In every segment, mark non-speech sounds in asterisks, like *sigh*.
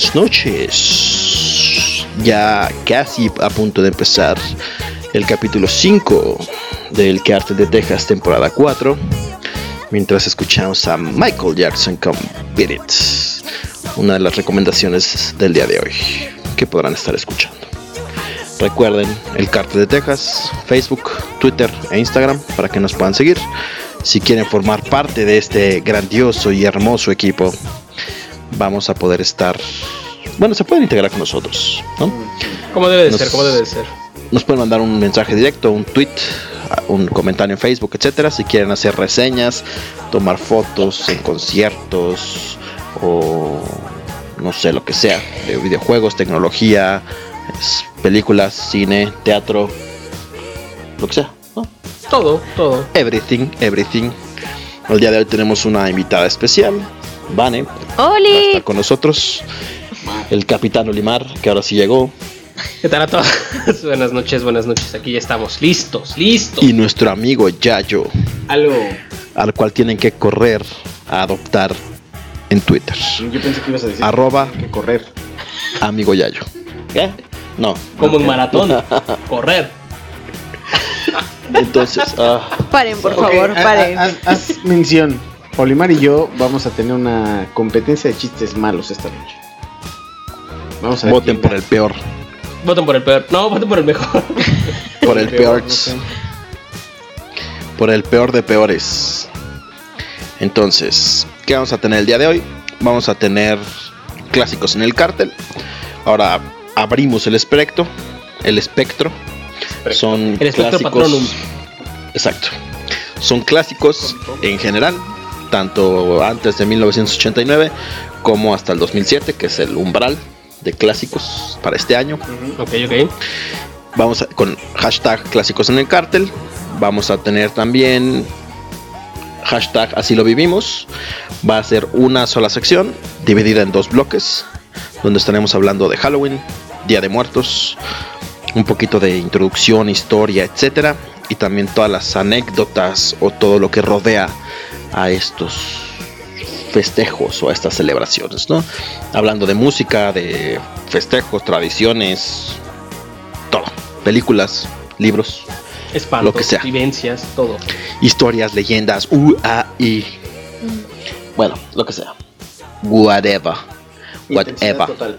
Buenas noches. Ya casi a punto de empezar el capítulo 5 del Cartel de Texas, temporada 4. Mientras escuchamos a Michael Jackson con Beat It, una de las recomendaciones del día de hoy que podrán estar escuchando. Recuerden el Cartel de Texas, Facebook, Twitter e Instagram para que nos puedan seguir si quieren formar parte de este grandioso y hermoso equipo, vamos a poder estar. Bueno, se pueden integrar con nosotros, ¿no? Como debe de ser, como debe de ser. Nos pueden mandar un mensaje directo, un tweet, un comentario en Facebook, etcétera, si quieren hacer reseñas, tomar fotos en conciertos o no sé lo que sea, de videojuegos, tecnología, películas, cine, teatro, lo que sea. Todo, todo. Everything, everything. El día de hoy tenemos una invitada especial, Vane. ¡Oli! Está con nosotros. El capitán Olimar, que ahora sí llegó. ¿Qué tal a todos? *laughs* buenas noches, buenas noches. Aquí ya estamos, listos, listos. Y nuestro amigo Yayo. Aló. Al cual tienen que correr a adoptar en Twitter. Yo pensé que ibas a decir Arroba que correr. Amigo Yayo. ¿Qué? No. Como en maratón. *laughs* correr. Entonces, ah, paren, por favor, paren. Haz, mención. Olimar y yo vamos a tener una competencia de chistes malos esta noche. Vamos a ver Voten por el peor. Voten por el peor. No, voten por el mejor. *laughs* por el, peor. Por el peor de peores. Entonces, ¿qué vamos a tener el día de hoy? Vamos a tener clásicos en el cártel. Ahora abrimos el espectro. El espectro son el clásicos. Exacto. Son clásicos en general, tanto antes de 1989 como hasta el 2007, que es el umbral de clásicos para este año. Ok, ok. Vamos con hashtag clásicos en el cártel. Vamos a tener también hashtag así lo vivimos. Va a ser una sola sección dividida en dos bloques, donde estaremos hablando de Halloween, Día de Muertos, un poquito de introducción, historia, etcétera, y también todas las anécdotas o todo lo que rodea a estos festejos o a estas celebraciones, ¿no? Hablando de música, de festejos, tradiciones, todo, películas, libros, lo que sea, vivencias, todo, historias, leyendas, UAI, bueno, lo que sea, whatever, whatever.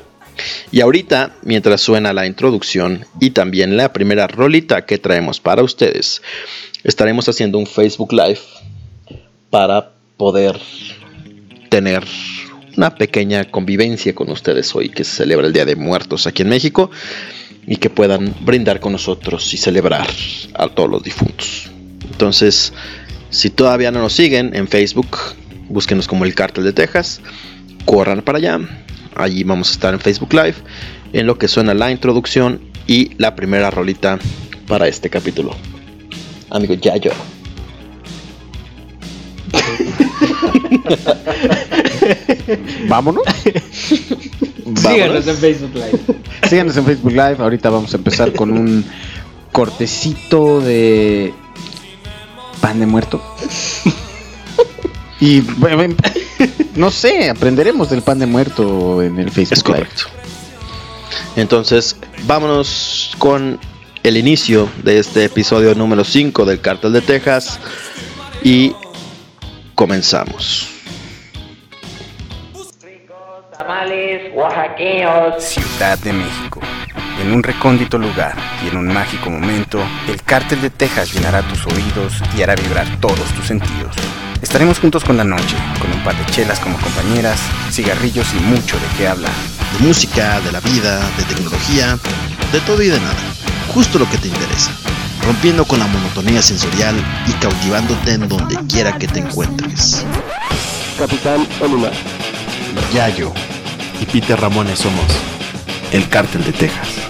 Y ahorita, mientras suena la introducción y también la primera rolita que traemos para ustedes, estaremos haciendo un Facebook Live para poder tener una pequeña convivencia con ustedes hoy que se celebra el Día de Muertos aquí en México y que puedan brindar con nosotros y celebrar a todos los difuntos. Entonces, si todavía no nos siguen en Facebook, búsquenos como el Cártel de Texas, corran para allá, Allí vamos a estar en Facebook Live, en lo que suena la introducción y la primera rolita para este capítulo. Amigo Yayo. *laughs* *laughs* Vámonos. Síganos en Facebook Live. Síganos en Facebook Live. Ahorita vamos a empezar con un cortecito de pan de muerto. Y no sé, aprenderemos del pan de muerto en el Facebook. Es correcto. Entonces, vámonos con el inicio de este episodio número 5 del Cartel de Texas y comenzamos. Ciudad de México. En un recóndito lugar y en un mágico momento, el Cártel de Texas llenará tus oídos y hará vibrar todos tus sentidos. Estaremos juntos con la noche, con un par de chelas como compañeras, cigarrillos y mucho de qué hablar. De música, de la vida, de tecnología, de todo y de nada. Justo lo que te interesa. Rompiendo con la monotonía sensorial y cautivándote en donde quiera que te encuentres. Capitán Onuma. Yayo y Peter Ramones somos el Cártel de Texas.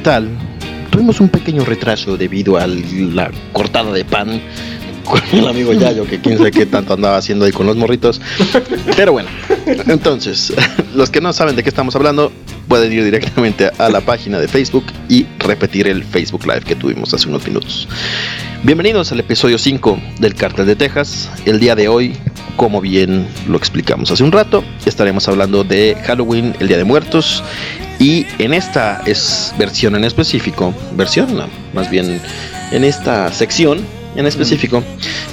¿Qué tal? Tuvimos un pequeño retraso debido a la cortada de pan con el amigo Yayo, que quién sabe qué tanto andaba haciendo ahí con los morritos. Pero bueno, entonces, *laughs* los que no saben de qué estamos hablando, pueden ir directamente a la página de Facebook y repetir el Facebook Live que tuvimos hace unos minutos. Bienvenidos al episodio 5 del Cartel de Texas. El día de hoy, como bien lo explicamos hace un rato, estaremos hablando de Halloween, el Día de Muertos, y en esta es versión en específico, versión más bien en esta sección en específico,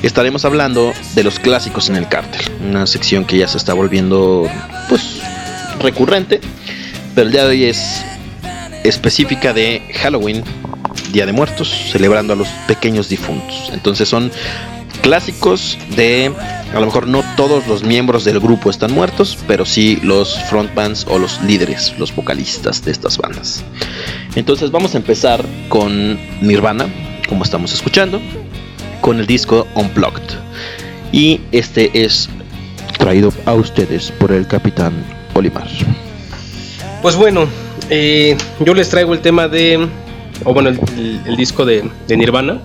estaremos hablando de los clásicos en el cártel. Una sección que ya se está volviendo pues recurrente, pero el día de hoy es específica de Halloween, Día de Muertos, celebrando a los pequeños difuntos. Entonces son clásicos de a lo mejor no todos los miembros del grupo están muertos, pero sí los frontmans o los líderes, los vocalistas de estas bandas. Entonces vamos a empezar con Nirvana, como estamos escuchando, con el disco Unplugged. Y este es traído a ustedes por el capitán Olimar. Pues bueno, eh, yo les traigo el tema de, o bueno, el, disco de, de Nirvana.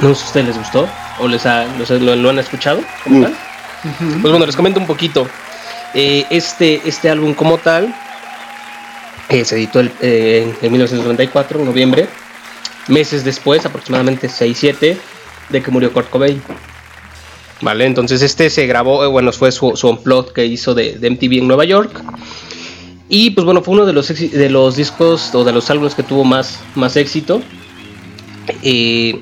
No sé si a ustedes les gustó o les lo, han escuchado mm. Pues bueno, les comento un poquito. Eh, este, este álbum como tal eh, se editó eh, en 1994, en noviembre, meses después, aproximadamente 6-7, de que murió Kurt Cobain. Vale, entonces este se grabó, eh, bueno, fue su, su unplot que hizo de, de, MTV en Nueva York. Y pues bueno, fue uno de los, de los discos o de los álbumes que tuvo más, más éxito. Eh,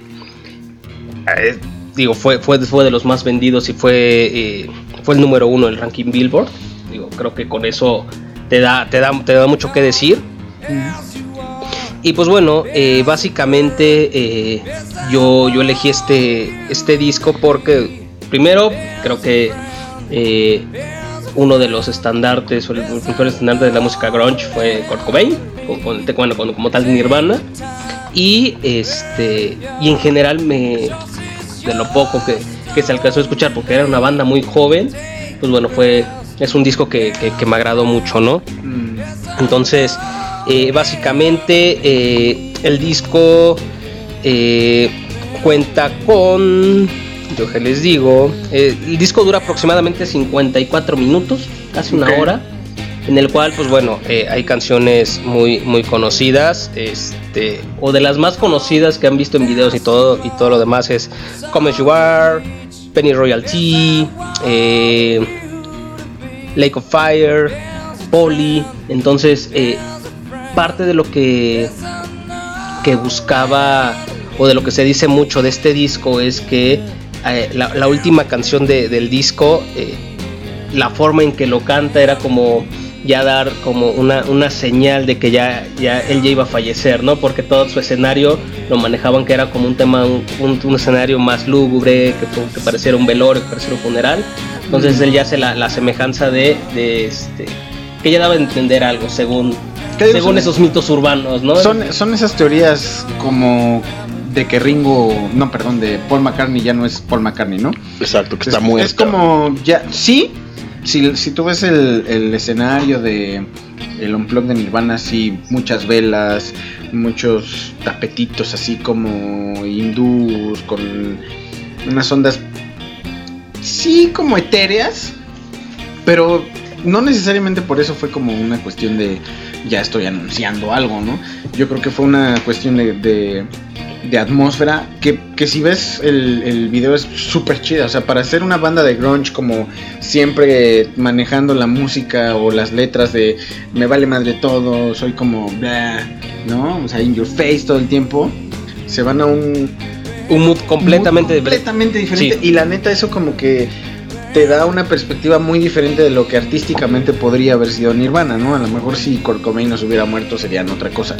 eh, digo, fue, fue, fue de los más vendidos y fue, eh, fue el número uno del ranking Billboard. Digo, creo que con eso te da, te da, te da mucho que decir. Y pues bueno, eh, básicamente eh, yo, yo elegí este, este disco porque primero creo que eh, uno de los estandartes o el mejor estandarte de la música grunge fue Kurt Cobain, con, con, como tal Nirvana. Y este y en general me de lo poco que, que, se alcanzó a escuchar porque era una banda muy joven, pues bueno, fue es un disco que, que, que me agradó mucho, ¿no? Mm. Entonces, eh, básicamente eh, el disco eh, cuenta con, yo que les digo, el disco dura aproximadamente 54 minutos, casi una okay. hora, en el cual pues bueno, hay canciones muy, muy conocidas, este, o de las más conocidas que han visto en videos y todo, y todo lo demás es Come As You Are, Penny Royalty, Lake of Fire, Polly, entonces parte de lo que, que buscaba o de lo que se dice mucho de este disco es que eh, la, la, última canción de, del disco, eh, la forma en que lo canta era como ya dar como una, una señal de que ya, ya él ya iba a fallecer, ¿no? Porque todo su escenario lo manejaban que era como un tema, un, un, un escenario más lúgubre, que, que, pareciera un velorio, que pareciera un funeral. Entonces él ya hace la, la semejanza de, de este, que ya daba a entender algo según según esos mitos urbanos, ¿no? Son, son esas teorías como de que Ringo, no, perdón, de Paul McCartney ya no es Paul McCartney, ¿no? Exacto, que es, está muerto. Es como, ya, sí, si, si tú ves el, el escenario de el unplug de Nirvana, sí, muchas velas, muchos tapetitos así como hindús, con unas ondas, sí, como etéreas, pero no necesariamente por eso fue como una cuestión de ya estoy anunciando algo, ¿no? Yo creo que fue una cuestión de, de, de atmósfera que, que, si ves el, el video es súper chida. O sea, para hacer una banda de grunge como siempre manejando la música o las letras de me vale madre todo, soy como blah, ¿no? O sea, in your face todo el tiempo, se van a un... Un mood completamente, mood completamente diferente. Sí. Y la neta, eso como que te da una perspectiva muy diferente de lo que artísticamente podría haber sido Nirvana, ¿no? A lo mejor si Kurt Cobain no se hubiera muerto serían otra cosa.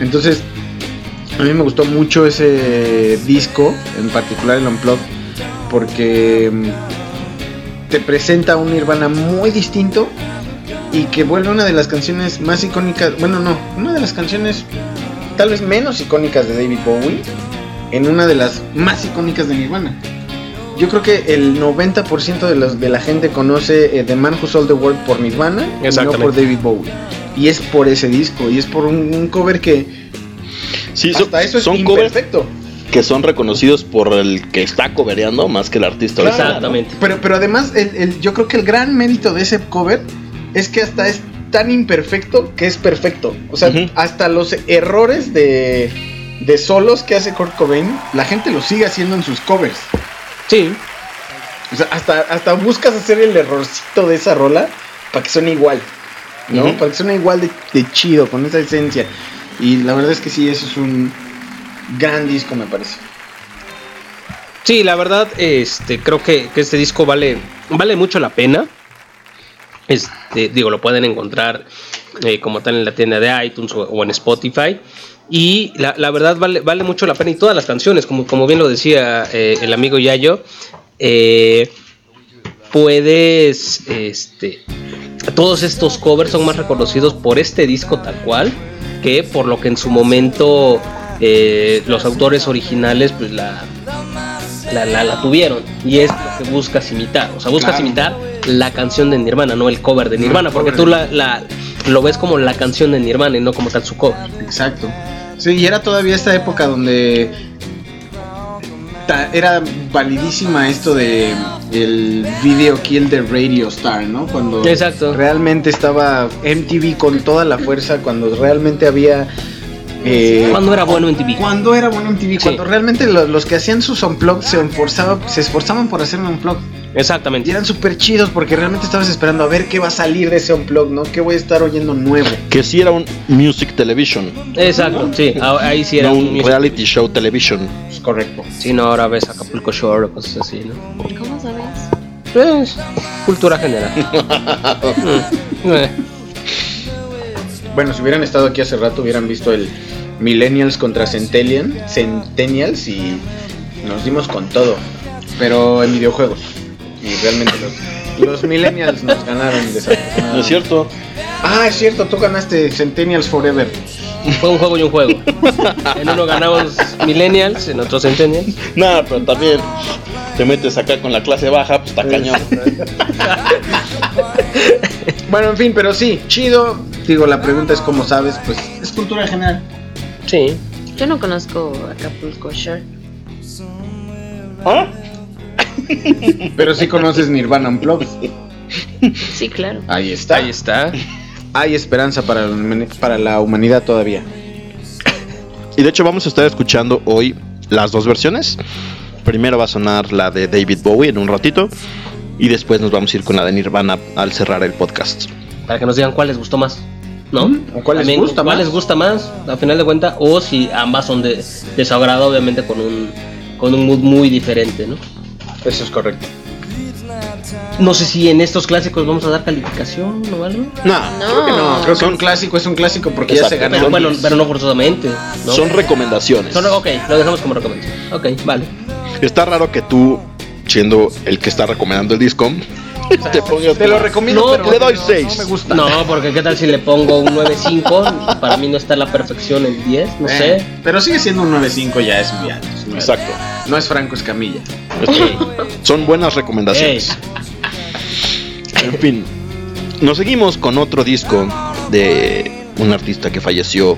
Entonces, a mí me gustó mucho ese disco, en particular el Unplugged, porque mm, te presenta un Nirvana muy distinto y que vuelve una de las canciones más icónicas, bueno, no, una de las canciones tal vez menos icónicas de David Bowie en una de las más icónicas de Nirvana yo creo que el 90% de, los, de la gente conoce eh, The Man Who Sold the World por Nirvana y no por David Bowie. Y es por ese disco, y es por un, un cover que... Sí, hasta eso es son imperfecto. Que son reconocidos por el que está covereando más que el artista. Claro, exactamente. ¿no? Pero, pero además, el, el, yo creo que el gran mérito de ese cover es que hasta es tan imperfecto que es perfecto. O sea, uh -huh. hasta los errores de, de solos que hace Kurt Cobain, la gente los sigue haciendo en sus covers. Sí. O sea, hasta, hasta buscas hacer el errorcito de esa rola para que suene igual. ¿No? Uh -huh. Para que suene igual de, de, chido, con esa esencia. Y la verdad es que sí, eso es un gran disco, me parece. Sí, la verdad, este, creo que, que este disco vale, vale mucho la pena. Este, digo, lo pueden encontrar eh, como tal en la tienda de iTunes o, en Spotify. Y la, la, verdad vale, vale mucho la pena. Y todas las canciones, como, como bien lo decía eh, el amigo Yayo, eh, puedes. Este, todos estos covers son más reconocidos por este disco tal cual que por lo que en su momento eh, los autores originales pues la, la, la, la, tuvieron. Y es lo que buscas imitar. O sea, buscas claro. imitar la canción de Nirvana, no el cover de Nirvana, no porque tú la, la, lo ves como la canción de Nirvana y no como tal su cover. Exacto. Sí, y era todavía esta época donde era validísima esto de el video kill de Radio Star, ¿no? Cuando Exacto. realmente estaba MTV con toda la fuerza, cuando realmente había Eh, ¿Cuándo era bueno en TV? Cuando era bueno en TV, cuando realmente los, los que hacían sus unplugs se, esforzaba- se esforzaban por hacer un unplug. Y Exactamente. eran súper chidos porque realmente estabas esperando a ver qué va a salir de ese unplug, ¿no? ¿Qué voy a estar oyendo nuevo? Que sí era un music television, Exacto, sí. ah, Ahí sí era no un un reality show television. Correcto. Sí, no, ahora ves Acapulco Shore o cosas así, ¿no? ¿Cómo sabes? Pues, cultura general. *laughs* Mm, eh. Bueno, si hubieran estado aquí hace rato, hubieran visto el Millennials contra Centennial, Centennials y nos dimos con todo. Pero en videojuegos. Y realmente los, los Millennials nos ganaron ¿No es cierto? Ah, es cierto, tú ganaste Centennials Forever. Fue un juego y un juego. *laughs* En uno ganamos Millennials, en otro Centennials. Nada, pero también te metes acá con la clase baja, pues está cañón. *laughs* Bueno, en fin, pero sí, chido. Digo, la pregunta es cómo sabes, pues es cultura general. Sí. Yo no conozco Acapulco Shore. ¿Ah? Pero sí conoces Nirvana Unplugged. Sí, claro. Ahí está. Ahí está. Hay esperanza para para la humanidad todavía. Y de hecho vamos a estar escuchando hoy las dos versiones. Primero va a sonar la de David Bowie en un ratito. Y después nos vamos a ir con la de Nirvana al cerrar el podcast. Para que nos digan cuál les gustó más. ¿No? ¿O cuál les gusta cuál más? les gusta más, a final de cuentas, o si ambas son de, de su agrado, obviamente con un, con un mood muy diferente, ¿no? Eso es correcto. No sé si en estos clásicos vamos a dar calificación o algo. No, Creo que no, creo que un clásico es un clásico porque ya se Exacto. ganó. Pero, bueno, pero no forzosamente. ¿no? son recomendaciones. Son- ok, lo dejamos como recomendación. Ok, vale. Está raro que tú, siendo el que está recomendando el disco, *laughs* te lo recomiendo, No, pero le doy no- seis. No me gusta. No, porque qué tal si le pongo un 9.5, para mí no está en la perfección el 10, no Eh, sé. Pero sigue siendo un 9.5 ya es muy alto. es muy alto. Exacto. No es Franco Escamilla. Son buenas recomendaciones. En fin, nos seguimos con otro disco de un artista que falleció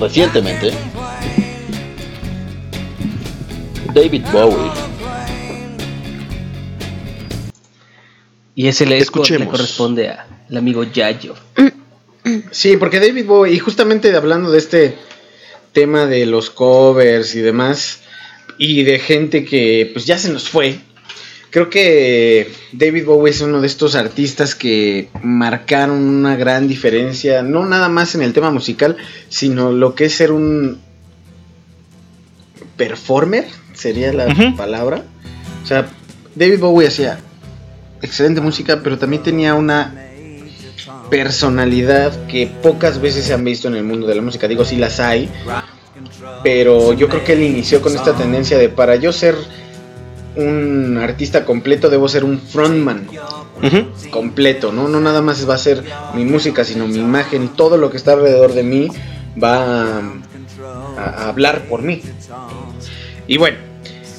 recientemente. David Bowie. Y ese le, corresponde al amigo Yayo. Sí, porque David Bowie, y justamente hablando de este tema de los covers y demás, y de gente que pues ya se nos fue, creo que David Bowie es uno de estos artistas que marcaron una gran diferencia, no nada más en el tema musical, sino lo que es ser un performer, sería la palabra. O sea, David Bowie hacía excelente música, pero también tenía una personalidad que pocas veces se han visto en el mundo de la música. Digo, sí las hay, pero yo creo que él inició con esta tendencia de para yo ser un artista completo debo ser un frontman completo, ¿no? No nada más va a ser mi música, sino mi imagen y todo lo que está alrededor de mí va a, a hablar por mí. Y bueno,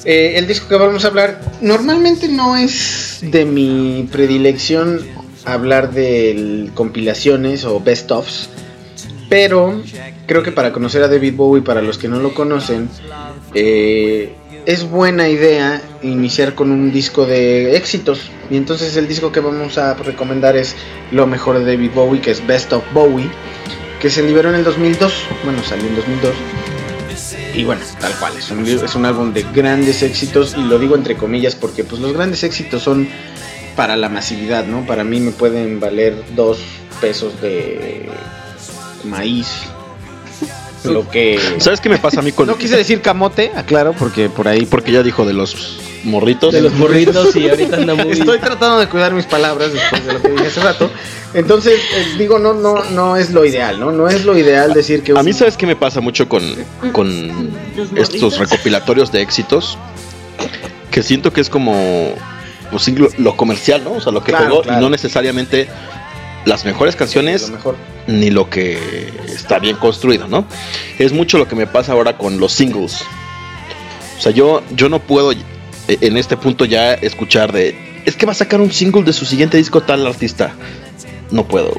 eh, el disco que vamos a hablar normalmente no es de mi predilección hablar de compilaciones o best ofs, pero creo que para conocer a David Bowie, para los que no lo conocen, eh, es buena idea iniciar con un disco de éxitos. Y entonces el disco que vamos a recomendar es lo mejor de David Bowie, que es Best of Bowie, que se liberó en el 2002. Bueno, salió en 2002. Y bueno, tal cual, es un, es un álbum de grandes éxitos y lo digo entre comillas porque pues los grandes éxitos son para la masividad, ¿no? Para mí me pueden valer dos pesos de maíz. Lo que... ¿Sabes qué me pasa a mí con.? No quise decir camote, aclaro, porque por ahí... Porque ya dijo de los morritos. De los morritos y ahorita anda muy... *laughs* Estoy tratando de cuidar mis palabras después de lo que dije hace rato. Entonces, eh, digo, no, no, no es lo ideal, ¿no? No es lo ideal decir que... A un- mí, ¿sabes qué me pasa mucho con, con estos recopilatorios de éxitos? Que siento que es como pues, lo, lo comercial, ¿no? O sea, lo que Claro, pegó claro. y no necesariamente las mejores canciones Lo mejor. ni lo que está bien construido, ¿no? Es mucho lo que me pasa ahora con los singles. O sea, yo, yo no puedo eh, en este punto ya escuchar de... Es que va a sacar un single de su siguiente disco tal artista. No puedo.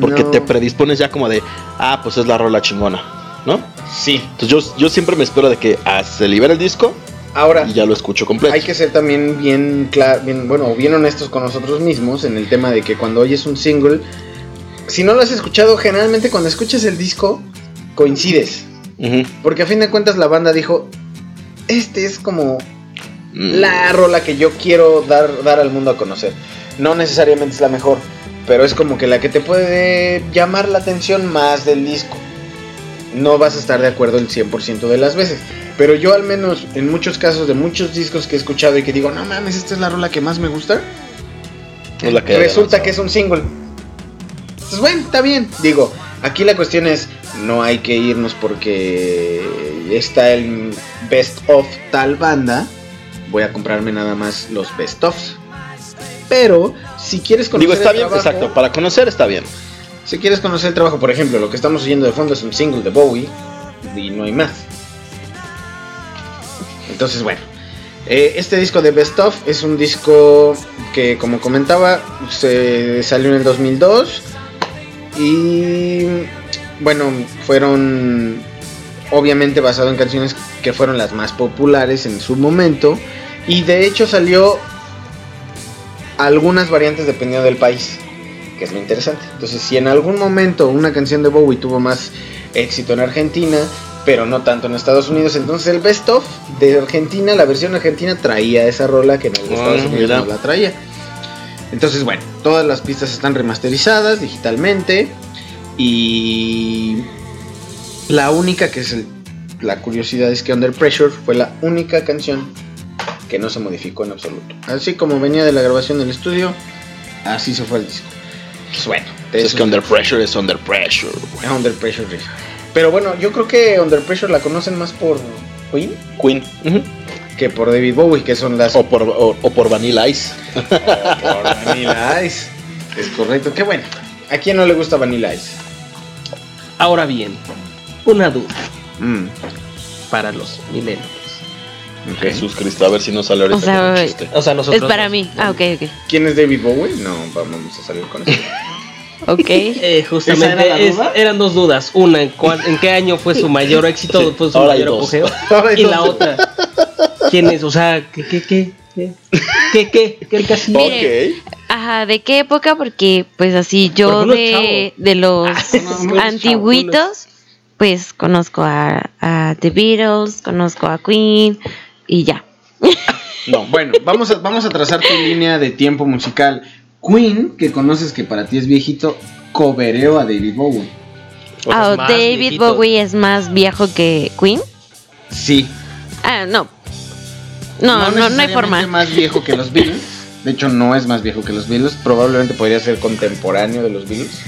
Porque No. te predispones ya como de... Ah, pues es la rola chingona, ¿no? Sí. Entonces yo, yo siempre me espero de que ah, se libere el disco Ahora, y ya lo escucho completo. hay que ser también bien claro, bien, bueno, bien honestos con nosotros mismos en el tema de que cuando oyes un single, si no lo has escuchado, generalmente cuando escuchas el disco, coincides. Porque a fin de cuentas la banda dijo, este es como Mm. la rola que yo quiero dar, dar al mundo a conocer. No necesariamente es la mejor, pero es como que la que te puede llamar la atención más del disco. No vas a estar de acuerdo el 100% de las veces. Pero yo al menos en muchos casos de muchos discos que he escuchado y que digo, no mames, esta es la rola que más me gusta. Es la que Resulta que es un single. Pues bueno, está bien. Digo, aquí la cuestión es, no hay que irnos porque está el best of tal banda. Voy a comprarme nada más los best ofs. Pero si quieres conocer Digo, está el bien, trabajo- exacto. Para conocer está bien. Si quieres conocer el trabajo, por ejemplo, lo que estamos oyendo de fondo es un single de Bowie y no hay más. Entonces, bueno, eh, este disco de Best Of es un disco que, como comentaba, se salió en el 2002 y, bueno, fueron obviamente basado en canciones que fueron las más populares en su momento y de hecho salió algunas variantes dependiendo del país que es lo interesante. Entonces, si en algún momento una canción de Bowie tuvo más éxito en Argentina, pero no tanto en Estados Unidos, entonces el Best of de Argentina, la versión argentina traía esa rola que en el de Estados Unidos no la traía. Entonces, bueno, todas las pistas están remasterizadas digitalmente y la única que es el- la curiosidad es que Under Pressure fue la única canción que no se modificó en absoluto. Así como venía de la grabación del estudio, así se fue el disco. Pues bueno, Es que Under Pressure es Under Pressure. güey. Under Pressure. Pero bueno, yo creo que Under Pressure la conocen más por Queen Queen. Que por David Bowie, que son las o, por, o, o por Vanilla Ice. *laughs* por Vanilla Ice. Es correcto, qué bueno. ¿A quién no le gusta Vanilla Ice? Ahora bien, una duda Mm, para los millennials. Ok. Jesús Cristo, a ver si no sale ahorita O sea, con un chiste. O sea, Es nosotros. para dos. mí. Ah, ok, ok. ¿Quién es David Bowie? No, vamos a salir con eso. *laughs* Ok. Eh, justamente ¿Esa era es- eran dos dudas. Una, ¿en, cuál- en qué año fue su mayor éxito? Sí, Fue su ahora mayor apogeo. *laughs* Y la otra, ¿quién es? O sea, ¿qué, qué, qué? ¿Qué, qué? ¿Qué, qué el casino? Mire, Ok. Ajá, ¿de qué época? Porque, pues así, yo es de, de los es antiguitos, pues conozco a, a The Beatles, conozco a Queen y ya. No, bueno, vamos a, vamos a trazar tu línea de tiempo musical. Queen, que conoces que para ti es viejito, cobereó a David Bowie. Ah, es más David viejito. Bowie es más viejo que Queen. Sí. Ah, no. No, no, no, hay forma. más viejo que los Beatles. De hecho, no es más viejo que los Beatles. Probablemente podría ser contemporáneo de los Beatles.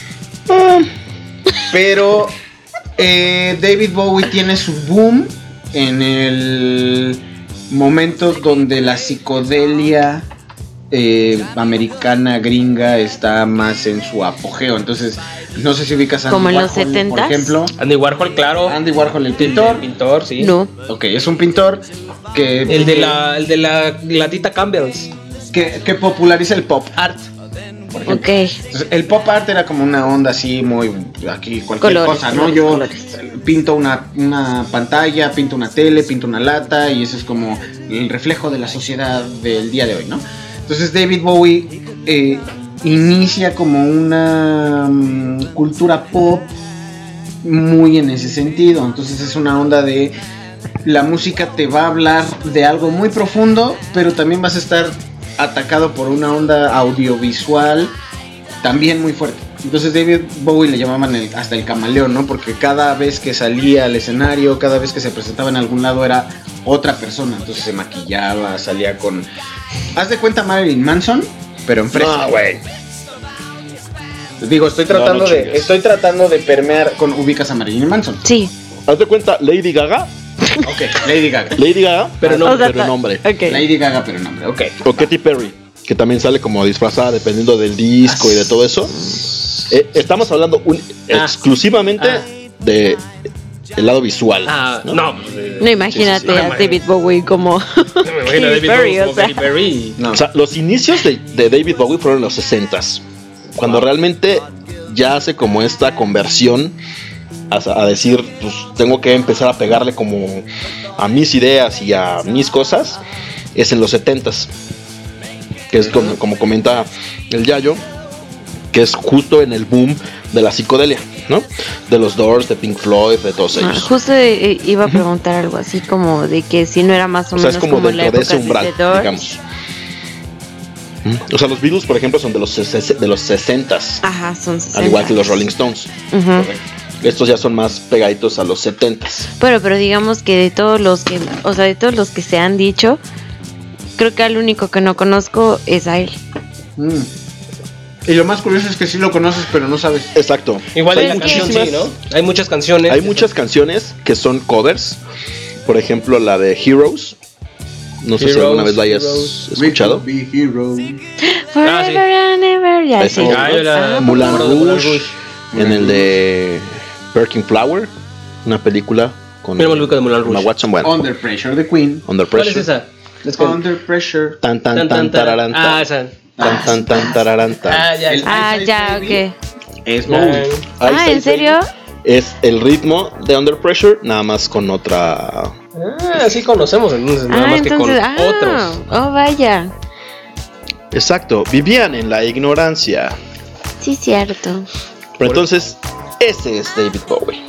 Pero eh, David Bowie tiene su boom en el momento donde la psicodelia eh, americana gringa está más en su apogeo. Entonces, no sé si ubicas a Andy ¿Como en los Warhol, 70s? Por ejemplo, Andy Warhol, claro. Andy Warhol, el El pintor. pintor, sí. No. Ok, es un pintor que, El de la, el de la latita Campbell's. que, que populariza el pop art. Por ejemplo. Ok. Entonces, el pop art era como una onda así muy aquí cualquier Colores, cosa, ¿no? colores, Yo colores. pinto una, una pantalla, pinto una tele, pinto una lata y eso es como el reflejo de la sociedad del día de hoy, ¿no? Entonces David Bowie eh, inicia como una mm, cultura pop muy en ese sentido. Entonces es una onda de la música te va a hablar de algo muy profundo, pero también vas a estar atacado por una onda audiovisual también muy fuerte. Entonces David Bowie le llamaban el- hasta el camaleón, ¿no? Porque cada vez que salía al escenario, cada vez que se presentaba en algún lado era otra persona. Entonces se maquillaba, salía con... Haz de cuenta Marilyn Manson, pero en fresco. No, güey. Digo, estoy No, no tratando de... Estoy tratando de permear con... Ubicas a Marilyn Manson. Sí. Haz de cuenta, Lady Gaga. *laughs* Ok, Lady Gaga. Lady Gaga, pero no, O sea, pero en hombre. Ok. Lady Gaga, pero nombre. Ok. O Katy Perry, que también sale como disfrazada dependiendo del disco y de todo eso. Eh, estamos hablando un- Ah. exclusivamente Ah. de el lado visual. Ah, ¿no? no. No imagínate Sí, sí, sí. a David Bowie como Me imagino a Katy David Perry, Bowie o sea. Perry. No. O sea, los inicios de, de David Bowie fueron en los 60s, cuando realmente ya hace como esta conversión a, a decir, pues tengo que empezar a pegarle como a mis ideas y a mis cosas, es en los 70s, que es como, como comenta el Yayo, que es justo en el boom de la psicodelia. ¿no? De los Doors, de Pink Floyd, de todos Ah, ellos. justo eh, iba a preguntar algo así como de que si no era más o, O sea, es menos como la dentro de ese umbral, The Doors. digamos. O sea, los Beatles, por ejemplo, son de los, de los 60s, Ajá, son al igual que 60. los Rolling Stones. Ujú. Estos ya son más pegaditos a los 70s. Pero, pero digamos que de todos los que, o sea, de todos los que se han dicho, creo que al único que no conozco es a él. Mm. Y lo más curioso es que sí lo conoces, pero no sabes. Exacto. Igual hay canción, sí, ¿no? Hay muchas canciones. Hay muchas canciones que son covers. Por ejemplo, la de Heroes. No sé si alguna vez la hayas Heroes. escuchado. Be. Forever sí. and ever, ya sí. Ah, Ah, Rouge. Rouge. En el de Perkin Flower. Una película con ubico de Moulin Rouge. Watson. Bueno, Under Pressure de Queen. Under ¿Cuál es Pressure. esa? Es que- Under Pressure. Tan tan Tan, tan tan, tan. tararán, tan. Ah, esa. Tan tan tan tararán, tan. Ah, ya. El- Ah, ya, ok. Es. Bowie. Ah, ¿en serio? Es el ritmo de Under Pressure, nada más con otra. Ah, sí conocemos entonces, nada Ah, más que con entonces, ah, otros. oh, vaya. Exacto, vivían en la ignorancia. Sí, cierto. Pero entonces, ese es David Bowie.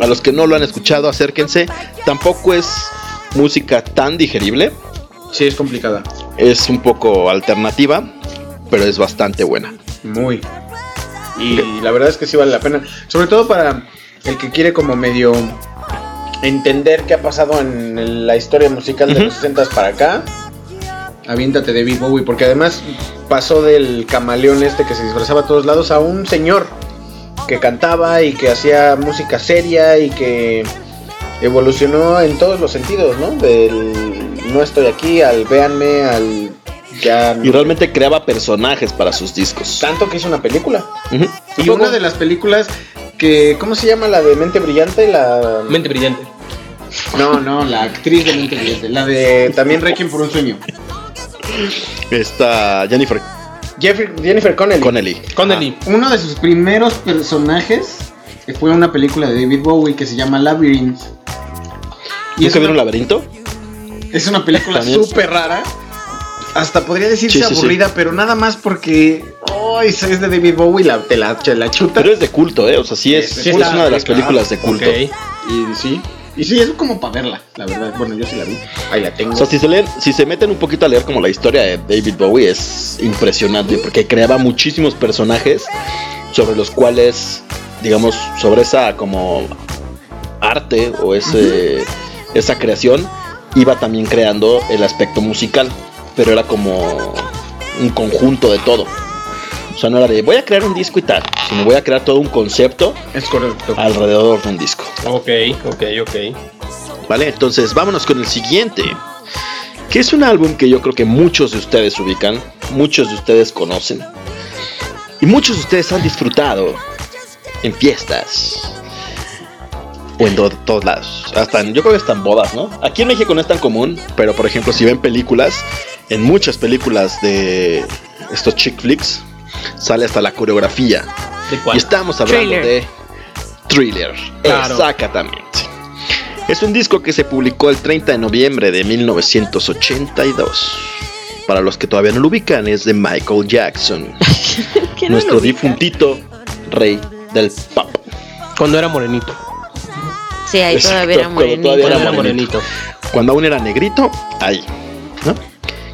A los que no lo han escuchado, acérquense. Tampoco es música tan digerible. Sí, es complicada. Es un poco alternativa, pero es bastante buena. Muy. Y la verdad es que sí vale la pena. Sobre todo para el que quiere como medio entender qué ha pasado en la historia musical de los 60 para acá. Aviéntate David Bowie, porque además pasó del camaleón este que se disfrazaba a todos lados a un señor que cantaba y que hacía música seria y que evolucionó en todos los sentidos, ¿no? Del no estoy aquí al véanme al ya Y realmente creaba personajes para sus discos. tanto que hizo una película. Y una de las películas que, ¿cómo se llama? La de Mente Brillante, la... Mente brillante. No, no, la actriz de Mente Brillante, la de *laughs* también Requiem por un sueño. Está Jennifer Jeffrey, Jennifer Connelly. Connelly. Connelly. Uno de sus primeros personajes fue una película de David Bowie que se llama Labyrinth. Y es ¿Nunca vieron una, Laberinto? es una película súper rara. Hasta podría decirse Sí, sí, sí. aburrida, pero nada más porque... Ay, es de David Bowie, la, te la, te la chuta. Pero es de culto, ¿eh? O sea, sí es, Sí, sí está es una de las películas de culto. Ok. Y sí, y sí, es como para verla, la verdad. Bueno, yo sí la vi. Ahí la tengo. O sea, si se, leen, si se meten un poquito a leer como la historia de David Bowie es impresionante porque creaba muchísimos personajes sobre los cuales, digamos, sobre esa como arte o ese, esa creación iba también creando el aspecto musical, pero era como un conjunto de todo. O sea, no era de voy a crear un disco y tal, sino voy a crear todo un concepto Es correcto. alrededor de un disco. Ok, ok, ok. ¿Vale? Entonces vámonos con el siguiente. Que es un álbum que yo creo que muchos de ustedes ubican, muchos de ustedes conocen. Y muchos de ustedes han disfrutado en fiestas. O en do- todos lados. Hasta en- yo creo que en bodas, ¿no? Aquí en México no es tan común, pero por ejemplo, si ven películas, en muchas películas de estos chick flicks, sale hasta la coreografía. ¿De Y cuál? estamos hablando de Thriller. Claro. Exactamente. Es un disco que se publicó el 30 de noviembre de 1982. Para los que todavía no lo ubican, es de Michael Jackson, *laughs* ¿Quién no nuestro difuntito rey del pop. Cuando era morenito. Sí, ahí Exacto, todavía era cuando morenito. todavía Cuando era era morenito. morenito. Cuando aún era negrito, ahí. ¿no?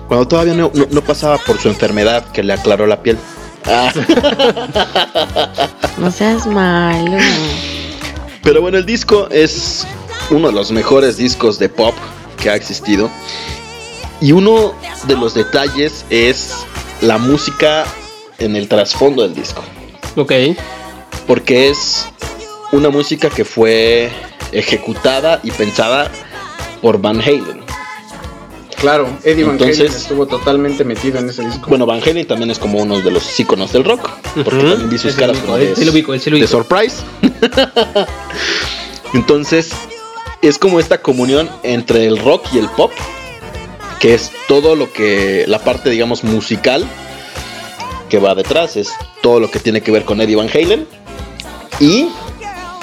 Cuando todavía no, no- no pasaba por su enfermedad que le aclaró la piel. *laughs* No seas malo. Pero bueno, el disco es uno de los mejores discos de pop que ha existido. Y uno de los detalles es la música en el trasfondo del disco. Ok. Porque es una música que fue ejecutada y pensada por Van Halen. Claro, Eddie Van Entonces- Halen estuvo totalmente metido en ese disco. Bueno, Van Halen también es como uno de los íconos del rock. Porque también vi sus caras como de, surprise. *laughs* Entonces, es como esta comunión entre el rock y el pop. Que es todo lo que. La parte, digamos, musical que va detrás. Es todo lo que tiene que ver con Eddie Van Halen. Y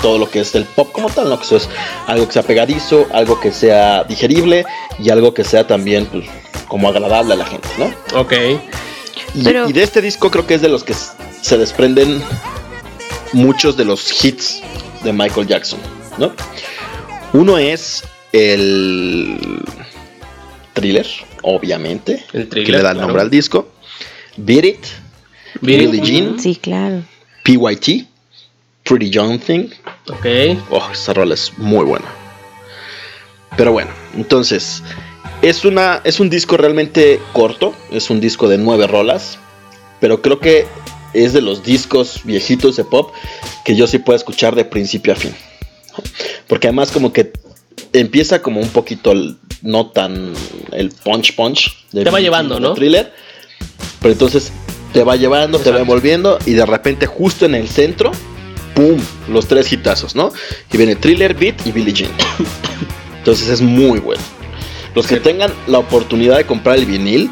todo lo que es el pop como tal, ¿no? Que eso es algo que sea pegadizo, algo que sea digerible y algo que sea también, pues, como agradable a la gente, ¿no? Ok. Y, Pero- y de este disco creo que es de los que se desprenden muchos de los hits de Michael Jackson, ¿no? Uno es el thriller, obviamente, El que Thriller, le da el claro. nombre al disco. Beat It, Beat It. Billie Jean, Sí, claro. PYT, Pretty Young Thing. Ok. Oh, esa rola es muy buena. Pero bueno, entonces, es, una, es un disco realmente corto, es un disco de nueve rolas, pero creo que es de los discos viejitos de pop que yo sí puedo escuchar de principio a fin. Porque además como que empieza como un poquito el- no tan el punch punch de Te va llevando, ¿no? Thriller, pero entonces te va llevando, te va envolviendo y de repente justo en el centro, ¡pum! Los tres hitazos, ¿no? Y viene Thriller, Beat y Billie Jean. Entonces es muy bueno. Los que tengan la oportunidad de comprar el vinil,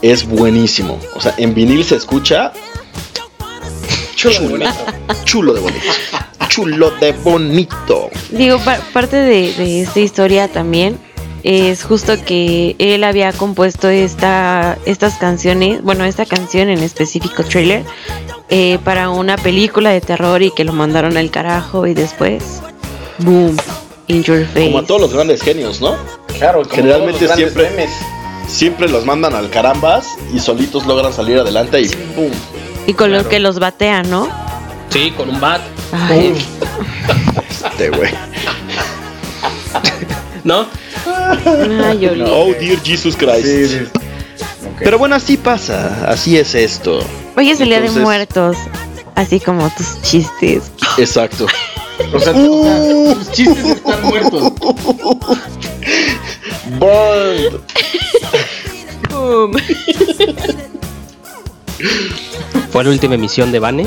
es buenísimo. O sea, en vinil se escucha chulo, chulo de bonito. Chulo de bonito. Digo, pa- parte de, de esta historia también es justo que él había compuesto esta, estas canciones, bueno, esta canción en específico, trailer, eh, para una película de terror y que lo mandaron al carajo y después, boom, in your face. Como a todos los grandes genios, ¿no? Claro, como Generalmente todos los grandes siempre- memes. Siempre los mandan al carambas y solitos logran salir adelante y ¡pum! y con lo claro. que los batean, ¿no? Sí, con un bat. Ay, Este güey. ¿No? ay. Oh dear Jesus Christ. Sí, sí. Ok. Pero bueno, así pasa, así es esto. Hoy es el día de Entonces- muertos, así como tus chistes. Exacto. O sea, o sea, tus chistes están muertos. Burned. Fue la última emisión de Vane.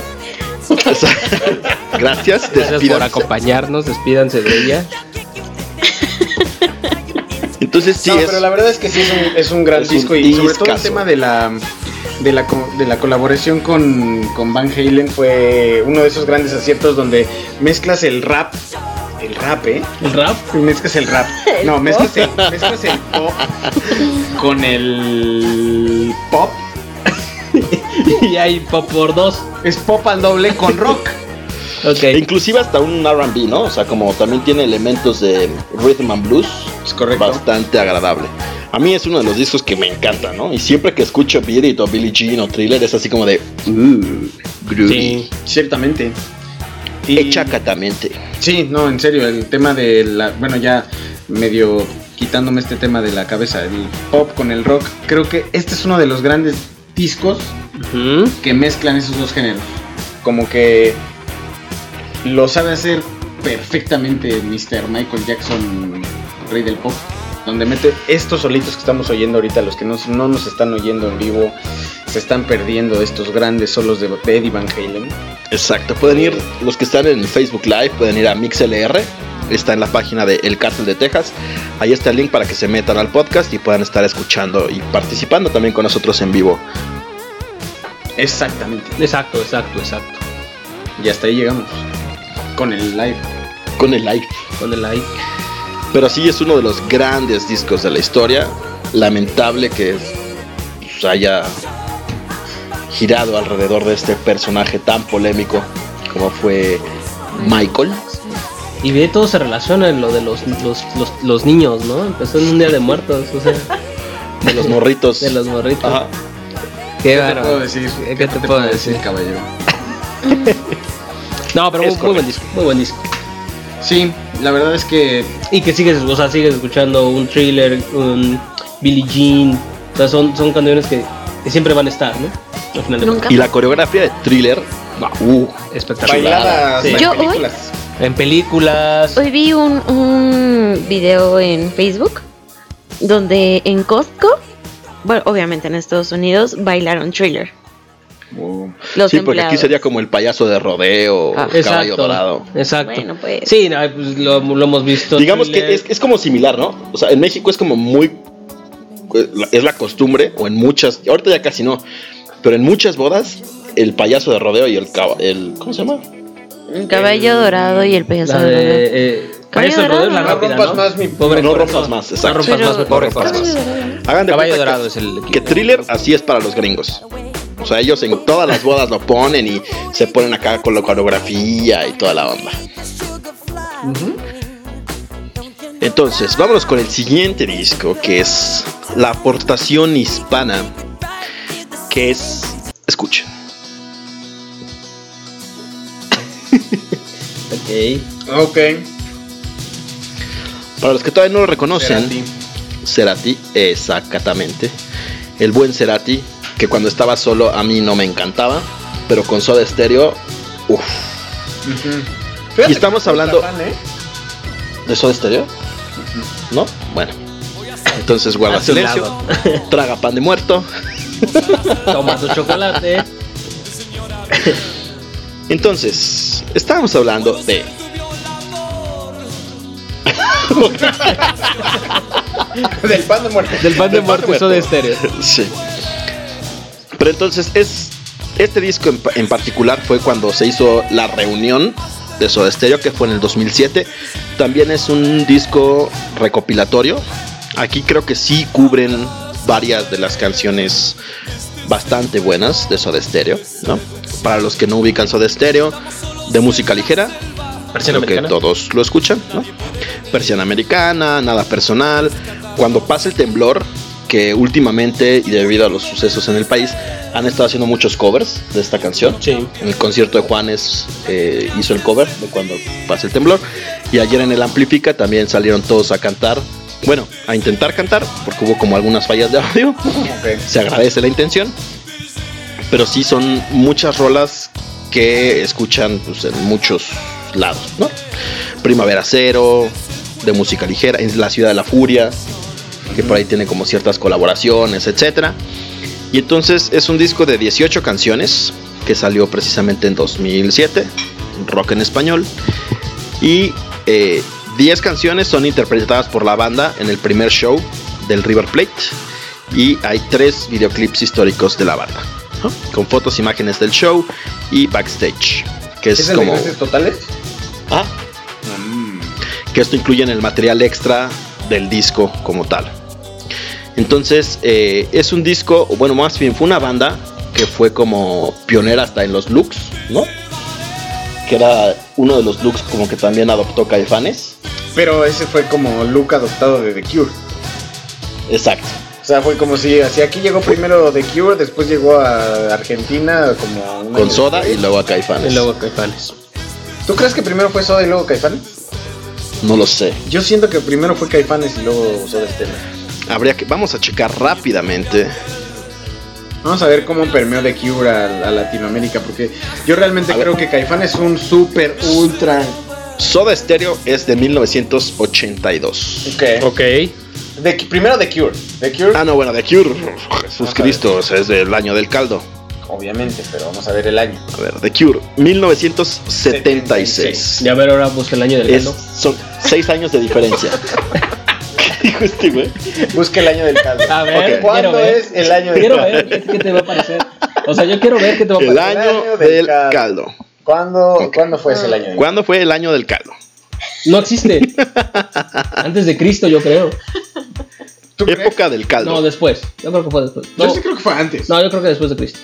Gracias, Gracias por acompañarnos. Despídanse de ella. Entonces sí no, es. pero la verdad es que sí es un, es un gran Es un disco y sobre todo el tema de la de la, de la colaboración con, con Van Halen fue uno de esos grandes aciertos donde mezclas el rap, el rap, ¿eh? El rap. Mezclas el rap. *laughs* No, mezclas el, mezclas el pop *laughs* con el pop. y hay pop por dos. Es pop al doble con rock. *laughs* Ok. E inclusive hasta un R&B, ¿no? O sea, como también tiene elementos de rhythm and blues. Es correcto. Bastante agradable. A mí es uno de los discos que me encanta, ¿no? Y siempre que escucho Beat It o Billie Jean o Thriller es así como de... Uh, groovy. Sí. Ciertamente. Y- Echacatamente. Sí, no, en serio, el tema de la. Bueno, ya medio quitándome este tema de la cabeza, el pop con el rock. Creo que este es uno de los grandes discos que mezclan esos dos géneros. Como que lo sabe hacer perfectamente Mr. Michael Jackson, rey del pop. Donde mete estos solitos que estamos oyendo ahorita, los que no, no nos están oyendo en vivo, se están perdiendo estos grandes solos de, de Eddie Van Halen. Exacto. Pueden ir, los que están en Facebook Live, pueden ir a MixLR. Está en la página de El Cártel de Texas. Ahí está el link para que se metan al podcast y puedan estar escuchando y participando también con nosotros en vivo. Exactamente. Exacto, exacto, exacto. Y hasta ahí llegamos. Con el live. Con el live. Con el like. Pero sí es uno de los grandes discos de la historia. Lamentable que pues, haya girado alrededor de este personaje tan polémico como fue Michael. Y de todo se relaciona en lo de los, los, los, los niños, ¿no? Empezó en un día de muertos, o sea, De los morritos. de los morritos. Ajá. Qué ¿Qué te puedo decir? ¿Qué, te, puedo decir? caballero? *laughs* No, pero muy, Es muy buen disco, muy buen disco. Sí, la verdad es que Y que sigues, o sea, sigues escuchando un thriller, un Billie Jean. O sea, son, son canciones que, que siempre van a estar, ¿no? Al final Nunca. Y la coreografía de thriller. Uh, espectacular. bailadas Sí. en Yo hoy- películas. En películas. Hoy vi un, un video en Facebook donde en Costco, bueno, obviamente en Estados Unidos, bailaron thriller. Oh. Los sí, porque aquí sería como el payaso de rodeo, Ah. caballo Exacto. dorado. Exacto. Bueno, pues. Sí, no, pues lo, lo hemos visto. Digamos thriller. que es, es como similar, ¿no? O sea, en México es como muy. Es la costumbre, o en muchas. Ahorita ya casi no. Pero en muchas bodas, el payaso de rodeo y el caballo. El, ¿Cómo se llama? El caballo dorado y el payaso de rodeo. de. Eh, Caballo Payaso de rodeo es la dorado. rápida, No rompas ¿no? más mi- Pobre no corazón. rompas más, exacto. No rompas Pero- más, mi pobre. Caballo dorado. Hagan de Caballo dorado que, es el que thriller así es para los gringos. O sea, ellos en todas las bodas lo ponen y se ponen acá con la coreografía y toda la onda. Entonces, vámonos con el siguiente disco, que es la aportación hispana, que es... Escuchen. *laughs* Ok. Ok. Para los que todavía no lo reconocen, Cerati. Cerati, exactamente. El buen Cerati, que cuando estaba solo a mí no me encantaba, pero con Soda Stereo, uff. Y estamos hablando- fan, ¿eh? ¿De Soda Stereo? ¿No? Bueno. Entonces guarda su silencio, lado. *laughs* traga pan de muerto. Toma tu chocolate. *laughs* Entonces, estábamos hablando de *laughs* Del pan de muerte. Del pan de muerte eso de estéreo. Sí. Pero entonces es este disco en, en particular fue cuando se hizo la reunión de Soda Stereo que fue en el 2007. También es un disco recopilatorio. Aquí creo que sí cubren varias de las canciones bastante buenas de Soda Stereo, ¿no? Para los que no ubican Soda Stereo, de música ligera, creo que todos lo escuchan, ¿no? Versión americana, nada personal. Cuando pasa el temblor, que últimamente y debido a los sucesos en el país han estado haciendo muchos covers de esta canción. Sí. En el concierto de Juanes eh, hizo el cover de cuando pasa el temblor. Y ayer en el Amplifica también salieron todos a cantar. Bueno, a intentar cantar, porque hubo como algunas fallas de audio. Ok. Se agradece la intención. Pero sí son muchas rolas que escuchan pues, en muchos lados, ¿no? Primavera Cero, de música ligera, en La Ciudad de la Furia, que por ahí tiene como ciertas colaboraciones, etcétera. Y entonces es un disco de 18 canciones que salió precisamente en 2007, rock en español. Y eh, 10 canciones son interpretadas por la banda en el primer show del River Plate. Y hay tres videoclips históricos de la banda, ¿no? con fotos, imágenes del show y backstage. Que es, ¿Es el como. totales? Ah, que esto incluye en el material extra del disco como tal. Entonces, eh, es un disco, bueno, más bien fue una banda que fue como pionera hasta en los looks, ¿no? Que era uno de los looks como que también adoptó Caifanes. Pero ese fue como look adoptado de The Cure. Exacto. O sea, fue como si, así aquí llegó primero The Cure, después llegó a Argentina como un Con Soda y luego a Caifanes. Y luego Caifanes. ¿Tú crees que primero fue Soda y luego Caifanes? No lo sé. Yo siento que primero fue Caifanes y luego Soda Stereo. Habría que. Vamos a checar rápidamente. Vamos a ver cómo permeó The Cure a, a Latinoamérica, porque yo realmente A ver. creo que Caifanes es un super ultra. Soda Stereo es de 1982. Ok. Ok. The- primero The Cure. The Cure, Ah, no, bueno, The Cure. Jesús Cristo, o sea, es del año del caldo. obviamente, pero vamos a ver el año. A ver, The Cure, 1976. Ya a ver, ahora busca el año del Es- caldo. son seis años de diferencia. *laughs* ¿Qué dijo este güey? Busca el año del caldo. A ver, Ok. quiero ¿Cuándo ver. es el año del Quiero caldo? ver qué te va a parecer. O sea, yo quiero ver qué te va a El parecer. año año del del caldo. caldo. ¿Cuándo, ¿Cuándo fue ese el año del caldo? ¿Cuándo fue el año del caldo? No existe. *laughs* Antes de Cristo, yo creo. ¿Tú crees? Época del No, caldo. después. Yo creo que fue después. Yo No, sí creo que fue antes. no, yo creo que después de Cristo.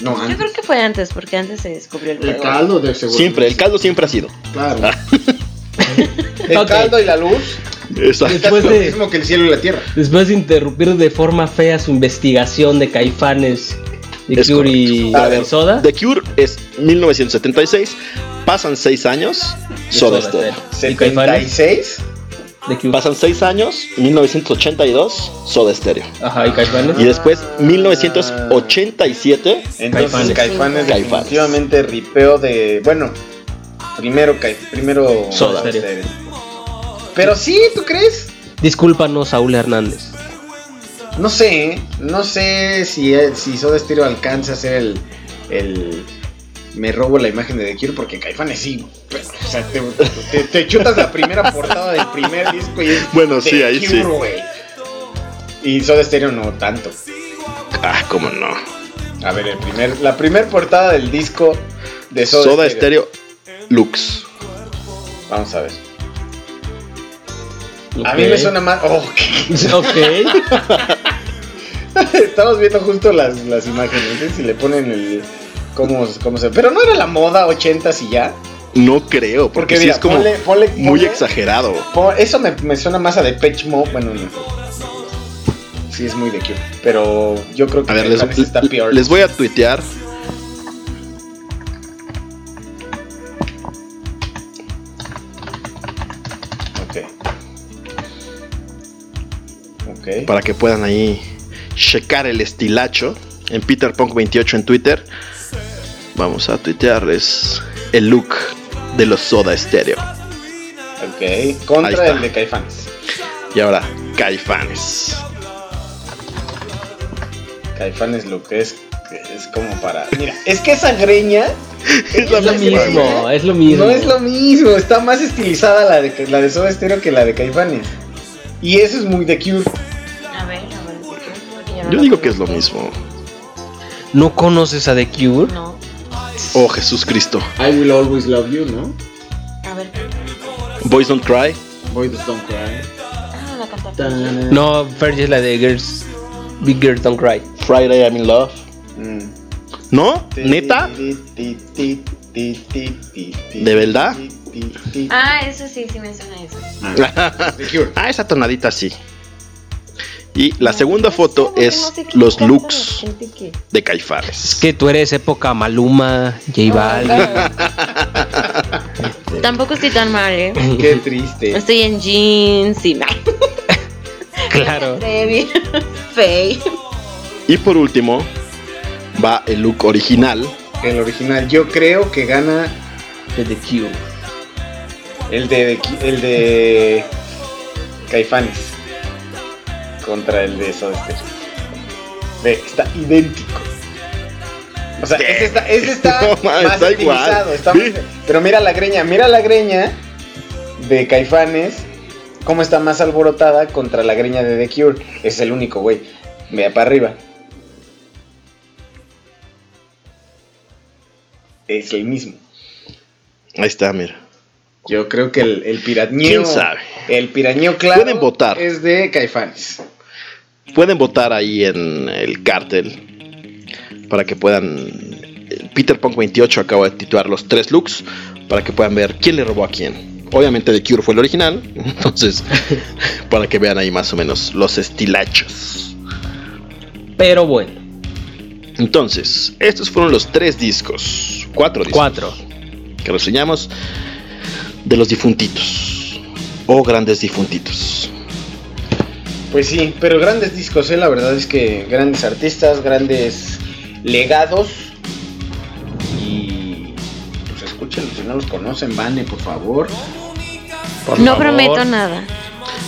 No, Yo antes. creo que fue antes, porque antes se descubrió el El caldo. caldo de seguro. Siempre, el caldo siempre ha sido. Claro. *laughs* el caldo y la luz Exacto. es Después lo de- mismo que el cielo y la tierra. Después de interrumpir de forma fea su investigación de Caifanes, de Es Cure y correcto. A ver, Soda. The Cure es 1976. Pasan seis años. de Soda Stereo. ¿Y Caifanes? 76. De Cure. Pasan seis años. 1982. Soda Stereo. Ajá, y Caifanes. Y después 1987. Entonces Caifanes. Caifanes, Caifanes. definitivamente ripeo de. Bueno, primero primero Soda Soda Stereo. Pero sí, ¿tú crees? Discúlpanos, Saúl Hernández. No sé, ¿eh? no sé si, si Soda Stereo alcanza a ser el, el. Me robo la imagen de The Cure porque Caifanes sí. pero, o sea, te, te- te chutas la primera portada del primer disco y es. Bueno, The sí, ahí Cure, sí. güey. Y Soda Stereo no tanto. Ah, cómo no. A ver, el primer, la primer portada del disco de Soda, Soda Stereo. Stereo Lux. Vamos a ver. A mí me suena más. Oh, Ok. *laughs* *laughs* Estamos viendo justo las, las imágenes. ¿eh? Si le ponen el. Cómo, cómo se. Pero no era la moda 80s y ya. No creo, porque, Porque sí es como ponle- ponle- muy exagerado. Eso me, me suena más a Depeche Mode. Bueno, no. Sí, es muy de Cure. Pero yo creo que A ver, les, está peor. les voy a tuitear. Para que puedan ahí checar el estilacho en Peter Punk 28 en Twitter. Vamos a tuitearles el look de los Soda Stereo. Ok. Ahí Contra está. el de Caifanes. Y ahora, Caifanes. Caifanes lo que es. Es como para. Mira, es que esa greña. *laughs* Es greña No, es lo mismo. No es lo mismo. Está más estilizada la de, la de Soda Stereo que la de Caifanes. Y eso es muy de Cure. Yo digo que es lo mismo. ¿No conoces a The Cure? No. Oh, Jesús Cristo. I will always love you, ¿no? A ver. Boys Don't Cry. Boys Don't Cry. Ah, la. No, Fergie es la de Girls. Big Girls Don't Cry. Friday I'm in Love. Mm. ¿No? ¿Neta? ¿De ¿De verdad? Ah, eso sí, sí me suena eso. The Cure. *laughs* ah, esa tonadita sí. Y la segunda foto es los looks de Caifanes. Es que tú eres época Maluma, J Balvin. *laughs* Tampoco estoy tan mal, eh. Qué triste. Estoy en jeans y. *laughs* claro. *laughs* Baby. Fey. Y por último, va el look original. El original. Yo creo que gana De The Cure. el de, el de Caifanes contra el de Soda Stereo. Ve, está idéntico. O sea, ese está, ese está *laughs* No, man, más está igual. más- pero mira la greña, mira la greña de Caifanes, cómo está más alborotada contra la greña de The Cure. Es el único, güey. Vea para arriba. Es el mismo. Ahí está, mira. Yo creo que el, el pirañeo. ¿Quién sabe? El pirañeo claro. Pueden votar. Es de Caifanes. Pueden votar ahí en el cartel para que puedan. Peter Punk 28 acaba de titular los tres looks para que puedan ver quién le robó a quién. Obviamente The Cure fue el original, *laughs* entonces *laughs* para que vean ahí más o menos los estilachos. Pero bueno, Entonces, estos fueron los tres discos, cuatro discos cuatro. que reseñamos de los difuntitos o grandes difuntitos. Pues sí, pero grandes discos, ¿eh? La verdad es que grandes artistas, grandes legados. Y pues escúchenlos, si no los conocen, Vane, por favor. Por No favor. prometo nada.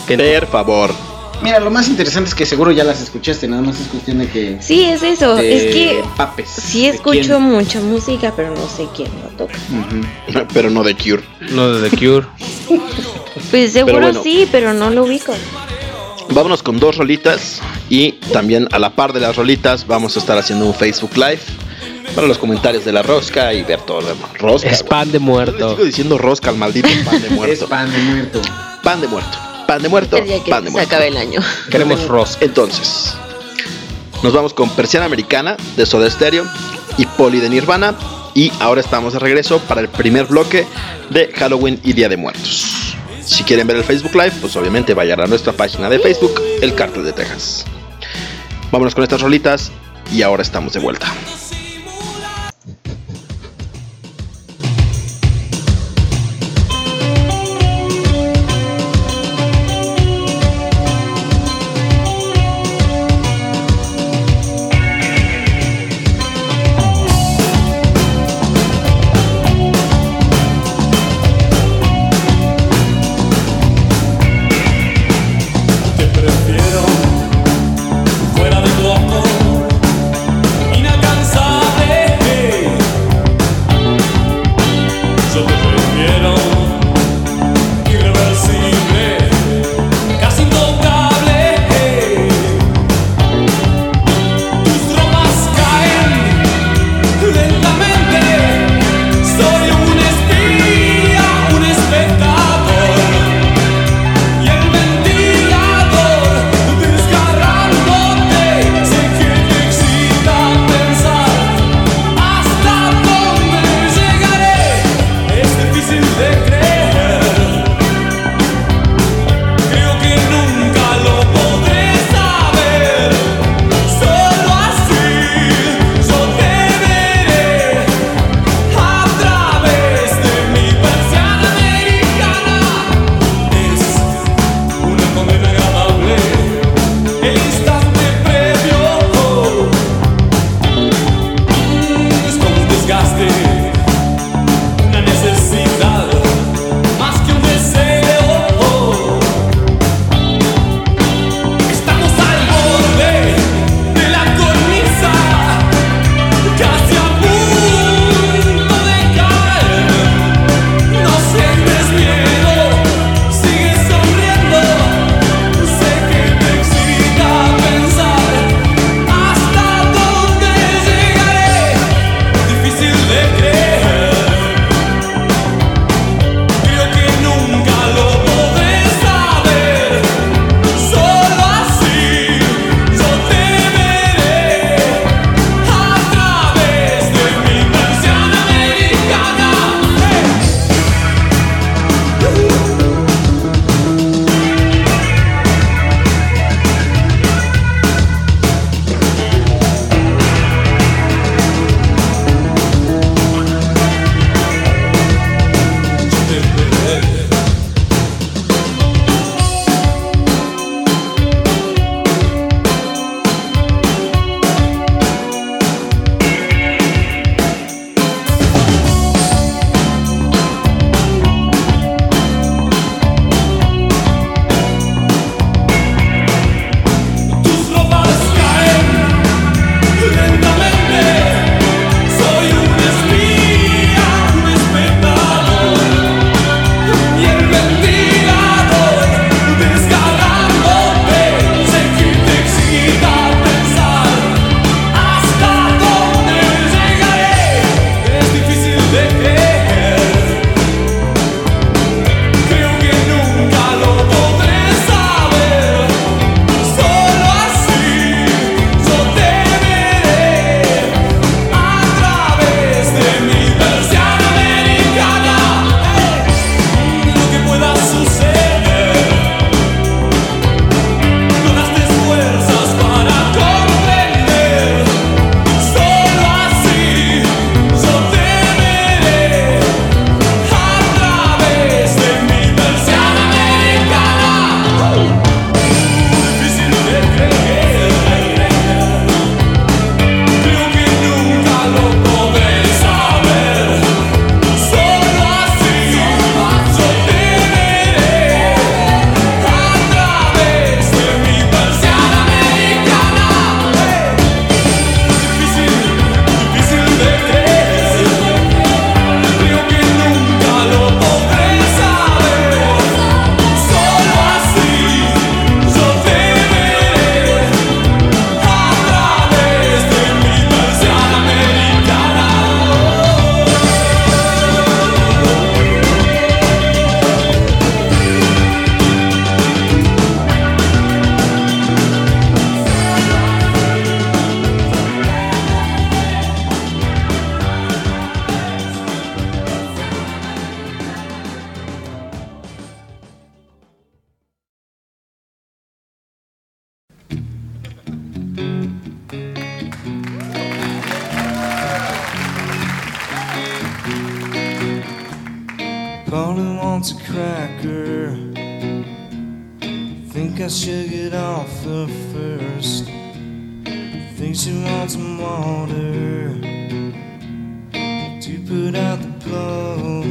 Por favor, Mira, lo más interesante es que seguro ya las escuchaste, nada más es cuestión de que... Sí, es eso. de Es que papes. sí ¿De escucho mucha música, pero no sé quién lo toca. *laughs* Pero no The Cure. No de The Cure. Pues seguro bueno. sí, pero no lo ubico. Vámonos con dos rolitas y también a la par de las rolitas vamos a estar haciendo un Facebook Live para los comentarios de la rosca y ver todo lo demás. Rosca. Es pan de muerto. sigo diciendo rosca al maldito pan de *laughs* Es muerto. pan de muerto. Pan de muerto. Pan de muerto. El día que Pan de se muerto. acabe el año. Queremos rosca. Entonces, nos vamos con Persiana Americana de Soda Stereo y Poli de Nirvana. Y ahora estamos de regreso para el primer bloque de Halloween y Día de Muertos. Si quieren ver el Facebook Live, pues obviamente vayan a nuestra página de Facebook, El Cártel de Texas. Vámonos con estas rolitas y ahora estamos de vuelta.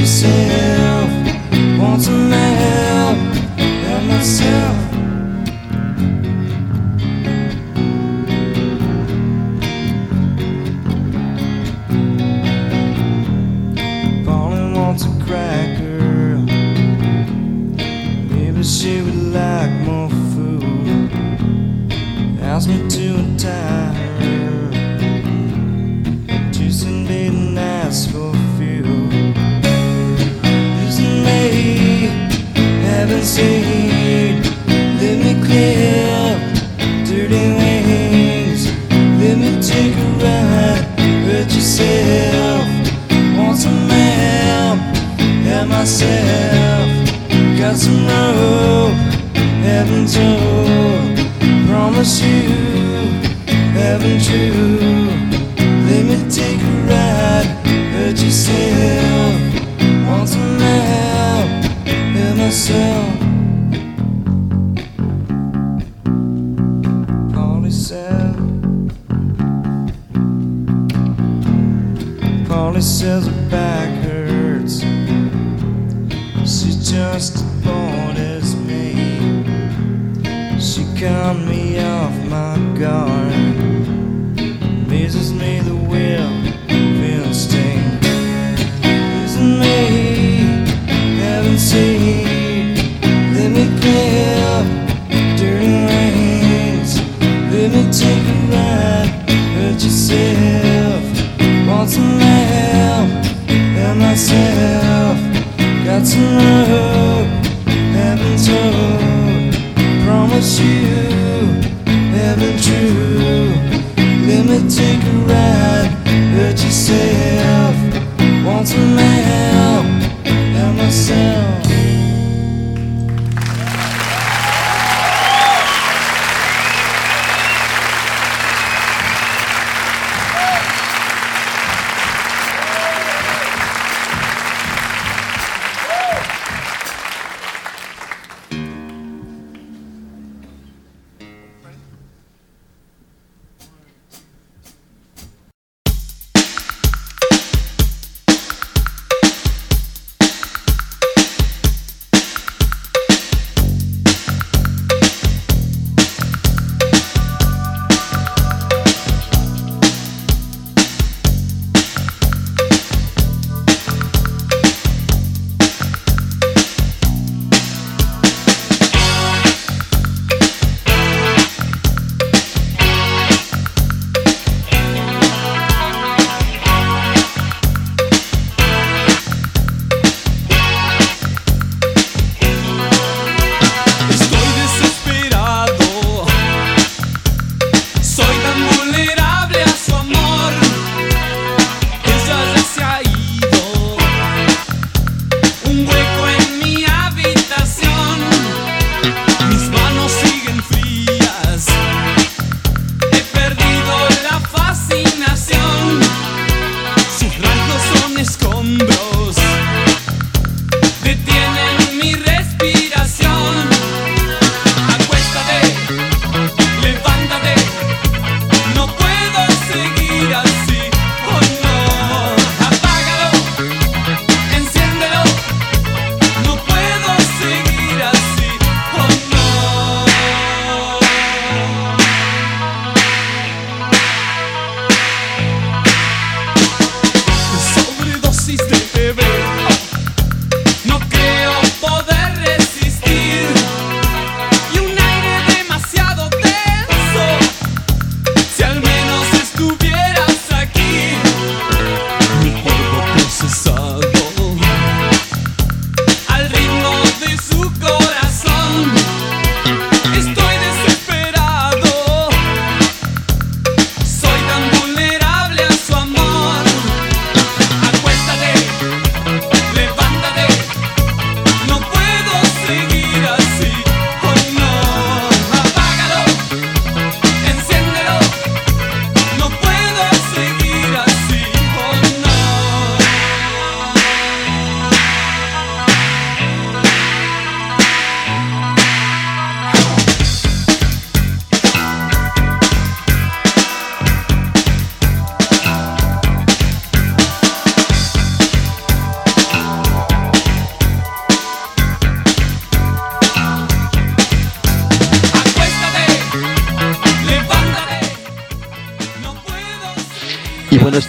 yourself. Want some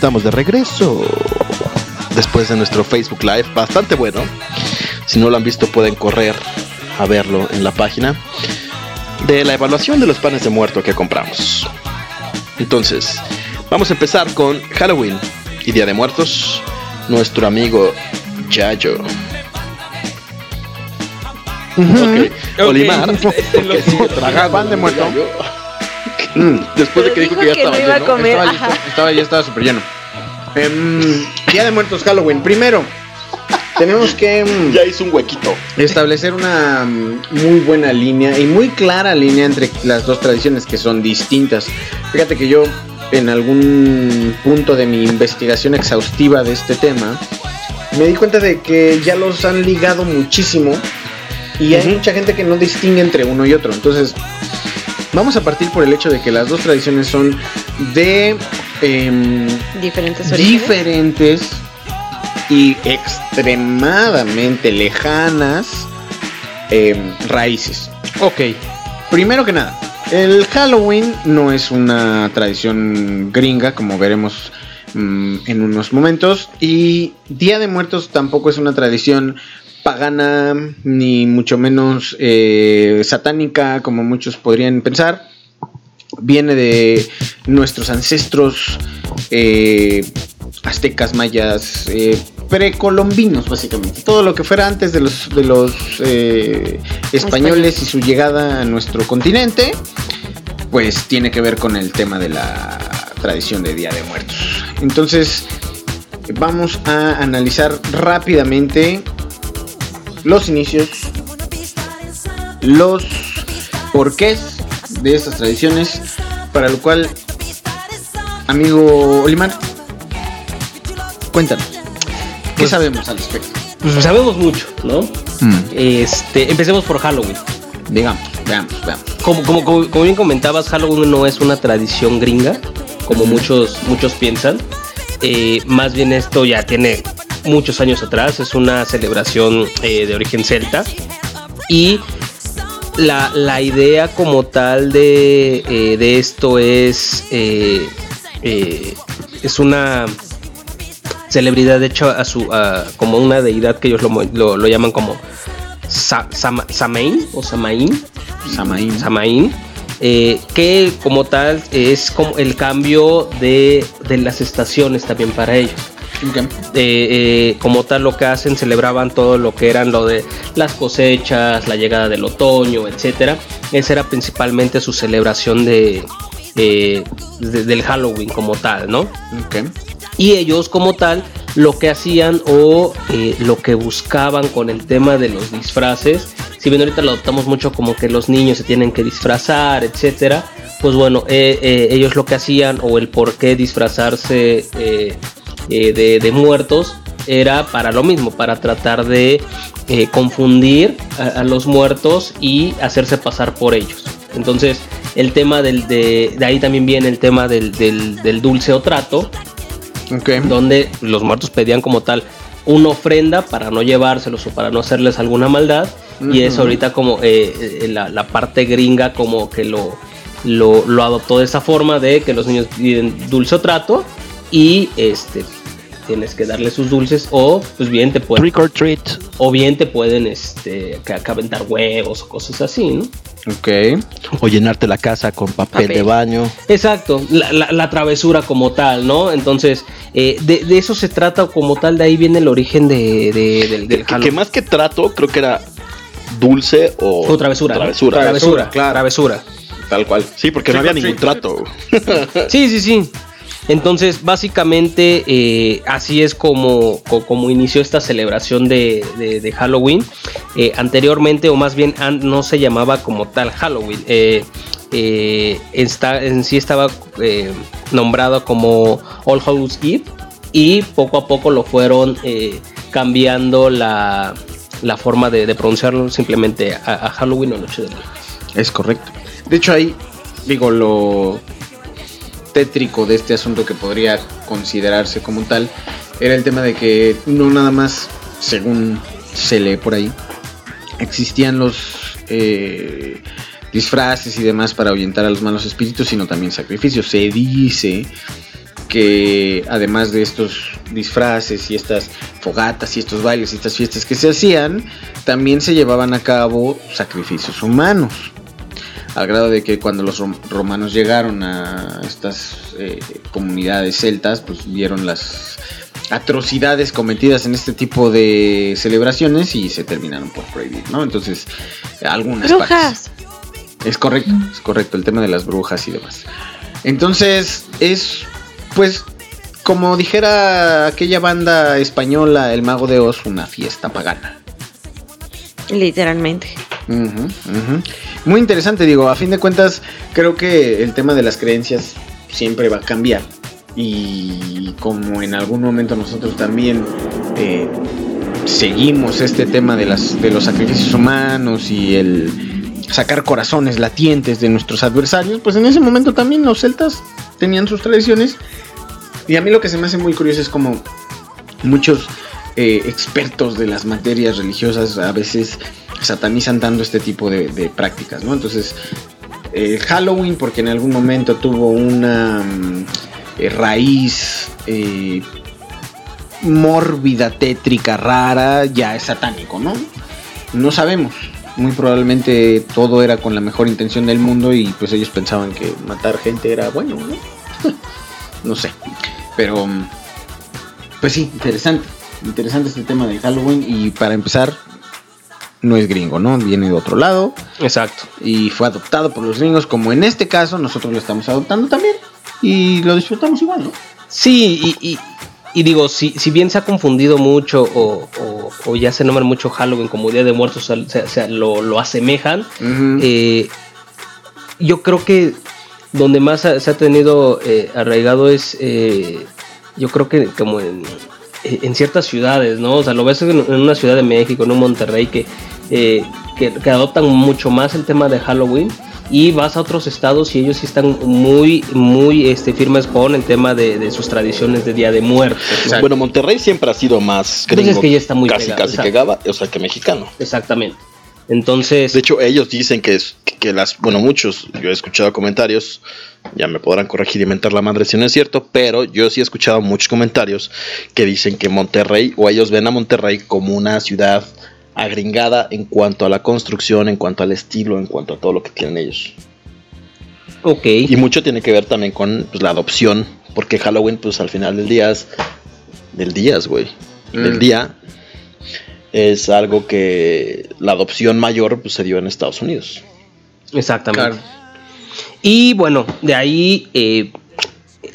estamos de regreso. Después de nuestro Facebook Live, bastante bueno. Si no lo han visto, pueden correr a verlo en la página de la evaluación de los panes de muerto que compramos. Entonces, vamos a empezar con Halloween y Día de Muertos. Nuestro amigo Yayo. Olimar, *laughs* que sigue tragando Pan de muerto. Yayo. Después de que dijo que ya estaba no iba a lleno. comer. Estaba, ajá. listo, estaba- ya estaba súper lleno. Em, Día de Muertos Halloween. Primero, tenemos que mm, *laughs* Ya hizo un huequito. establecer una mm, muy buena línea y muy clara línea entre las dos tradiciones que son distintas. Fíjate que yo en algún punto de mi investigación exhaustiva de este tema me di cuenta de que ya los han ligado muchísimo y hay mucha gente que no distingue entre uno y otro. Entonces, vamos a partir por el hecho de que las dos tradiciones son de em, Diferentes orígenes. diferentes y extremadamente lejanas em, raíces. Ok, primero que nada, el Halloween no es una tradición gringa, como veremos mm, en unos momentos, y Día de Muertos tampoco es una tradición pagana, ni mucho menos eh, satánica, como muchos podrían pensar. Viene de nuestros ancestros eh, aztecas, mayas, eh, precolombinos, básicamente. Todo lo que fuera antes de los, de los eh, españoles y su llegada a nuestro continente, pues tiene que ver con el tema de la tradición de Día de Muertos. Entonces, vamos a analizar rápidamente los inicios, los porqués de estas tradiciones, para lo cual, amigo Olimar, cuéntanos, ¿qué Pues- sabemos al respecto? Pues sabemos mucho, ¿no? Este, empecemos por Halloween. Digamos, veamos, veamos. Como, como, como, como bien comentabas, Halloween no es una tradición gringa, como muchos, muchos piensan. Eh, más bien esto ya tiene muchos años atrás, es una celebración eh, de origen celta. Y la, la idea como tal de, eh, de esto es, eh, es una celebridad hecha a su, a- como una deidad que ellos lo, lo- lo llaman como Sa- Sama- Samaín o Samaín. Samaín. Samaín, eh, que como tal es como el cambio de, de las estaciones también para ellos. Eh, eh, como tal lo que hacen, celebraban todo lo que eran lo de las cosechas, la llegada del otoño, etcétera. Esa era principalmente su celebración de, eh, de- del Halloween como tal, ¿no? Y ellos como tal lo que hacían o eh, lo que buscaban con el tema de los disfraces, si bien ahorita lo adoptamos mucho como que los niños se tienen que disfrazar, etcétera, pues bueno, ellos lo que hacían o el por qué disfrazarse eh, de, de muertos era para lo mismo, para tratar de eh, confundir a, a los muertos y hacerse pasar por ellos. Entonces, el tema del, de, de ahí también viene el tema del, del- del dulce o trato, donde los muertos pedían como tal una ofrenda para no llevárselos o para no hacerles alguna maldad. Y Ujú. ahorita como eh, la, la parte gringa como que lo, lo, lo adoptó de esa forma de que los niños piden dulce o trato y este tienes que darle sus dulces o pues bien te pueden Trick or treat. o bien te pueden este que, aventar huevos o cosas así, ¿no? Ok. O llenarte la casa con papel, Papel. de baño. Exacto, la, la- la travesura como tal, ¿no? Entonces, eh, de, de eso se trata como tal, de ahí viene el origen de, de- del, del Que, más que trato, creo que era dulce o, O travesura. ¿no? Travesura. Travesura, claro. travesura. Tal cual. Sí, porque no había ningún trato. Sí, sí, sí. Entonces, básicamente, eh, así es como, co- como inició esta celebración de, Halloween. Eh, anteriormente, o más bien, no se llamaba como tal Halloween. Eh, eh, está, en sí estaba nombrado como All Hallows Eve. Y poco a poco lo fueron cambiando la, la forma de, pronunciarlo simplemente a, Halloween o Noche de. Es correcto. De hecho, ahí digo lo tétrico de este asunto que podría considerarse como tal era el tema de que no nada más, según se lee por ahí, existían los eh, disfraces y demás para ahuyentar a los malos espíritus, sino también sacrificios. Se dice que además de estos disfraces y estas fogatas y estos bailes y estas fiestas que se hacían, también se llevaban a cabo sacrificios humanos. Al grado de que cuando los rom- romanos llegaron a estas eh, comunidades celtas, pues vieron las atrocidades cometidas en este tipo de celebraciones y se terminaron por prohibir, ¿no? Entonces, algunas partes. Brujas. Es correcto, es correcto, el tema de las brujas y demás. Entonces, es, pues, como dijera aquella banda española, El Mago de Oz, una fiesta pagana. Literalmente. Muy interesante, digo, a fin de cuentas, creo que el tema de las creencias siempre va a cambiar. Y como en algún momento nosotros también eh, seguimos este tema de, las, de los sacrificios humanos y el sacar corazones latientes de nuestros adversarios, pues en ese momento también los celtas tenían sus tradiciones. Y a mí lo que se me hace muy curioso es como muchos eh, expertos de las materias religiosas a veces satanizan tanto este tipo de, prácticas, ¿no? Entonces, el Halloween, porque en algún momento tuvo una mm, eh, raíz eh, mórbida, tétrica, rara, ya es satánico, ¿no? No sabemos. Muy probablemente todo era con la mejor intención del mundo y pues ellos pensaban que matar gente era bueno, ¿no? *laughs* no sé. Pero, mm, pues sí, interesante. Interesante este tema del Halloween y para empezar, no es gringo, ¿no? Viene de otro lado Exacto. y fue adoptado por los gringos, como en este caso nosotros lo estamos adoptando también y lo disfrutamos igual, ¿no? Sí, y, y- y digo, si, si bien se ha confundido mucho o, o- o ya se nombra mucho Halloween como Día de Muertos, o sea, se- se- lo, lo asemejan, eh, yo creo que donde más ha- se ha tenido eh, arraigado es, eh, yo creo que como en, en ciertas ciudades, ¿no? O sea, lo ves en, en una ciudad de México, en un Monterrey, que, eh, que, que adoptan mucho más el tema de Halloween. Y vas a otros estados y ellos sí están muy, muy este, firmes con el tema de, de sus tradiciones de Día de Muertos. ¿no? Bueno, Monterrey siempre ha sido más gringo, es que ya está muy casi pegado, casi que gaba, o sea, que mexicano. Exactamente. Entonces, De hecho, ellos dicen que, es, que las, bueno, muchos, yo he escuchado comentarios, ya me podrán corregir y mentar la madre si no es cierto, pero yo sí he escuchado muchos comentarios que dicen que Monterrey, o ellos ven a Monterrey como una ciudad agringada en cuanto a la construcción, en cuanto al estilo, en cuanto a todo lo que tienen ellos. ok. Y mucho tiene que ver también con pues, la adopción, porque Halloween, pues al final del día es del días, güey. Del Mm. día es algo que la adopción mayor pues, se dio en Estados Unidos. Exactamente. Y bueno, de ahí eh,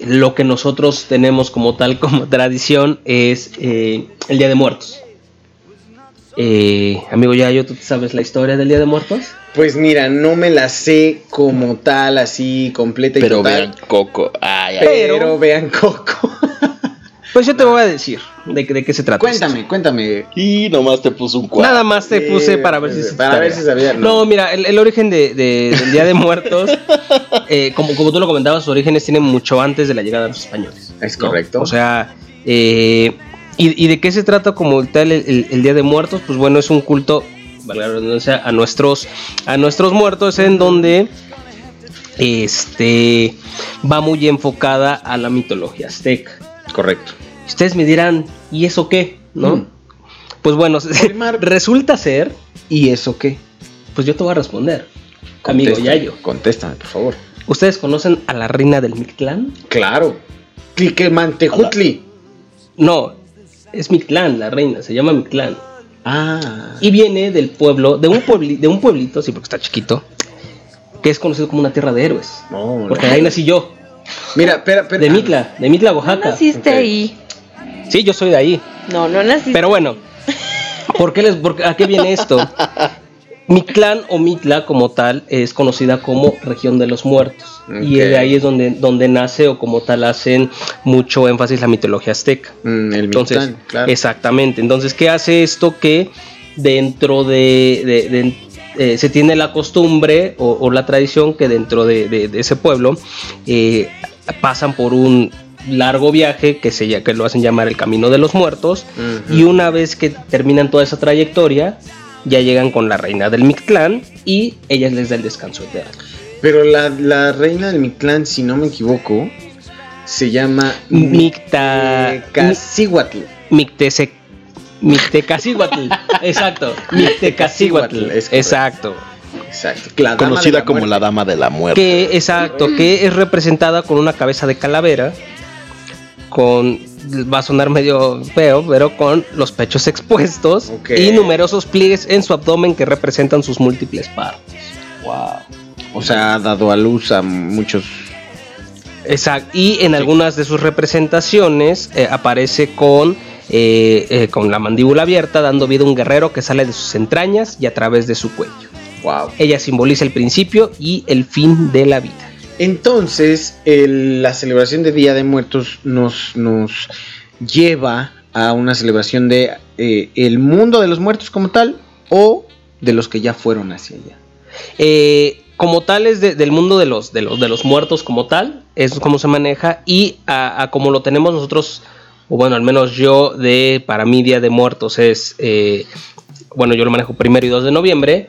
lo que nosotros tenemos como tal, *laughs* como tradición, es eh, el Día de Muertos. Eh, amigo Yayo, ¿tú sabes la historia del Día de Muertos? Pues mira, no me la sé como tal, así completa y Pero total. vean Coco. Ay, ay, pero, Pero- vean Coco. Pues yo te voy a decir de, de qué se trata. cuéntame, cuéntame. Y nomás te puso un cuadro. Nada más te puse para ver si se para ver si sabía, No, no. mira, el, el origen de, de- del Día de Muertos, *laughs* eh, como, como tú lo comentabas, sus orígenes tienen mucho antes de la llegada de los españoles. Es ¿no? correcto. O sea, eh, y, y de qué se trata como tal el, el- el Día de Muertos? Pues bueno, es un culto, valga la redundancia, a nuestros, a nuestros muertos en donde este va muy enfocada a la mitología azteca. correcto. Ustedes me dirán, ¿y eso qué? ¿no? Mm. Pues bueno, Olimar. *laughs* resulta ser, ¿Y eso qué? pues yo te voy a responder, amigo Yayo. Contéstame, por favor. ¿Ustedes conocen a la reina del Mictlán? Claro. Cliquemantejutli. No, es Mictlán, la reina, se llama Mictlán. Ah. Y viene del pueblo, de un, puebli- de un pueblito, sí, porque está chiquito, que es conocido como una tierra de héroes. No, Porque no. ahí nací yo, Mira, espera, espera. de Mitla, de Mitla, No Oaxaca. naciste ok. ahí. Sí, yo soy de ahí. No, no naciste. Pero bueno, *laughs* ¿por qué les, por- ¿a qué viene esto? Mictlán o Mitla como tal es conocida como región de los muertos. Y de ahí es donde, donde nace o como tal hacen mucho énfasis la mitología azteca. Mm, el Entonces, Mictlán, claro. exactamente. Entonces, ¿qué hace esto? Que dentro de, de- de- eh, se tiene la costumbre o, o la tradición que dentro de, de- de ese pueblo eh, pasan por un largo viaje que, se, que lo hacen llamar el Camino de los Muertos y una vez que terminan toda esa trayectoria ya llegan con la reina del Mictlán y ella les da el descanso eterno. Pero la, la reina del Mictlán, si no me equivoco, se llama Micta. Mictecacihuatl. Mictese. Mictecacihuatl. *laughs* Exacto. Correcto. Exacto. Exacto. La Conocida la como muerte. la Dama de la Muerte. Que, exacto, que es representada con una cabeza de calavera. Con. Va a sonar medio feo, pero con los pechos expuestos y numerosos pliegues en su abdomen que representan sus múltiples partes. Wow. O sea, ha dado a luz a muchos. Exacto. Y en algunas de sus representaciones eh, aparece con, eh, eh, con la mandíbula abierta, dando vida a un guerrero que sale de sus entrañas y a través de su cuello. Wow. Ella simboliza el principio y el fin de la vida. Entonces, el- la celebración de Día de Muertos nos, nos lleva a una celebración de eh, el mundo de los muertos como tal o de los que ya fueron hacia allá. Eh, como tal es de- del mundo de los, de, los, de los muertos como tal, es como se maneja y a, a como lo tenemos nosotros, o bueno, al menos yo de, para mí Día de Muertos es, eh, bueno, yo lo manejo primero y 2 de noviembre,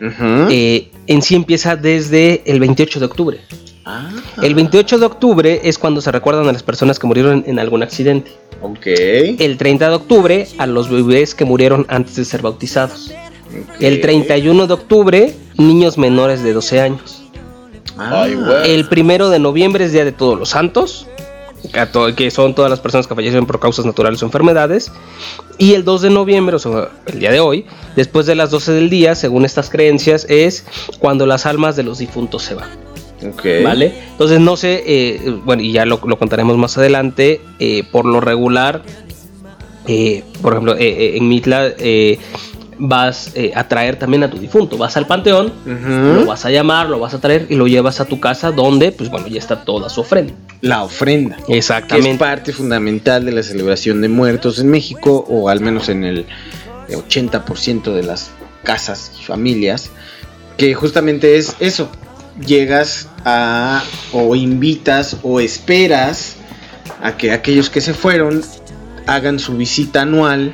eh, en sí empieza desde el 28 de octubre. Ah, El 28 de octubre es cuando se recuerdan a las personas que murieron en algún accidente. ok. El 30 de octubre a los bebés que murieron antes de ser bautizados. El 31 de octubre, niños menores de 12 años. Ah, Ay. El primero de noviembre es Día de Todos los Santos, que son todas las personas que fallecieron por causas naturales o enfermedades. Y el 2 de noviembre, o sea, el día de hoy, después de las 12 del día, según estas creencias, es cuando las almas de los difuntos se van. Ok. ¿Vale? Entonces no sé, eh, bueno, y ya lo, lo contaremos más adelante, eh, por lo regular, eh, por ejemplo, en Mitla vas a traer también a tu difunto, vas al panteón, lo vas a llamar, lo vas a traer y lo llevas a tu casa donde, pues bueno, ya está toda su ofrenda. La ofrenda. que es Exactamente. parte fundamental de la celebración de muertos en México, o al menos en el 80% de las casas y familias, que justamente es eso, llegas a o invitas o esperas a que aquellos que se fueron hagan su visita anual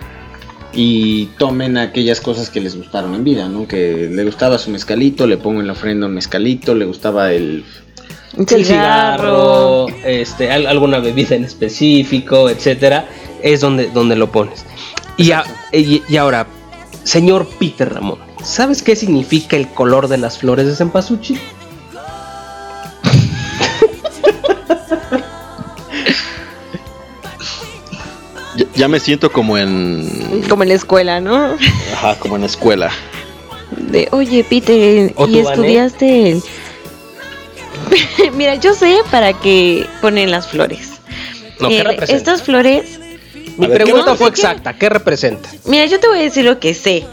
y tomen aquellas cosas que les gustaron en vida, ¿no? Que le gustaba su mezcalito, le pongo en la ofrenda un mezcalito, le gustaba el el cigarro, este, al- alguna bebida en específico, etcétera, es donde, donde lo pones. Y, a- y- y ahora, señor Peter Ramón, ¿sabes qué significa el color de las flores de cempasúchil? Ya, me siento como en. Como en la escuela, ¿no? Ajá, como en escuela. De, oye, Peter, ¿O ¿y estudiaste el...? *laughs* Mira, yo sé para qué ponen las flores. No, ¿qué Eh, representa? estas flores... Mi A ver, ¿qué pregunta no? fue Sí exacta, ¿qué representa? Mira, yo te voy a decir lo que sé.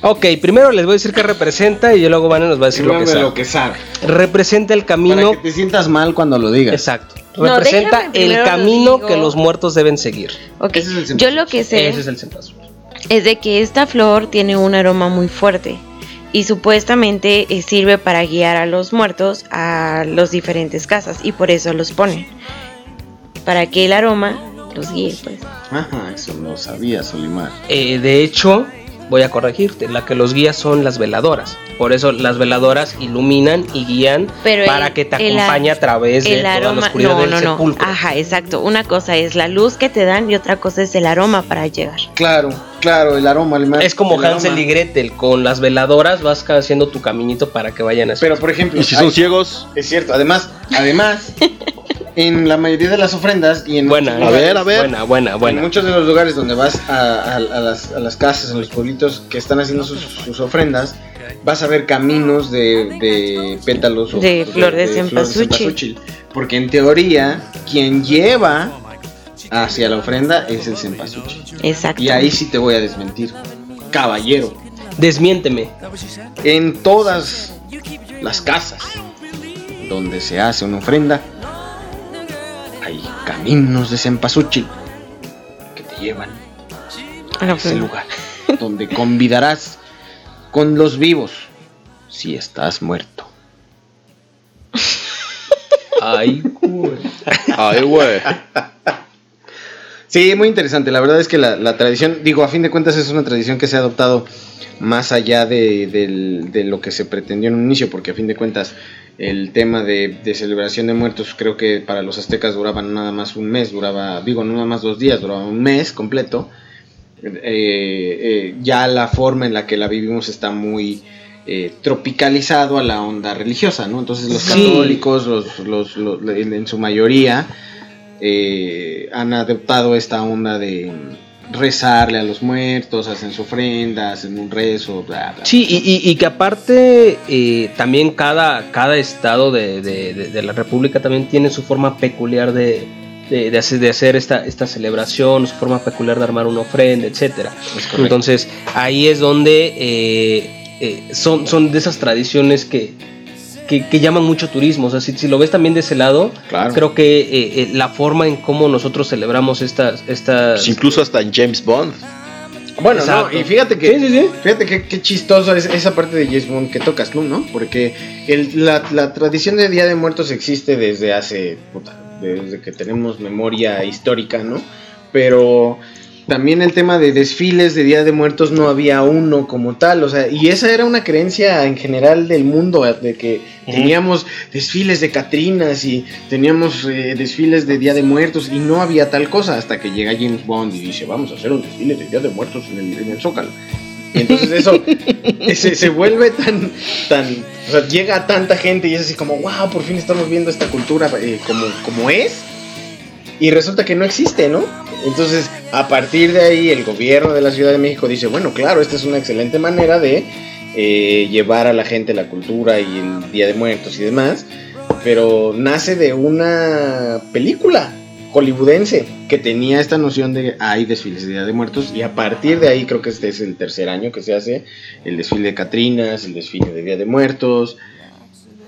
Ok, primero les voy a decir qué representa y luego Vane nos va a decir lo que, sabe. lo que sabe. Representa el Para camino... que te sientas mal cuando lo digas. Exacto. No, Representa el lo camino que los muertos deben seguir. Ok, Ese es el yo lo que sé Ese es el es de que esta flor tiene un aroma muy fuerte y supuestamente eh, sirve para guiar a los muertos a las diferentes casas y por eso los ponen. Para que el aroma los guíe, pues. Ajá, eso lo sabía Solimar. Eh, de hecho, voy a corregirte, la que los guía son las veladoras. Por eso las veladoras iluminan y guían Pero para el- que te acompañe a través de El toda la aroma, oscuridad no, del no, no. sepulcro. Ajá, exacto. Una cosa es la luz que te dan y otra cosa es el aroma para llegar. Claro, claro, el aroma. El Es como el Hansel aroma. y Gretel, con las veladoras vas haciendo tu caminito para que vayan a Pero por ejemplo, Y si son hay- ciegos, es cierto, además, además, *laughs* en la mayoría de las ofrendas y en Buena, muchos A ver, lugares- a ver. Buena, buena, En muchos de los lugares donde vas a, a- a las, a las casas, en los pueblitos que están haciendo sus, sus ofrendas, vas a ver caminos de, de pétalos o De flor de cempasúchil. cempasúchil. Porque en teoría, quien lleva hacia la ofrenda es el cempasúchil. Exacto. Y ahí sí te voy a desmentir. Caballero. Desmiénteme. En todas las casas donde se hace una ofrenda, hay caminos de cempasúchil que te llevan A ese lugar donde convidarás con los vivos si estás muerto. Ay, güey. ay, güey. Sí, muy interesante. La verdad es que la, la tradición, digo, a fin de cuentas es una tradición que se ha adoptado más allá de lo que se pretendió en un inicio, porque a fin de cuentas el tema de, de celebración de muertos, creo que para los aztecas duraba nada más un mes, duraba, digo, no nada más dos días, duraba un mes completo. Eh, eh, ya la forma en la que la vivimos está muy eh, tropicalizado a la onda religiosa, ¿no? Entonces los Sí. católicos, los, los- los- en en su mayoría, han adoptado esta onda de rezarle a los muertos, hacen su ofrenda, hacen un rezo, bla, bla. Sí, y, y- y que aparte eh, también cada, cada estado de, de- de- de la República también tiene su forma peculiar de, hacer, de hacer esta, esta celebración, su forma peculiar de armar una ofrenda, etcétera. correcto. Entonces ahí es donde eh, eh, son, son de esas tradiciones que, que, que llaman mucho turismo. O sea, si, si lo ves también de ese lado, Claro. creo que eh, eh, la forma en cómo nosotros celebramos estas... estas Pues incluso hasta en James Bond. Bueno, Exacto. no, y fíjate que, Sí, sí, sí. fíjate que, qué chistoso es esa parte de James Bond que tocas tú, ¿no? Porque el- la, la tradición de Día de Muertos existe desde hace, puta, desde que tenemos memoria histórica, ¿no? Pero también el tema de desfiles de Día de Muertos no había uno como tal, o sea, y esa era una creencia en general del mundo, de que teníamos desfiles de Catrinas y teníamos eh, desfiles de Día de Muertos y no había tal cosa hasta que llega James Bond y dice, vamos a hacer un desfile de Día de Muertos en el, en el Zócalo. Y entonces eso *laughs* se, se vuelve tan, tan, o sea, llega a tanta gente y es así como, wow, por fin estamos viendo esta cultura eh, como, como es. Y resulta que no existe, ¿no? Entonces, a partir de ahí, el gobierno de la Ciudad de México dice, bueno, claro, esta es una excelente manera de eh, llevar a la gente la cultura y el Día de Muertos y demás, pero nace de una película hollywoodense que tenía esta noción de hay desfiles de Día de Muertos y a partir de ahí creo que este es el tercer año que se hace el desfile de Catrinas, el desfile de Día de Muertos.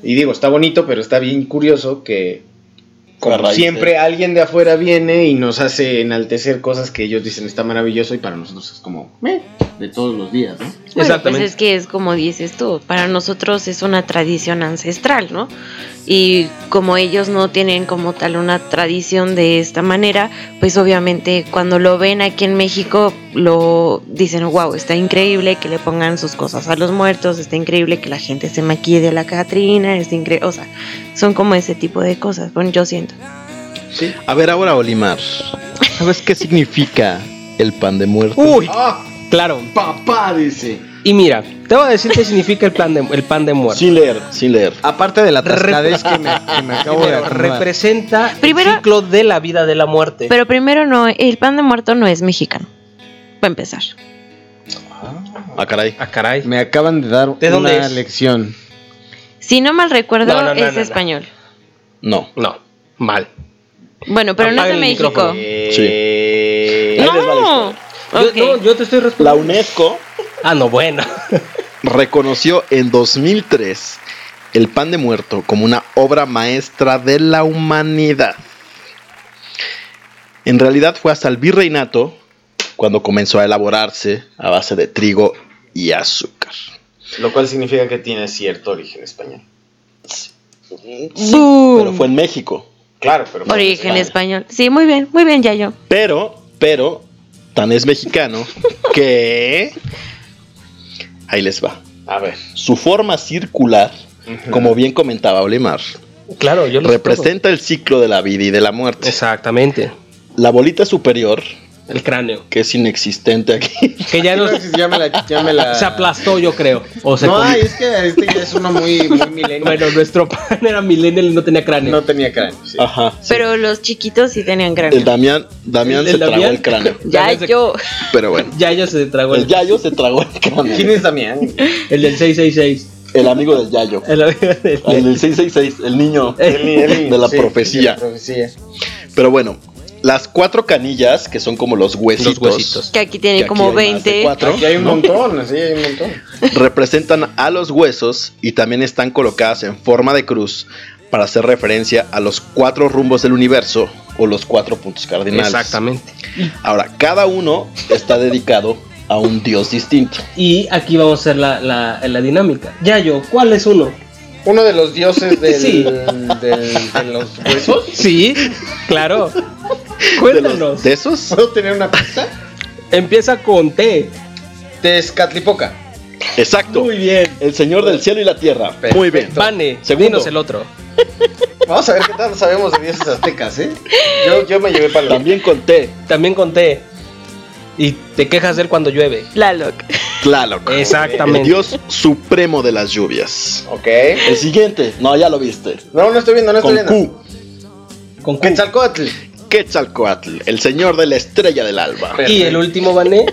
Y digo, está bonito, pero está bien curioso que como siempre de- alguien de afuera viene y nos hace enaltecer cosas que ellos dicen está maravilloso y para nosotros es como "Meh", de todos los días, ¿no? Bueno, Exactamente. Pues es que es como dices tú, para nosotros es una tradición ancestral, ¿no? Y como ellos no tienen como tal una tradición de esta manera, pues obviamente cuando lo ven aquí en México lo dicen, wow, está increíble que le pongan sus cosas a los muertos, está increíble que la gente se maquille de la Catrina, está increíble, o sea, son como ese tipo de cosas, bueno, yo siento. A ver, ahora Olimar, ¿sabes qué significa el pan de muerto? Uy, ¡Ah! Claro. Papá dice. Y mira, te voy a decir qué significa el, plan de, el pan de muerto. Sin leer, sin leer. Aparte de la tascadez que me, que me acabo de representa Primero- el ciclo de la vida de la muerte. Pero primero no, el pan de muerto no es mexicano, para empezar. Ah, caray. ah, caray. Me acaban de dar ¿De dónde una es? lección. Si no mal recuerdo, No, no, no, es no, no. español. No. No, mal. Bueno, pero no es de México. Sí. Eh, La No. Yo, no, yo te estoy La respondiendo. UNESCO Ah, no, bueno. *laughs* reconoció en 2003 el pan de muerto como una obra maestra de la humanidad. En realidad fue hasta el virreinato cuando comenzó a elaborarse a base de trigo y azúcar. Lo cual significa que tiene cierto origen español. Boom. Pero fue en México. Claro, pero. Origen español. Sí, muy bien, muy bien, Yayo. Pero, pero, tan es mexicano que... Ahí les va. A ver. Su forma circular, como bien comentaba Olimar, Claro, yo lo sé representa el ciclo de la vida y de la muerte. Exactamente. La bolita superior, El cráneo. que es inexistente aquí, *laughs* Que ya no ya me la, ya me la- *laughs* se aplastó, yo creo. O se No, comió. es que este ya es uno muy, muy *laughs* millennial. Bueno, nuestro pan era millennial y no tenía cráneo. no tenía cráneo. sí. Ajá. Pero los chiquitos sí tenían cráneo. El Damián, Damián ¿El se tragó Damián? el cráneo. Yayo. Pero bueno, Ya ya se tragó el el, Yayo se tragó el ¿Quién cráneo. es Damián? el del 666. El amigo del Yayo. El, el- El del 666, el niño el- de la Sí, profecía. de la profecía. Pero bueno, las cuatro canillas, que son como los huesitos, Los huesitos. Que aquí que tiene aquí como de 20. cuatro, Aquí hay un ¿no? montón, así hay un montón. *laughs* representan a los huesos y también están colocadas en forma de cruz para hacer referencia a los cuatro rumbos del universo o los cuatro puntos cardinales. Exactamente. Ahora, cada uno está dedicado a un dios distinto. Y aquí vamos a hacer la, la, la dinámica. Yayo, ¿cuál es uno? Uno de los dioses *laughs* del, Sí. del- de los huesos. Sí, claro. *laughs* ¿De, los- Cuéntanos. de esos? ¿Puedo tener una pista? Empieza con T. Tezcatlipoca. Exacto. Muy bien. El Señor del cielo y la tierra. Muy bien. Vane, Segundo. dinos el otro. *laughs* Vamos a ver qué tal sabemos de dioses aztecas, ¿eh? Yo, yo me llevé para También conté También conté. Y te quejas de él cuando llueve. Tlaloc. Tlaloc. *laughs* Exactamente. El dios supremo de las lluvias. Ok. El siguiente. No, ya lo viste. No, no estoy viendo, no estoy Con viendo. Q. Con Q. Quetzalcóatl. Quetzalcoatl, el señor de la estrella del alba. Y el último, Vané,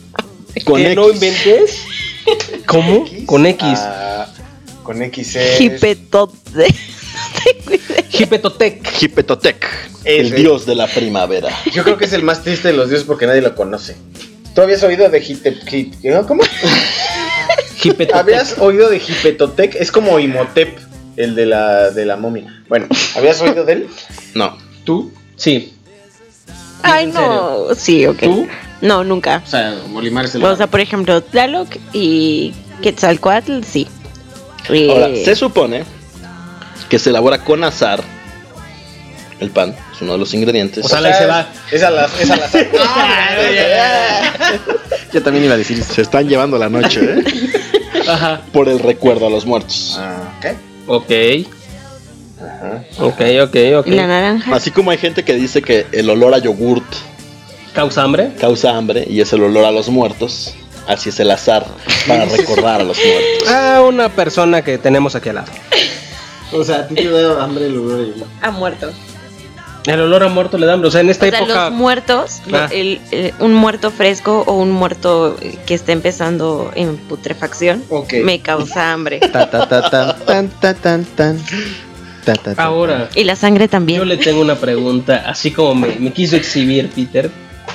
*laughs* Con que X. no inventes. ¿Cómo? Con X. Ah, con X es... Jipetot. Hipetotec. Hipetotec, el Ese. dios de la primavera. Yo creo que es el más triste de los dioses porque nadie lo conoce. ¿Tú habías oído de. Hit- ¿no? ¿Cómo? Hipetotec. ¿Habías oído de Hipetotec? Es como Imhotep, el de la, de la momia. Bueno, ¿habías oído de él? No. ¿Tú? Sí. Ay, ¿En no. Sí, ok. ¿Tú? No, nunca. O sea, Molimar es el... O sea, por ejemplo, Tlaloc y Quetzalcoatl, sí. Eh, Ahora, se supone que se elabora con azar. El pan es uno de los ingredientes. O sea, ahí se va. Es a las... Es a las... *laughs* Yo también iba a decir se están llevando la noche, ¿eh? Ajá. Por el recuerdo a los muertos. Ah, ok. Ok. Ajá. Ok, ok, ok. ¿Y la naranja? Así como hay gente que dice que el olor a yogurt ¿Causa hambre? causa hambre y es el olor a los muertos, así es el azar para *laughs* recordar a los muertos. A una persona que tenemos aquí al lado. O sea, a ti te da hambre el olor. A muertos. El olor a muerto le da hambre. O sea, en esta O sea, época. los muertos, Ah. el- el- un muerto fresco o un muerto eh, que está empezando en putrefacción, me causa hambre. Ta, ta, ta, tan, tan, ta, tan, tan. Ta, ta, ta. Ahora, Y la sangre yo también. le tengo una pregunta. Así como me, me quiso exhibir Peter.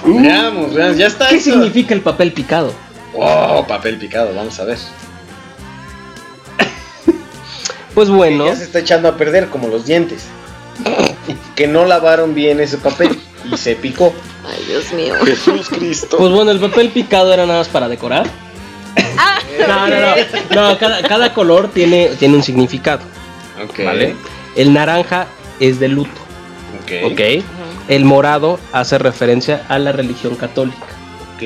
Veamos, veamos, ya está. ¿Qué eso. significa el papel picado? Oh, papel picado, vamos a ver. *laughs* Pues bueno, Ya se está echando a perder como los dientes. *laughs* que no lavaron bien ese papel y se picó. Ay, Dios mío. Jesús Cristo. pues bueno, el papel picado era nada más para decorar. No, no, no. No, cada, cada color tiene, tiene un significado. Ok. ¿Vale? El naranja es de luto. Ok. ¿Ok? El morado hace referencia a la religión católica. Ok.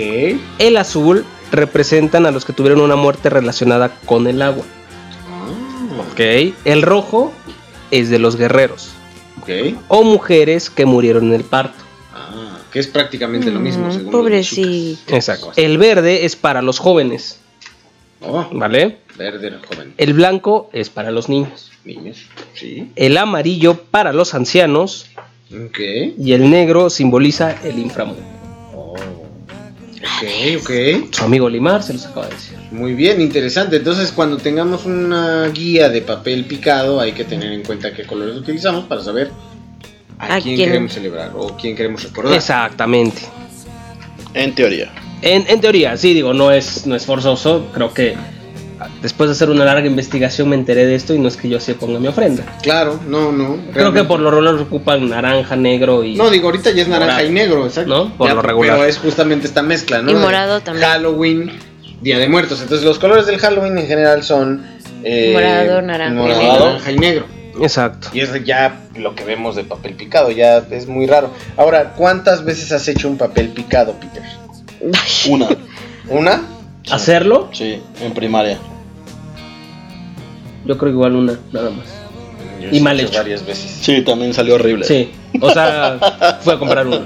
El azul representan a los que tuvieron una muerte relacionada con el agua. ¿Ok? El rojo es de los guerreros. Ok. O mujeres que murieron en el parto. Ah, que es prácticamente lo mismo, Mm, según pobrecito. Exacto. El verde es para los jóvenes. Oh, ¿Vale? Verde, joven. El blanco es para los niños. Niños. Sí. El amarillo para los ancianos. Ok. Y el negro simboliza el inframundo. Oh. Ok, ok. Su amigo Limar se los acaba de decir. Muy bien, interesante. Entonces, cuando tengamos una guía de papel picado, hay que tener en cuenta qué colores utilizamos para saber a, ¿A quién, quién? queremos celebrar o quién queremos recordar. Exactamente. En teoría. En, en teoría, sí, digo, no es, no es forzoso. Creo que después de hacer una larga investigación me enteré de esto y no es que yo así ponga mi ofrenda. Claro, no, no. Creo que por lo regular ocupan naranja, negro y... No, digo, ahorita ya es naranja Morado. y negro, exacto. ¿No? Por lo regular. Pero es justamente esta mezcla, ¿no? Y De morado también. Halloween, Día de Muertos. Entonces, los colores del Halloween en general son. eh, Morado, naranja y negro. naranja y negro. Exacto. Y es ya lo que vemos de papel picado, ya es muy raro. Ahora, ¿cuántas veces has hecho un papel picado, Peter? Una. ¿Una? ¿Hacerlo? Sí, en primaria. Yo creo que igual una, nada más. Yo Y mal hecho varias veces. Sí, también salió horrible. Sí, o sea, *laughs* fui a comprar uno.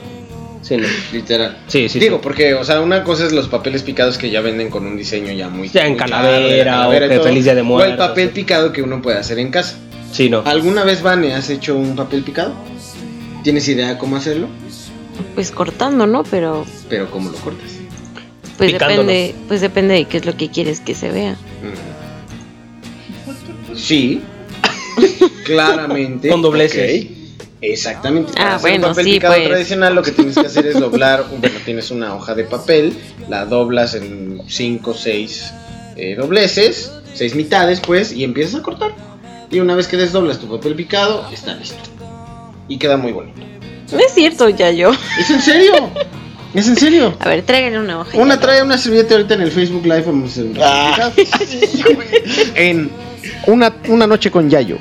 Sí, no. Literal. Sí, sí, Digo, sí. porque, o sea, una cosa es los papeles picados que ya venden con un diseño ya muy. Ya en muy calavera, o que feliz día de O el papel picado que uno puede hacer en casa. Sí, no. ¿Alguna vez, Vane, has hecho un papel picado? ¿Tienes idea cómo hacerlo? Pues cortando, ¿no? Pero Pero ¿cómo lo cortas? pues Picándolo. depende, pues depende de qué es lo que quieres que se vea. Mm. Sí. *laughs* Claramente. Con dobleces. Exactamente. Para Ah, hacer bueno, un papel sí, picado pues. tradicional lo que tienes que hacer es *laughs* doblar, bueno, tienes una hoja de papel, la doblas en 5 o 6 dobleces, 6 mitades pues, y empiezas a cortar. Y una vez que desdoblas tu papel picado, está listo. Y queda muy bonito. No es cierto, ya yo. ¿Es en serio? ¿Es en serio? A ver, tráiganle una hoja. Una trae una servilleta ahorita en el Facebook Live vamos a hacer un Ah. *laughs* en una, una noche con Yayo.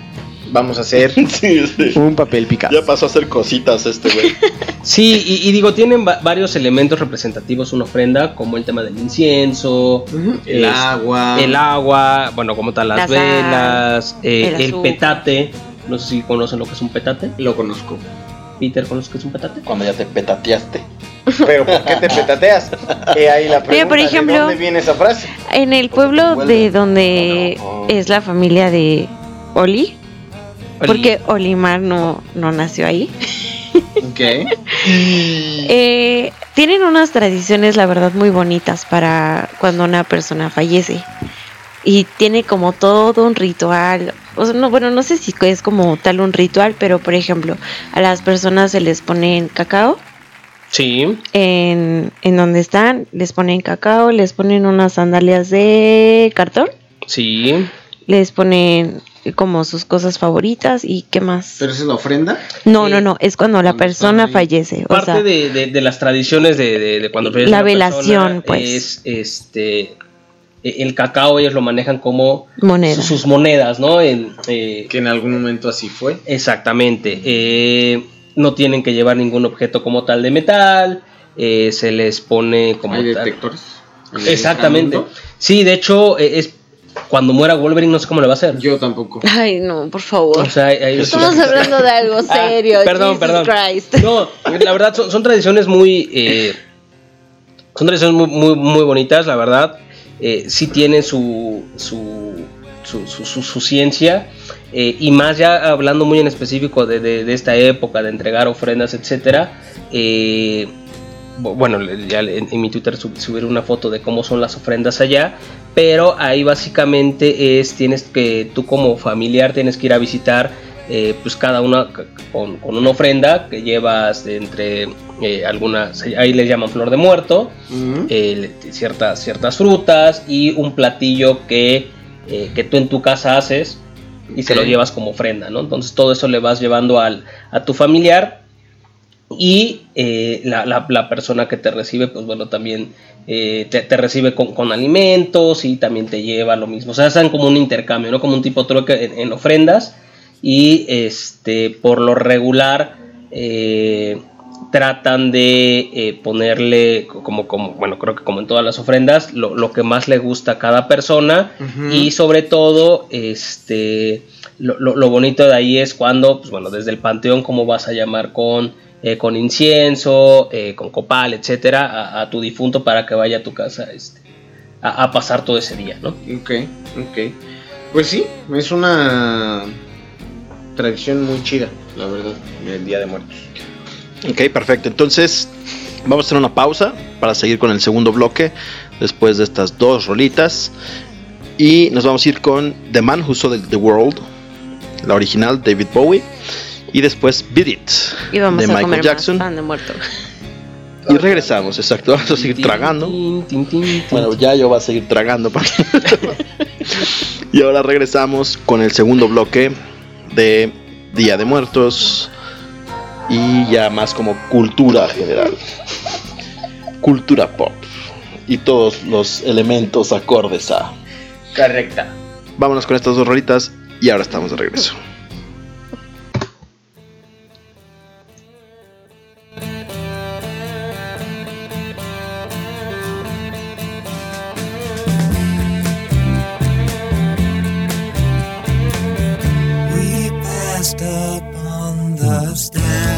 vamos a hacer *laughs* Sí, sí. un papel picado. Ya pasó a hacer cositas este güey. *laughs* Sí, y, y digo, tienen va- varios elementos representativos una ofrenda, como el tema del incienso, El es- agua. el agua, bueno, como tal, las La sal, velas, eh, el el, petate. No sé si conocen lo que es un petate. Lo conozco. Peter, ¿conoces qué es un petate? Cuando ya te petateaste. Pero ¿por qué te petateas? He ahí la Mira, por ejemplo- ¿de dónde viene esa frase? En el pueblo de donde No, no. es la familia de Oli, porque Olimar no, no nació ahí, Ok. *laughs* eh, tienen unas tradiciones, la verdad, muy bonitas para cuando una persona fallece. Y tiene como todo un ritual. O sea, no, bueno, no sé si es como tal un ritual, pero por ejemplo, a las personas se les ponen cacao Sí, en, en donde están, les ponen cacao, les ponen unas sandalias de cartón, sí. les ponen como sus cosas favoritas y qué más. ¿Pero esa es la ofrenda? No, no, no, es cuando la cuando persona fallece. O Parte sea, de, de- de las tradiciones de, de- de cuando fallece La persona velación, pues. Es este. eh, El cacao ellos lo manejan como moneda. sus, sus monedas, ¿no? En, eh, Que en algún momento así fue. Exactamente. eh, no tienen que llevar ningún objeto como tal de metal. eh, se les pone como Hay tal- detectores. El Exactamente. Sí, de hecho, eh, es cuando muera Wolverine, no sé cómo le va a hacer. Yo tampoco. Ay, no, por favor. O sea, hay- hay- Estamos hablando de algo *laughs* Ah, serio. perdón, Jesus perdón. Christ. No, la verdad son, son tradiciones muy. eh, son tradiciones muy, muy, muy bonitas, la verdad. Eh, sí tienen su. su, su, su- su- su ciencia. Eh, y más ya hablando muy en específico de, de- de esta época, de entregar ofrendas, etcétera. eh, bu- bueno, ya en, en mi Twitter sub- una foto de cómo son las ofrendas allá. Pero ahí básicamente es, tienes que, tú como familiar tienes que ir a visitar eh, pues cada una con, con una ofrenda que llevas de entre eh, algunas, ahí les llaman flor de muerto, eh, ciertas, ciertas frutas y un platillo que, que tú en tu casa haces y se lo llevas como ofrenda, ¿no? Entonces todo eso le vas llevando al, a tu familiar y eh, la, la- la persona que te recibe, pues bueno, también eh, te, te recibe con, con alimentos y también te lleva lo mismo. O sea, hacen como un intercambio, ¿no? Como un tipo trueque en, en ofrendas. Y este, por lo regular, eh, tratan de eh, ponerle, como, como, bueno, creo que como en todas las ofrendas, lo, lo que más le gusta a cada persona. Y sobre todo, este, lo, lo- lo bonito de ahí es cuando, pues bueno, desde el panteón, cómo vas a llamar con, eh, con incienso, eh, con copal, etcétera, a, a tu difunto para que vaya a tu casa este, a, a pasar todo ese día, ¿no? Ok, ok. Pues sí, es una tradición muy chida, la verdad, el Día de Muertos. Ok, perfecto. Entonces, vamos a hacer una pausa para seguir con el segundo bloque después de estas dos rolitas. Y nos vamos a ir con The Man Who Saw the, World, la original David Bowie. Y después Beat It Y vamos de a Michael comer Jackson. más pan de muerto. Y regresamos, exacto. Vamos a seguir tragando. Bueno, ya yo voy a seguir tragando. *laughs* y ahora regresamos con el segundo bloque de Día de Muertos. Y ya más como cultura general. Cultura pop. Y todos los elementos acordes a. Correcta. Vámonos con estas dos rolitas y ahora estamos de regreso. We passed up on the stair.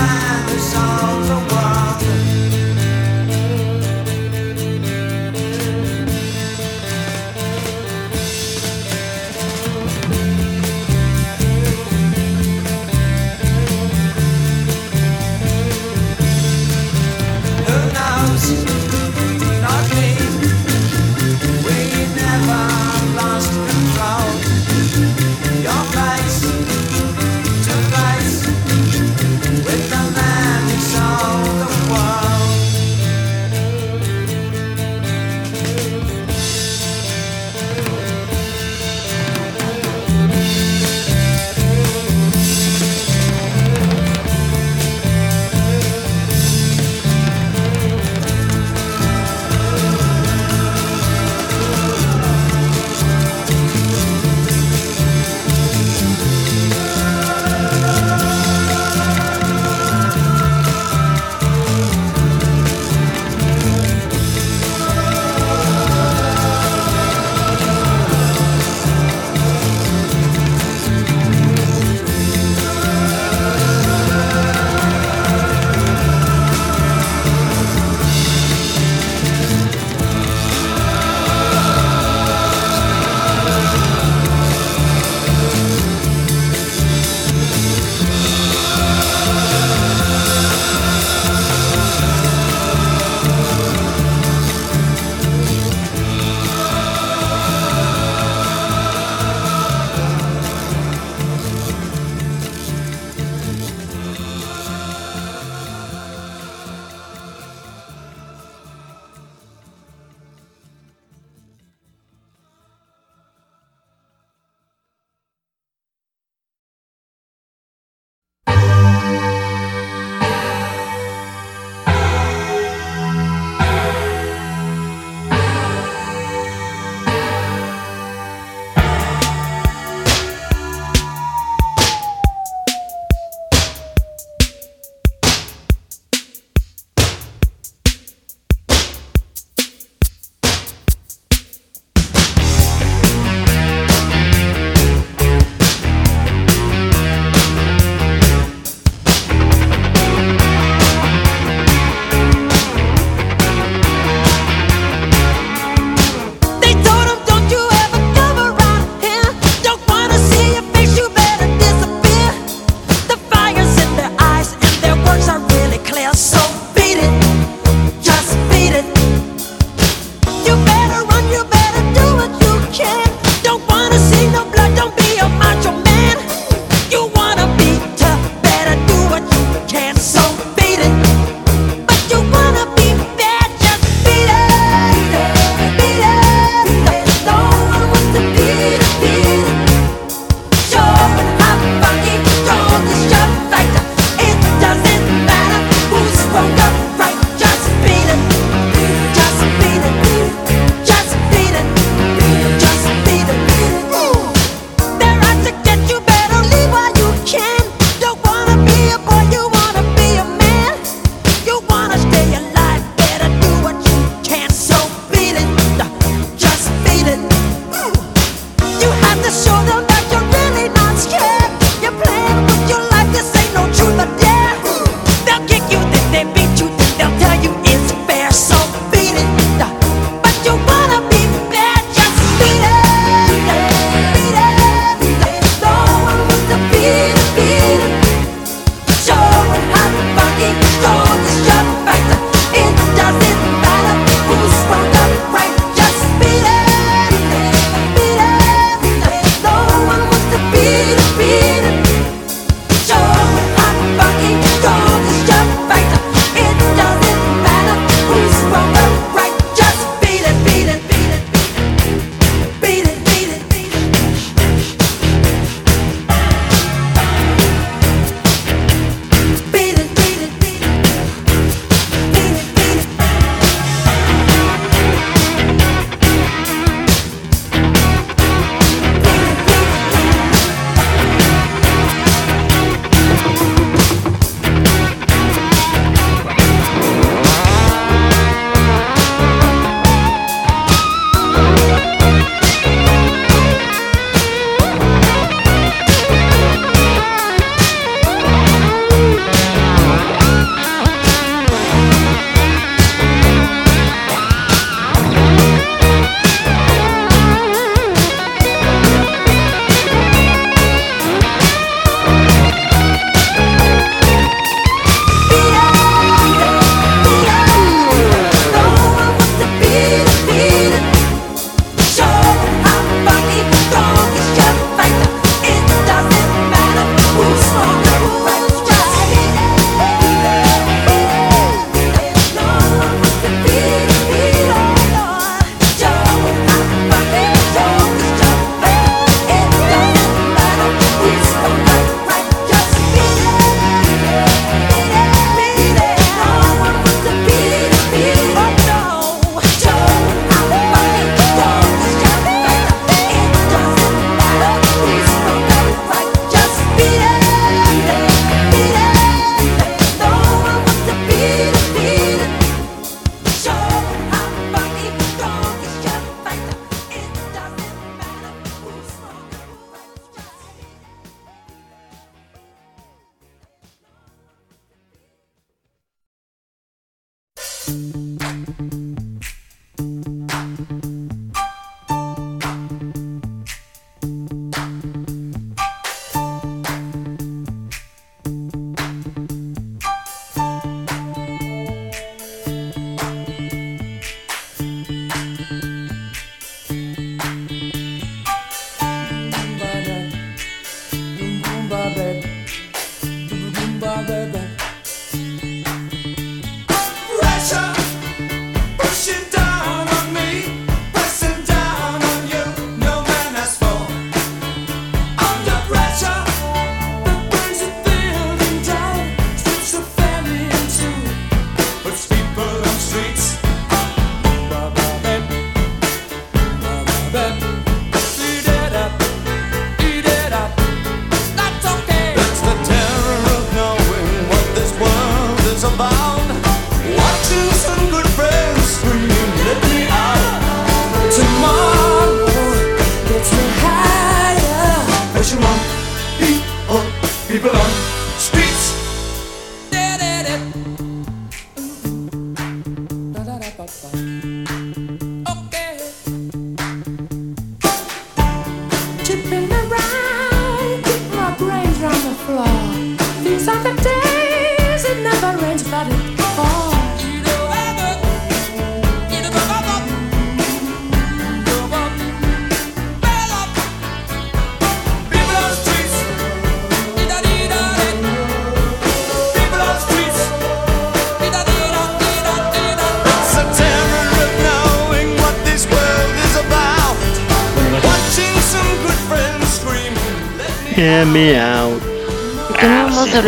night.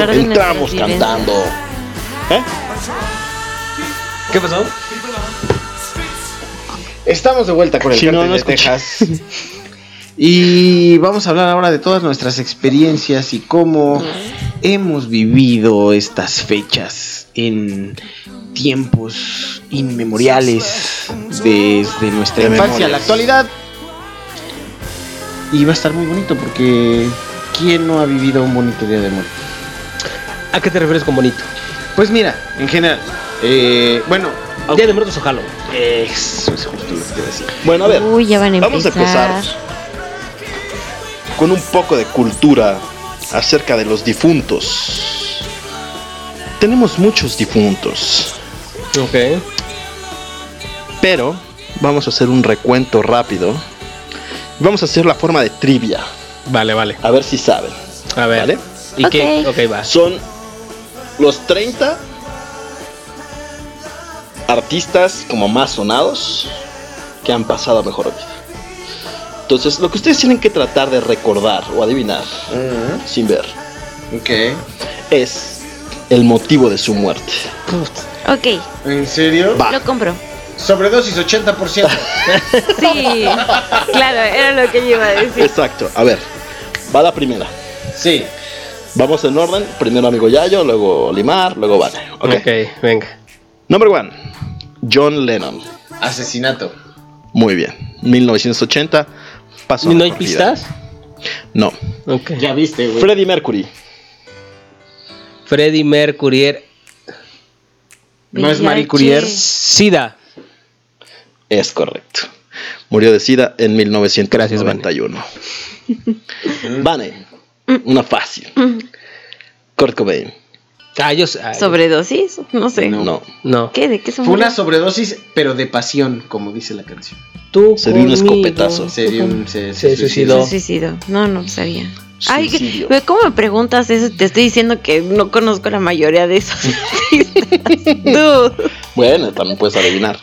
Hablar de Entramos cantando. ¿Eh? ¿Qué pasó? Estamos de vuelta con el Sí, no, no de escuché. Texas. *laughs* Y vamos a hablar ahora de todas nuestras experiencias y cómo hemos vivido estas fechas en tiempos inmemoriales desde nuestra De infancia a la actualidad. Y va a estar muy bonito porque ¿quién no ha vivido un bonito día de muerte? ¿A qué te refieres con bonito? Pues mira, en general, eh, bueno, Día de Muertos o Halloween. eso es justo lo que iba a decir. Bueno, a ver. Uy, ya van a Vamos a empezar. con un poco de cultura acerca de los difuntos. Tenemos muchos difuntos, Ok. pero vamos a hacer un recuento rápido. Vamos a hacer la forma de trivia, Vale, vale. a ver si saben. A ver. ¿Vale? ¿Y qué? Ok. Ok, va. Son los 30 artistas como más sonados que han pasado a mejor vida. Entonces, lo que ustedes tienen que tratar de recordar o adivinar sin ver Ok. es el motivo de su muerte. Ok, ¿En serio? Va. lo compro. Sobredosis 80%. *laughs* Sí, claro, era lo que yo iba a decir. Exacto. A ver, va la primera. sí. Vamos en orden. Primero amigo Yayo, luego Limar, luego Vane. ¿ok? ok, venga. Number one. John Lennon. Asesinato. Muy bien. 1980. Pasó ¿No hay pistas? No. Ok. Ya viste, güey. Freddie Mercury. Freddie Mercury. er- No es. Marie Curie. Sida. Es correcto. Murió de SIDA en 1991. Vane. Una fácil. Kurt Cobain. Ah, yo ah, ¿Sobredosis? No sé. No. No. ¿Qué? ¿De qué son? Fue una sobredosis, pero de pasión, como dice la canción. Tú Se dio un escopetazo. Se, dio un- se, Se suicidó. Se suicidó. No, no sabía. Ay, Suicidio. ¿cómo me preguntas eso? Te estoy diciendo que no conozco la mayoría de esos. *laughs* Bueno, también puedes adivinar.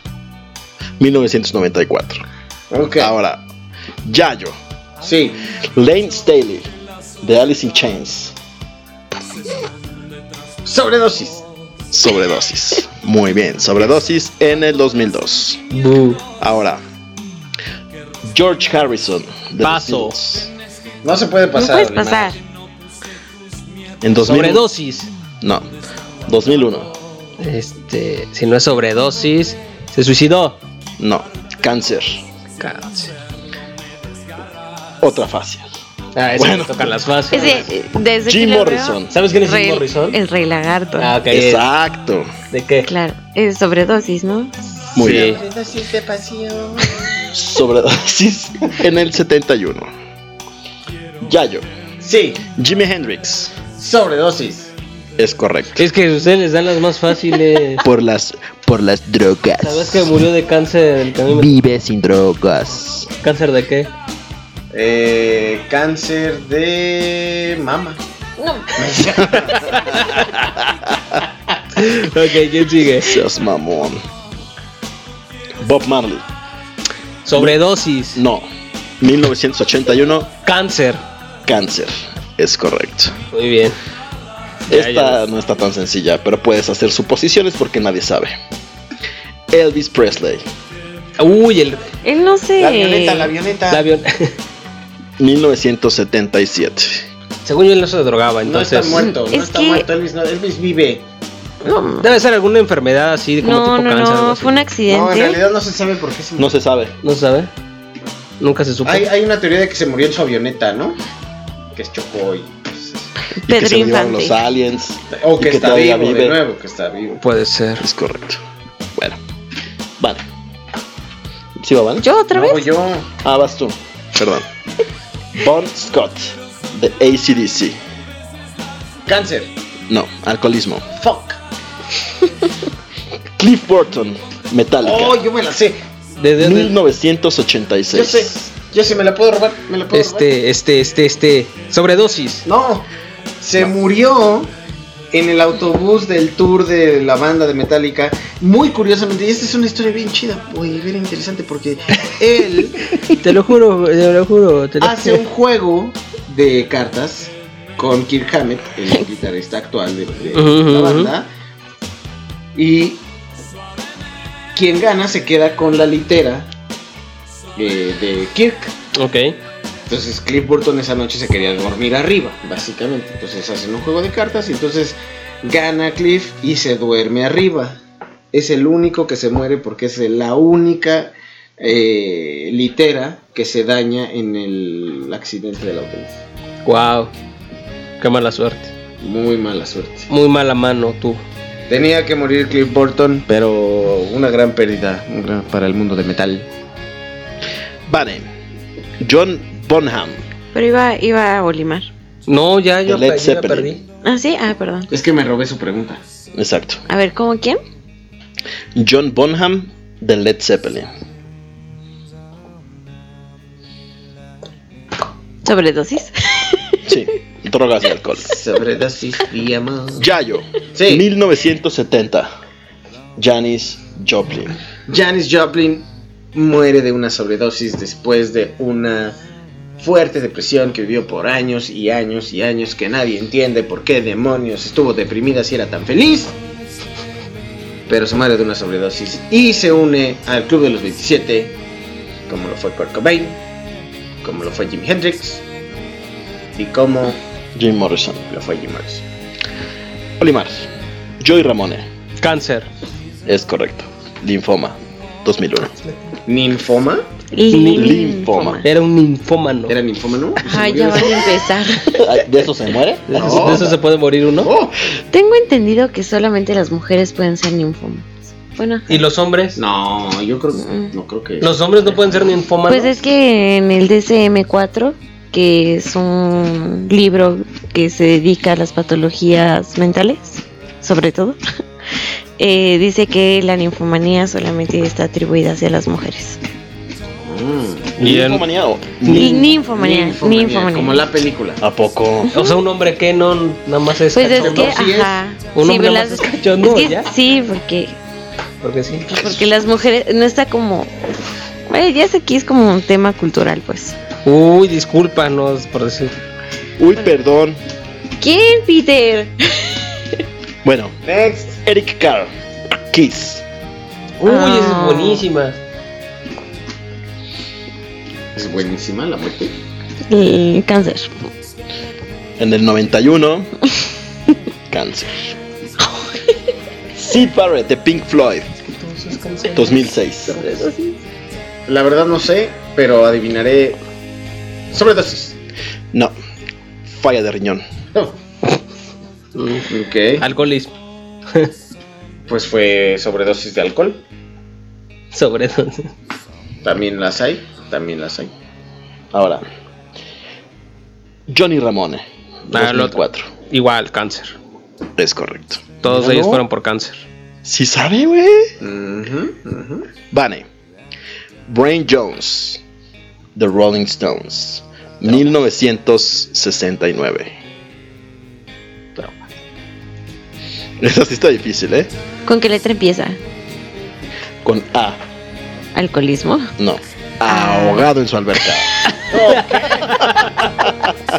1994. Ok. Ahora, Yayo. Sí. Lane Staley. De Alice in Chains. Sobredosis. Sobredosis. Muy bien. Sobredosis en el 2002. Bu. Ahora, George Harrison. de Paso. No se puede No pasar. puedes Limar. pasar. En 2000, Sobredosis. No. 2001. Este, si no es sobredosis, se suicidó. No. Cáncer. Cáncer. Otra fácil. Ah, ese Bueno. tocan las fáciles. Ese, desde Jim Morrison. veo, ¿Sabes quién es Jim Morrison? El Rey Lagarto. Ah, ok. Exacto. ¿De qué? Claro, es sobredosis, ¿no? Muy Sí. bien. Sobredosis en el 71. Yayo. Sí, Jimi Hendrix. sobredosis. Es correcto. Es que ustedes les dan las más fáciles. *laughs* Por las, por las drogas. ¿Sabes que murió de cáncer? Vive sin drogas. ¿Cáncer de qué? Eh, cáncer de mama. *laughs* Ok, ¿quién sigue? Seas mamón. Bob Marley. Sobredosis. No. 1981. Cáncer. Cáncer. Es correcto. Muy bien. Ya, Esta no está tan sencilla, pero puedes hacer suposiciones porque nadie sabe. Elvis Presley. Uy, el, Él no sé. La avioneta, la avioneta. el avión. *laughs* 1977. Según yo, él no se drogaba, No entonces. está muerto, no Es está que- muerto. Elvis, no, Elvis vive. No, Debe ser alguna enfermedad así como no, tipo no, cáncer. no, así. fue un No, en accidente. realidad no se sabe por qué se murió. No se sabe. ¿No se sabe? Nunca se supo. Hay, hay una teoría de que se murió en su avioneta, ¿no? Que chocó y. pues, Y que se llevaron los Infante. aliens. O y que, está todavía vivo, vive. de nuevo, que está vivo. Puede ser. Es correcto. Bueno. Vale. ¿Sí va, Vale? ¿Yo otra No, vez? yo. Ah, vas tú. Perdón. Bon Scott. De ACDC. Cáncer. No, alcoholismo. Fuck. *laughs* Cliff Burton. Metallica. Oh, yo me la sé. De, de- de- 1986. Yo sé. Yo sé, me la puedo robar. Me la puedo robar. este, este, este, este. Sobredosis. No. Se murió en el autobús del tour de la banda de Metallica. Muy curiosamente, y esta es una historia bien chida, muy bien interesante, porque él *laughs* Te lo juro, te lo juro. Te lo hace juro. un juego de cartas con Kirk Hammett, el *laughs* guitarrista actual de, de la banda. Y quien gana se queda con la litera eh, de Kirk. Ok. Entonces Cliff Burton esa noche se quería dormir arriba, básicamente. Entonces hacen un juego de cartas y entonces gana Cliff y se duerme arriba. Es el único que se muere porque es la única eh, litera que se daña en el accidente del autobús. Wow. Qué mala suerte. Muy mala suerte. Muy mala mano tú. Tenía que morir Cliff Burton, pero una gran pérdida para el mundo de metal. Vale. John Bonham. Pero iba, iba a Olimar. No, ya yo, De Led ya Zeppelin. perdí. Ah, sí, ah, perdón. Es que me robé su pregunta. Exacto. A ver, ¿cómo quién? John Bonham de Led Zeppelin. Sobredosis. Sí. *laughs* Drogas y alcohol. Sobredosis de amor. Yayo. Sí. 1970. Janis Joplin. Janis Joplin muere de una sobredosis después de una fuerte depresión que vivió por años y años y años que nadie entiende por qué demonios estuvo deprimida si era tan feliz. Pero se muere de una sobredosis y se une al Club de los 27, como lo fue Kurt Cobain, como lo fue Jimi Hendrix y como Jim Morrison. lo fue Jim Morrison. Olimar. Joy Ramone. Cáncer. Es correcto. Linfoma. 2001. ¿Ninfoma? Linfoma. Era un ninfómano. ¿Era ninfómano? Ay, ya van a empezar. *laughs* ¿De eso se muere? ¿De eso- de eso se puede morir uno? Oh, Tengo entendido que solamente las mujeres pueden ser ninfomas. Bueno, ¿Y los hombres? no, yo creo que no creo que Los hombres no pueden ser ninfómanos. pues es que en el DSM-4, que es un libro que se dedica a las patologías mentales, sobre todo, *laughs* eh, dice que la ninfomanía solamente está atribuida hacia las mujeres. Mm. Bien. ¿Linfomanía o Ni- ninfomanía, Ninfomanía, ninfomanía. Como la película. ¿A poco? O sea, un hombre que no nada más es Pues es que, sí es. ajá. Un sí, hombre las- más es cachondo, es que ¿ya? sí, porque Porque sí. porque las mujeres no está como bueno, ya sé que es como un tema cultural, pues. Uy, discúlpanos por decir. Uy, perdón. ¿Quién, Peter? Bueno, Next. Eric Carr. Kiss. Uy, esa Ah. es buenísima. Es buenísima la muerte. El cáncer. En el 91. *laughs* Cáncer. Sid Barrett de Pink Floyd. 2006. La verdad no sé, pero adivinaré. Sobredosis. No. Falla de riñón. *laughs* Ok. Alcoholismo. Pues fue sobredosis de alcohol. Sobre eso. También las hay. También las hay. Ahora. Johnny Ramone. Ah, el otro. 2004. Igual, cáncer. Es correcto. Todos ellos fueron por cáncer. Sí sabe, güey. Vane. Brain Jones. The Rolling Stones. 1969. Esa sí está difícil, ¿eh? ¿Con qué letra empieza? Con A. ¿Alcoholismo? No. Ahogado en su alberca.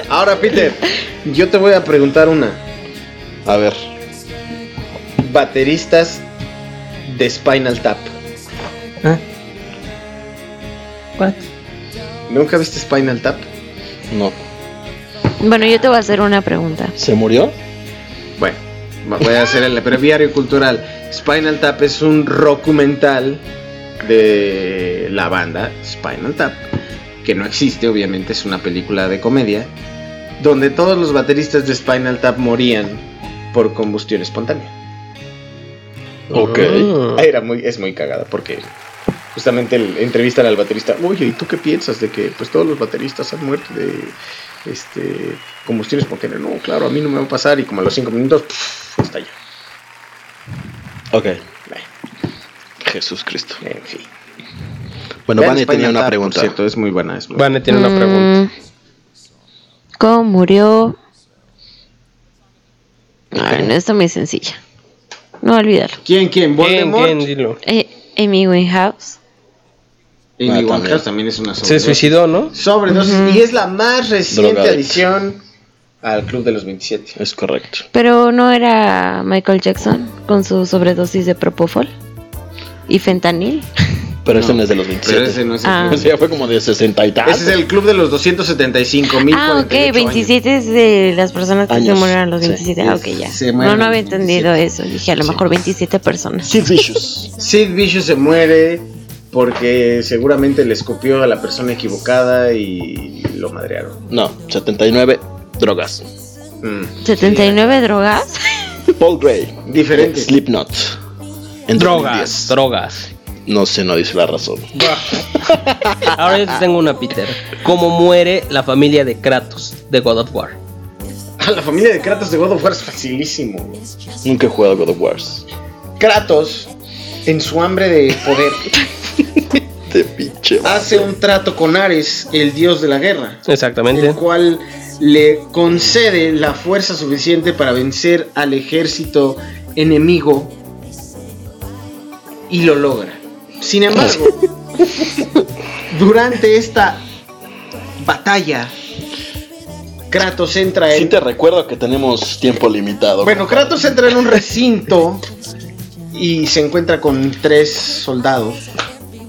Ahora, Peter, yo te voy a preguntar una. A ver. Bateristas de Spinal Tap. What? ¿Nunca viste Spinal Tap? No. Bueno, yo te voy a hacer una pregunta. ¿Se murió? Bueno, voy a hacer el breviario cultural. Spinal Tap es un documental de la banda Spinal Tap, que no existe, obviamente, es una película de comedia, donde todos los bateristas de Spinal Tap morían por combustión espontánea. Ok. Ah. Era muy, es muy cagada porque justamente el, entrevistan al baterista. Oye, ¿y tú qué piensas de que pues todos los bateristas han muerto de este combustión espontánea? No, claro, a mí no me va a pasar y como a los cinco minutos pff, estalló. Ok. Jesús Cristo. en fin. Bueno, Vane tenía una pregunta. cierto, es muy buena. Es muy buena. Vane tiene una pregunta. Mm, ¿Cómo murió? Ay, no, está muy sencilla. No olvídalo. ¿Quién, quién? ¿Quién, ¿Voldemort? quién? Dilo. Eh, Amy Winehouse. Amy Ah, Winehouse también. es una Se sobredosis. suicidó, ¿no? Sobredosis. Y es la más reciente adición al Club de los 27. Es correcto. Pero no era Michael Jackson con su sobredosis de propofol y fentanil. Pero No, no es de los Pero 27. ese no es el Ah. club. Ese fue como de 60 y tal. Ese es el club de los 275 mil. Ah, ok, 27 es de las personas que se Años, murieron a los sí. 27. Ah, ok, ya. Se No, mueren no había entendido eso. Dije, a lo mejor 27 personas. Sid Vicious. Sid Vicious se muere porque seguramente le escupió a la persona equivocada y lo madrearon. No, 79. Drogas. Mm. 79 drogas. *laughs* Paul Gray. Diferente. Slipknot. En Drogas, 2010. drogas. No sé, no dice la razón. *laughs* Ahora yo te tengo una, Peter. ¿Cómo muere la familia de Kratos de God of War? A la familia de Kratos de God of War es facilísimo. Nunca he jugado God of Wars. Kratos, en su hambre de poder, *laughs* De pinche. hace un trato con Ares, el dios de la guerra. Exactamente. el cual le concede la fuerza suficiente para vencer al ejército enemigo y lo logra. Sin embargo, *laughs* durante esta batalla, Kratos entra Sí en... te recuerdo que tenemos tiempo limitado. Bueno, Kratos entra en un recinto y se encuentra con tres soldados,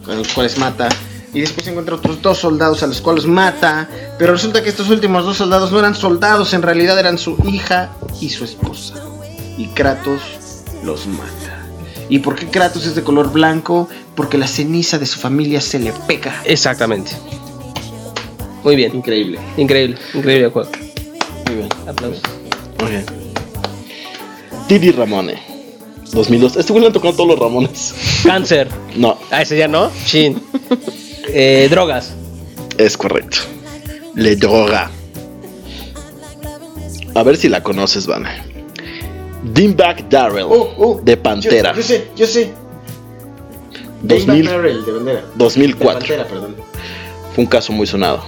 a los cuales mata. Y después encuentra otros dos soldados a los cuales mata. Pero resulta que estos últimos dos soldados no eran soldados, en realidad eran su hija y su esposa. Y Kratos los mata. ¿Y por qué Kratos es de color blanco? Porque la ceniza de su familia se le pega. Exactamente. Muy bien. Increíble. Increíble. Increíble juego. Muy bien. Aplausos. Muy bien. Didi Ramone. 2002. Este güey le han tocado todos los Ramones. *laughs* Cáncer. No, Ah, ese ya no. Chin. Eh, drogas. es correcto. Le Droga. A ver si la conoces, Van. Dimebag Darrell. Oh, oh, de Pantera. Yo, yo sé, yo sé. 2000 Dave Barrel, de bandera. 2004. De Pantera, perdón. Fue un caso muy sonado.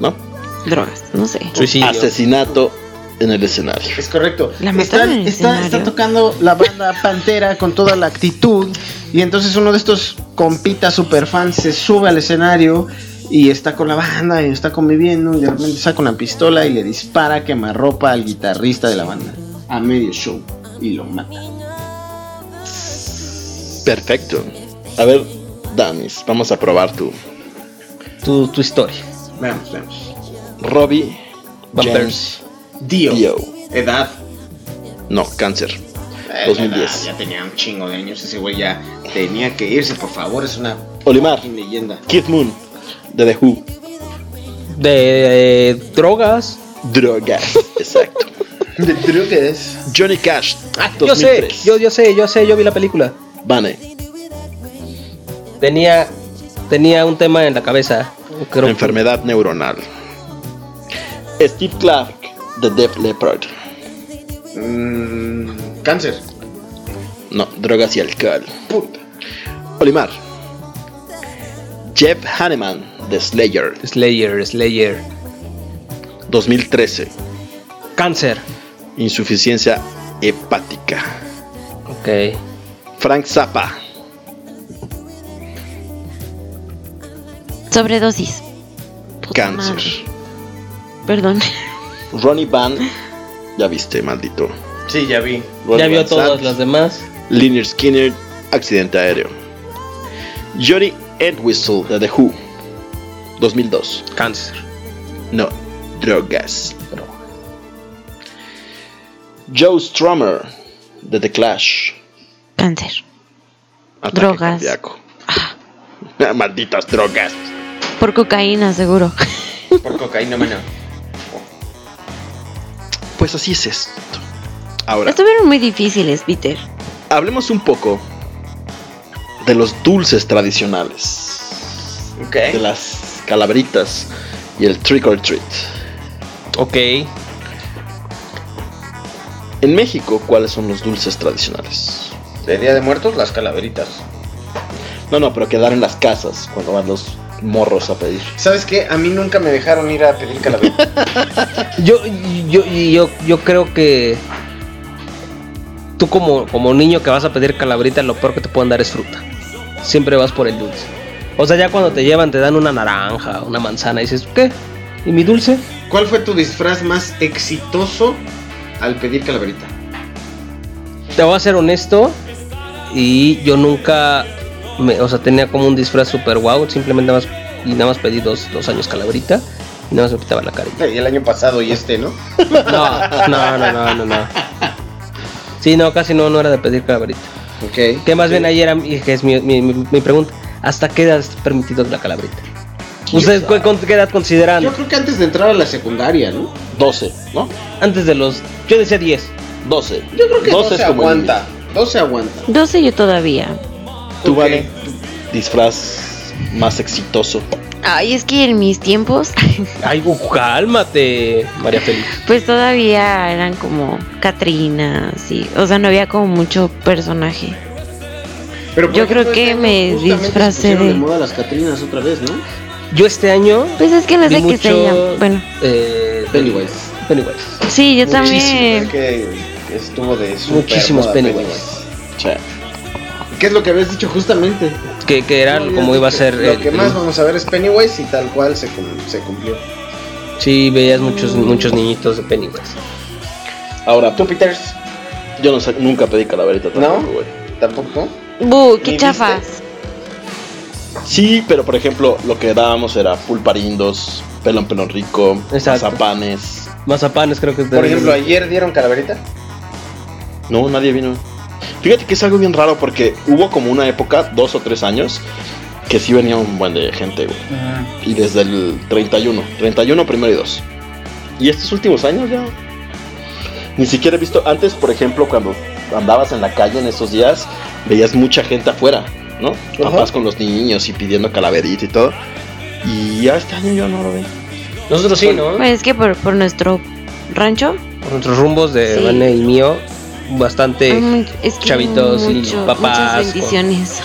¿No? Drogas, no sé. Suicidio. Asesinato en el escenario. Es correcto. La está, tocando la banda Pantera con toda la actitud. Y entonces uno de estos compitas super fans se sube al escenario y está con la banda y está conviviendo. Y de repente saca una pistola y le dispara quemarropa al guitarrista de la banda a medio show y lo mata. Perfecto. A ver, Danis, vamos a probar tu Tu, tu historia. Veamos, veamos. Robbie James Dio. Dio. Edad. No, cáncer. Eh, 2010. Ya tenía un chingo de años. Ese güey ya tenía que irse, por favor. Es una Olimar. leyenda. Keith Moon, de The Who. De eh, drogas. Drogas, *laughs* exacto. De drogas. Johnny Cash, Ah, yo sé, 2003. yo, yo sé, yo sé, yo vi la película. Vane, Tenía, tenía un tema en la cabeza. Creo que- enfermedad neuronal. Steve Clark, The Def Leppard. Mm, cáncer. No, drogas y alcohol. Puta. Olimar. Jeff Hanneman, The Slayer, Slayer, Slayer. 2013. Cáncer. Insuficiencia hepática. Ok. Frank Zappa, Sobredosis. Puta cáncer. madre. Perdón. *laughs* Ronnie Van, ya viste, maldito. Sí, ya vi. Ronnie ya vio Van todas Sant, las demás. Lynyrd Skinner, accidente aéreo. Johnny Entwistle, de The Who, 2002. Cáncer. No, drogas. Joe Strummer, de The Clash. Cáncer. Ataque Drogas. Ah, *laughs* Malditas drogas. Por cocaína, seguro. *laughs* Por cocaína, mano. Pues así es esto. Ahora, Estuvieron muy difíciles, Peter. hablemos un poco de los dulces tradicionales. Ok. De las calaveritas y el trick or treat. Ok. En México, ¿cuáles son los dulces tradicionales? De Día de Muertos, las calaveritas. No, no, pero quedar en las casas cuando van los morros a pedir. ¿Sabes qué? A mí nunca me dejaron ir a pedir calaveritas. *laughs* Yo, yo, yo, yo creo que tú como, como niño que vas a pedir calabrita, lo peor que te pueden dar es fruta. Siempre vas por el dulce. O sea, ya cuando te llevan te dan una naranja, una manzana, y dices, ¿qué? ¿Y mi dulce? ¿Cuál fue tu disfraz más exitoso al pedir calaverita? Te voy a ser honesto, y yo nunca, me, o sea, tenía como un disfraz super wow, simplemente nada más, y nada más pedí dos, dos años calabrita, y nada más me quitaba la carita. Y el año pasado y este, ¿no? No, no, no, no, no, no. Sí, no, casi no, no era de pedir calaverita. Ok. Que más bien ahí era, y que es mi, mi- mi- mi pregunta, ¿hasta qué edad está permitido la calabrita? ¿Ustedes qué edad consideran? Yo creo que antes de entrar a la secundaria, ¿no? 12, ¿no? Antes de los... Yo decía 10. 12. Yo creo que 12, es como el aguanta. 12 aguanta. 12 yo todavía. ¿Tú, Ok. Vane? Disfraz más exitoso. Ay, es que en mis tiempos, *laughs* Ay, cálmate, María Félix. pues todavía eran como Catrinas y, o sea, no había como mucho personaje. Pero Yo creo que me se disfracé de moda las Catrinas otra vez, ¿no? Yo este año... Pues es que no sé qué se llama. Bueno, eh, Pennywise. Pennywise. sí, yo Muchísimo, también. que estuvo de super Muchísimos moda Pennywise. ¿Qué es lo que habías dicho justamente? Que, que era No, como iba a ser... Lo el- que el- más vamos a ver es Pennywise y tal cual se, cum- se cumplió. Sí, veías muchos, muchos niñitos de Pennywise. Ahora, ¿Tú, Peters? yo no sé, nunca pedí calaverita tampoco, ¿No? güey. ¿Tampoco? Bu, ¿Ni qué viste? chafas. Sí, pero por ejemplo, lo que dábamos era pulparindos, pelón pelón rico, Exacto. mazapanes. Mazapanes creo que... es de- Por ejemplo, ayer dieron calaverita. No, nadie vino. Fíjate que es algo bien raro porque hubo como una época, dos o tres años, que sí venía un buen de gente, güey. Y desde el 31, 31 primero y dos. Y estos últimos años ya. Ni siquiera he visto. Antes, por ejemplo, cuando andabas en la calle en estos días, veías mucha gente afuera, ¿no? Papás con los niños y pidiendo calaverita y todo. Y ya este año yo no lo veo. Nosotros sí, ¿no? Pues es que por, por nuestro rancho, Por nuestros rumbos de Sí. Vane y mío, bastante mu- es que chavitos y mucho- papás muchas con- bendiciones.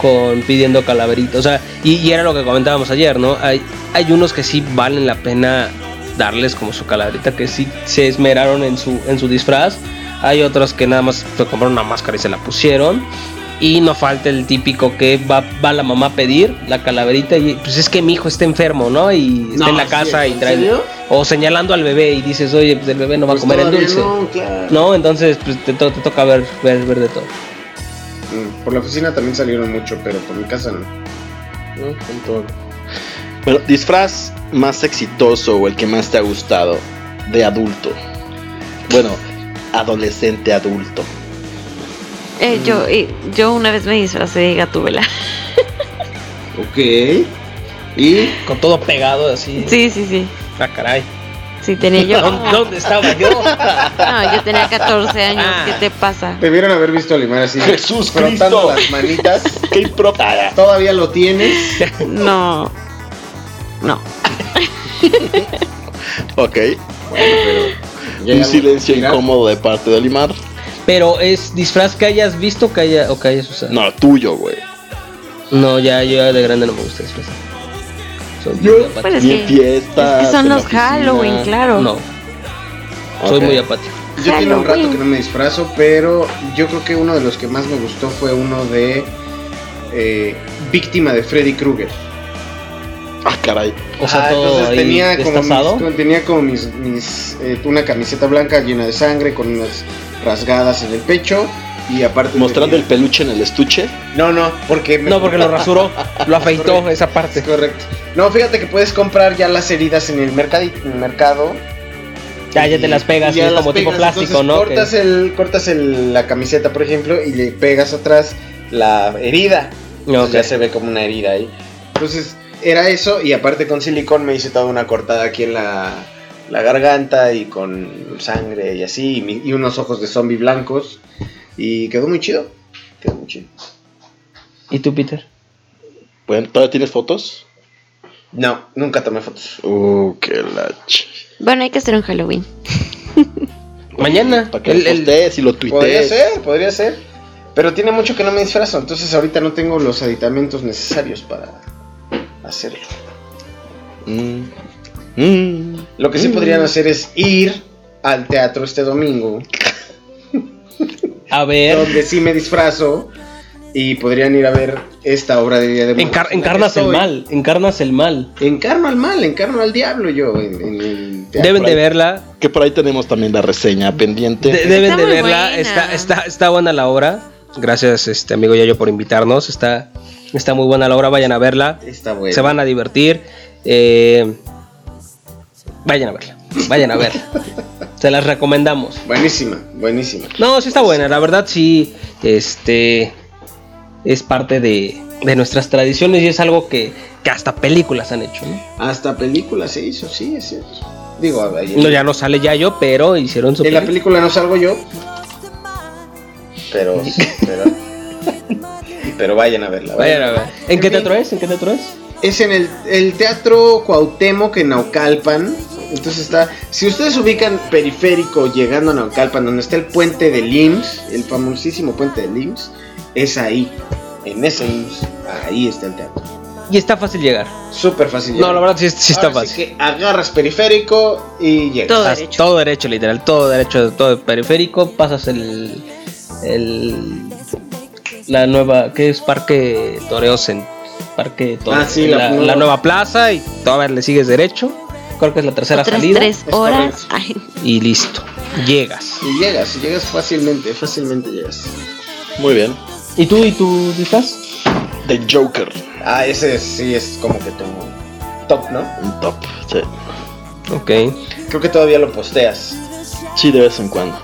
con pidiendo calaveritos. O sea, y, y era lo que comentábamos ayer, ¿no? Hay, hay unos que sí valen la pena darles como su calaverita, que sí se esmeraron en su, en su disfraz. Hay otros que nada más se compraron una máscara y se la pusieron. Y no falta el típico que va, va la mamá a pedir la calaverita y pues es que mi hijo está enfermo, ¿no? Y está No, en la ¿sí? casa y ¿En trae... serio? O señalando al bebé y dices, oye, pues el bebé no va Pues a comer el dulce. No, claro. No, entonces pues te, to- te toca ver, ver, ver de todo. Mm, Por la oficina también salieron mucho, pero por mi casa no. ¿no? Con todo. Bueno, disfraz más exitoso o el que más te ha gustado de adulto. Bueno, adolescente adulto. Eh, yo, eh, yo una vez me disfracé de gatúbela. *laughs* Ok. Y Con todo pegado así. Sí, sí, sí. Ah, caray. Sí, tenía yo. *laughs* ¿Dónde, dónde estaba yo? *laughs* No, yo tenía 14 años. Ah. ¿Qué te pasa? debieron haber visto a Limar así. Jesús frotando Cristo. las manitas. ¡Qué impropia! Todavía lo tienes. No. No. Ok. Un Llegamos silencio a tirar. incómodo de parte de Olimar. Pero es disfraz que hayas visto que haya, o que hayas usado. No, tuyo, güey. No, ya, yo ya de grande no me gusta disfrazar. Soy muy Pues apático. es Ni en que, fiestas, es que son los. Halloween, claro. No, soy muy apático. Yo tiene un rato que no me disfrazo, pero yo creo que uno de los que más me gustó fue uno de eh, víctima de Freddy Krueger. Ah, caray. O sea, Ah, todo entonces tenía como, mis, tenía como mis, mis, eh, una camiseta blanca llena de sangre con unas rasgadas en el pecho y aparte Mostrando el peluche en el estuche. no no porque me- No, porque lo rasuró, lo afeitó Correcto. *laughs* esa es parte. correcto no fíjate que puedes comprar ya las heridas en el mercado en el mercado Ya, ya te las pegas y ya es las como tipo plástico, ¿no? cortas Que- el cortas el- la camiseta por ejemplo y le pegas atrás la herida Entonces Ok. ya se ve como una herida ahí entonces era eso y aparte con silicón me hice toda una cortada aquí en la, la garganta y con sangre y así y, mi- y unos ojos de zombie blancos y quedó muy chido quedó muy chido ¿Y tú, Peter? Bueno, ¿todavía tienes fotos? no nunca tomé fotos Uh, qué la ch... Bueno, hay que hacer un Halloween. *laughs* Mañana. Para que El- lo y lo podría tuitees. ser podría ser pero tiene mucho que no me disfrazo entonces ahorita no tengo los aditamentos necesarios para hacerlo Mm. Mm. Lo que sí Mm. podrían hacer es ir al teatro este domingo, A ver. donde sí me disfrazo y podrían ir a ver esta obra de Día de Muertos. Encar- encarnas el mal, encarnas el mal. Encarno al mal, encarno al diablo yo en, en el teatro. Deben de verla. Que por ahí tenemos también la reseña pendiente. de- deben Está de verla. buena. Está, está, está buena la obra. Gracias, este amigo Yayo, por invitarnos. Está, está muy buena la obra. Vayan a verla. Está bueno. Se van a divertir. Eh, vayan a verla. Vayan a verla. *laughs* Se las recomendamos. Buenísima, buenísima. No, sí está buena. La verdad, sí. Este. Es parte de, de nuestras tradiciones y es algo que, que hasta películas han hecho. ¿no? Hasta película se hizo, sí, es cierto. Digo, ahí- No, ya no sale Yayo, pero hicieron su en la película. no salgo yo. Pero, *laughs* pero, pero vayan a verla. Vayan a ver. ¿En qué En fin. teatro es? ¿En qué teatro es? Es en el, el Teatro Cuauhtémoc en Naucalpan. Entonces está, si ustedes ubican periférico llegando a Naucalpan, donde está el puente del IMSS, el famosísimo puente del IMSS, es ahí, en ese IMSS, ahí está el teatro. Y está fácil llegar. Súper fácil. No, llegar. la verdad sí, sí está Ahora sí fácil. que agarras periférico y llegas. Todo derecho. todo derecho, literal. Todo derecho, todo periférico. Pasas el. el la nueva. ¿Qué es? Parque Toreos en. Parque Toreo. Ah, sí, la la, nueva- la nueva plaza y todavía le sigues derecho. Creo que es la tercera Otras salida. tres Es horas. Ay, Y listo. Llegas. Y llegas, y llegas fácilmente, fácilmente llegas. Muy bien. ¿Y tú y tú estás? The Joker. Ah, ese sí es como que tu top, ¿no? Un top. Sí. Ok. Creo que todavía lo posteas. Sí, de vez en cuando.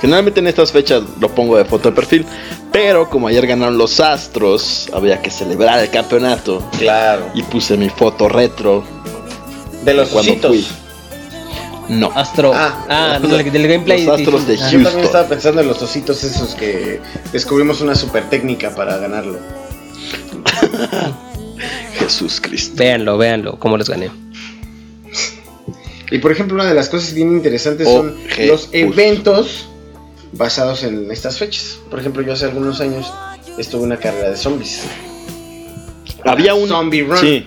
Generalmente en estas fechas lo pongo de foto de perfil. Pero como ayer ganaron los Astros, había que celebrar el campeonato. Claro. Y puse mi foto retro De los cuando ositos. fui. No. Astro. Ah. Ah, del, del gameplay. Los Astros de Ah. Yo también Houston. estaba pensando en los ositos esos que descubrimos una super técnica para ganarlo. *laughs* Jesús Cristo. Véanlo, véanlo, cómo les gané. Y por ejemplo, una de las cosas bien interesantes son los eventos basados en estas fechas. Por ejemplo, yo hace algunos años estuve en una carrera de zombies. Había un. Zombie Run. Sí.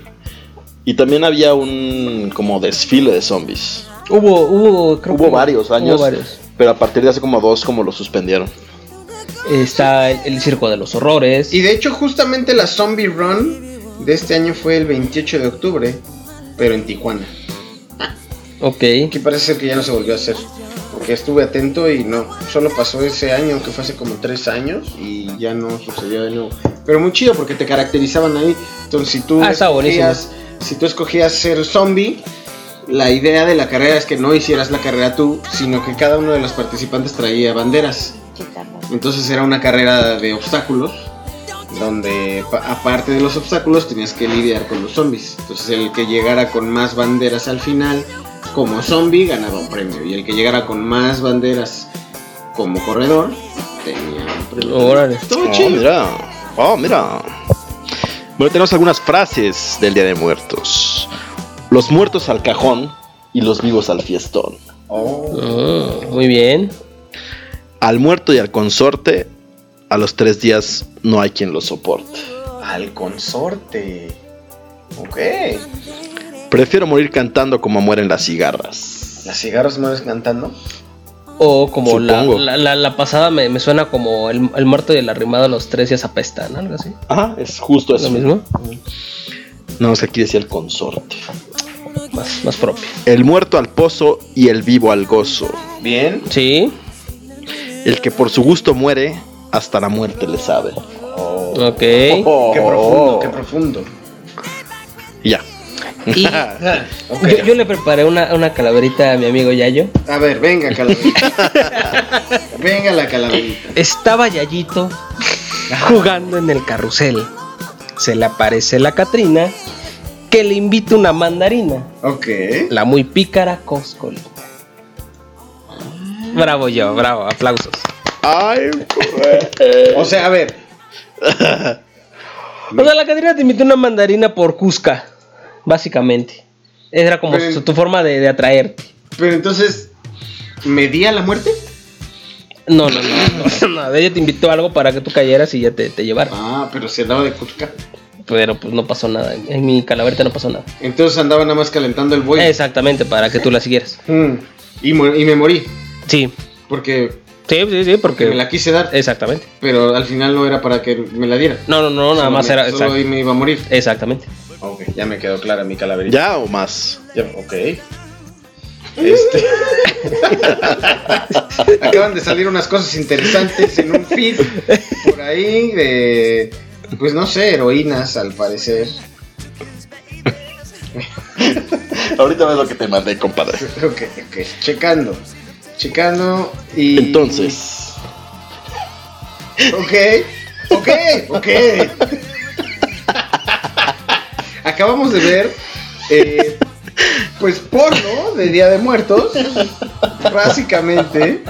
Y también había un como desfile de zombies. Hubo, hubo, creo Hubo que- varios años. Hubo varios. Pero a partir de hace como dos, como lo suspendieron. Está el, el circo de los horrores. Y de hecho, justamente la Zombie Run de este año fue el 28 de octubre, pero en Tijuana. Ok. Que parece ser que ya no se volvió a hacer. Porque estuve atento y no, solo pasó ese año, que fue hace como tres años, y ya no sucedió de nuevo. Pero muy chido porque te caracterizaban ahí. Entonces, si tú Ah, está escogías, si tú escogías ser zombie, la idea de la carrera es que no hicieras la carrera tú, sino que cada uno de los participantes traía banderas. Entonces era una carrera de obstáculos donde pa- aparte de los obstáculos tenías que lidiar con los zombies. Entonces el que llegara con más banderas al final como zombie ganaba un premio y el que llegara con más banderas como corredor tenía un premio. Órale. Oh, mira. Oh, mira. Bueno, tenemos algunas frases del Día de Muertos. Los muertos al cajón y los vivos al fiestón. Oh. Muy bien. Al muerto y al consorte, a los tres días no hay quien lo soporte. Al consorte. Ok. Prefiero morir cantando como mueren las cigarras. ¿Las cigarros mueres cantando? O como la, la, la- la pasada me, me suena como el, el muerto y el arrimado a los tres días apestan, algo así. Ajá, es justo ¿Es eso. lo mismo? No, es que aquí decía el consorte. Más, más propio. El muerto al pozo y el vivo al gozo. Bien. Sí. El que por su gusto muere, hasta la muerte le sabe. Ok. Qué profundo, qué profundo. Y *laughs* yo, yo le preparé una, una calaverita a mi amigo Yayo. A ver, venga, calaverita. *laughs* venga la calaverita. Estaba Yayito jugando en el carrusel. Se le aparece la Catrina que le invita una mandarina. Ok. La muy pícara Cosco. Bravo yo, bravo, aplausos. Ay, O sea, a ver. O sea, la Catrina te invitó una mandarina por Cusca, básicamente. Era como Pero- su- tu forma de, de atraerte. Pero entonces, ¿medía la muerte? No, no, no, no, no, Ella te invitó algo para que tú cayeras y ya te, te llevara. Ah, pero se andaba de Cusca. Pero pues no pasó nada. En mi calaverita no pasó nada. Entonces andaba nada más calentando el buey. Exactamente, para que tú la siguieras. Mm. Y, y me morí. Sí. Porque Sí, sí, sí, porque. me la quise dar. Exactamente. Pero al final no era para que me la diera. No, no, no, nada Solo más me- era. Solo ahí me iba a morir. Exactamente. Ok, ya me quedó clara mi calaverita. ¿Ya o más? Ya, ok. Este. *laughs* Acaban de salir unas cosas interesantes en un feed por ahí de. Pues no sé, heroínas al parecer. Ahorita ves lo que te mandé, compadre. *laughs* Ok, ok. Checando. Checando y. Entonces, Ok. Ok, ok. Acabamos de ver. eh, pues porno de Día de Muertos. Básicamente.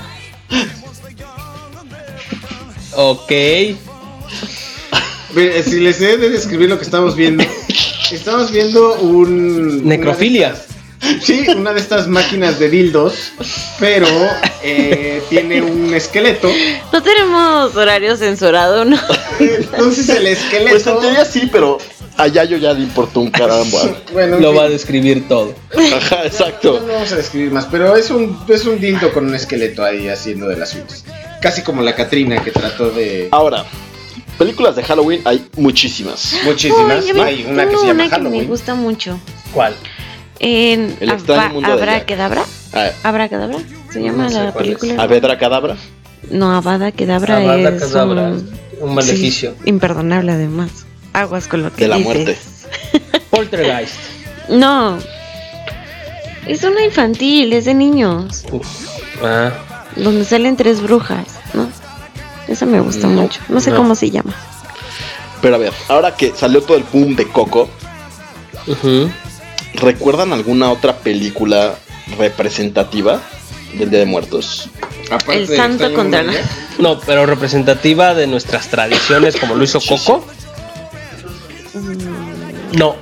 Ok. Si les he de describir lo que estamos viendo. Estamos viendo un. Necrofilia. una sí, una de estas máquinas de dildos. Pero eh, tiene un esqueleto. No tenemos horario censurado, ¿no? Entonces el esqueleto. pues en teoría sí, pero a Yayo ya le importó un caramba. Bueno, en Lo fin. va a describir todo. Ajá, No exacto. vamos a describir más, pero es un, es un dildo con un esqueleto ahí haciendo de las suyas. Casi como la Catrina que trató de. Ahora, películas de Halloween hay muchísimas. Muchísimas. Hay una que se llama una que me Halloween. gusta mucho. ¿Cuál? En El extraño Abra- mundo de Jack. Abracadabra. Ah, Abracadabra. Se llama No sé la película. Avedra Cadabra. No, Avada Kedavra Avada es Kedavra, un, un maleficio. sí, imperdonable además. Aguas con lo que De la dices. muerte. *laughs* Poltergeist. No. Es una infantil, es de niños. Uf. Ah. Donde salen tres brujas, ¿no? Esa me gusta No, mucho. No sé no. cómo se llama. Pero a ver, ahora que salió todo el boom de Coco, Ujú. ¿Recuerdan alguna otra película representativa del Día de Muertos? Aparte El santo contra Jack. No, pero representativa de nuestras tradiciones como lo hizo Coco. No.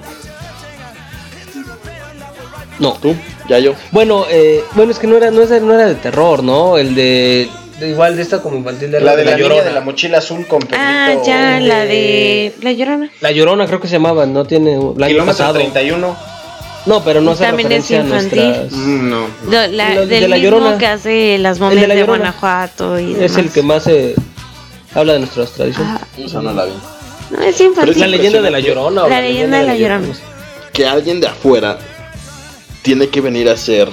No. ¿Tú? ¿Yayo? Bueno, eh, bueno, es que no era, no, era, no era de terror, ¿no? El de, de igual de esta como infantil de La de la, Llorona. de la mochila azul con Pedrito. Ah, ya, la de- de La Llorona. La Llorona creo que se llamaba, no tiene el año Kilómetro pasado. 31. No, pero no hace También es referencia a infantil. nuestras. Mm, no. Lo- la- de del La mismo Llorona. que hace las El de momias La de. Guanajuato y Es el que más eh, habla de nuestras tradiciones. Ah, Esa no la vi. no, es Pero infantil. es la leyenda de la Llorona. o La leyenda de la Llorona. Que alguien de afuera tiene que venir a hacer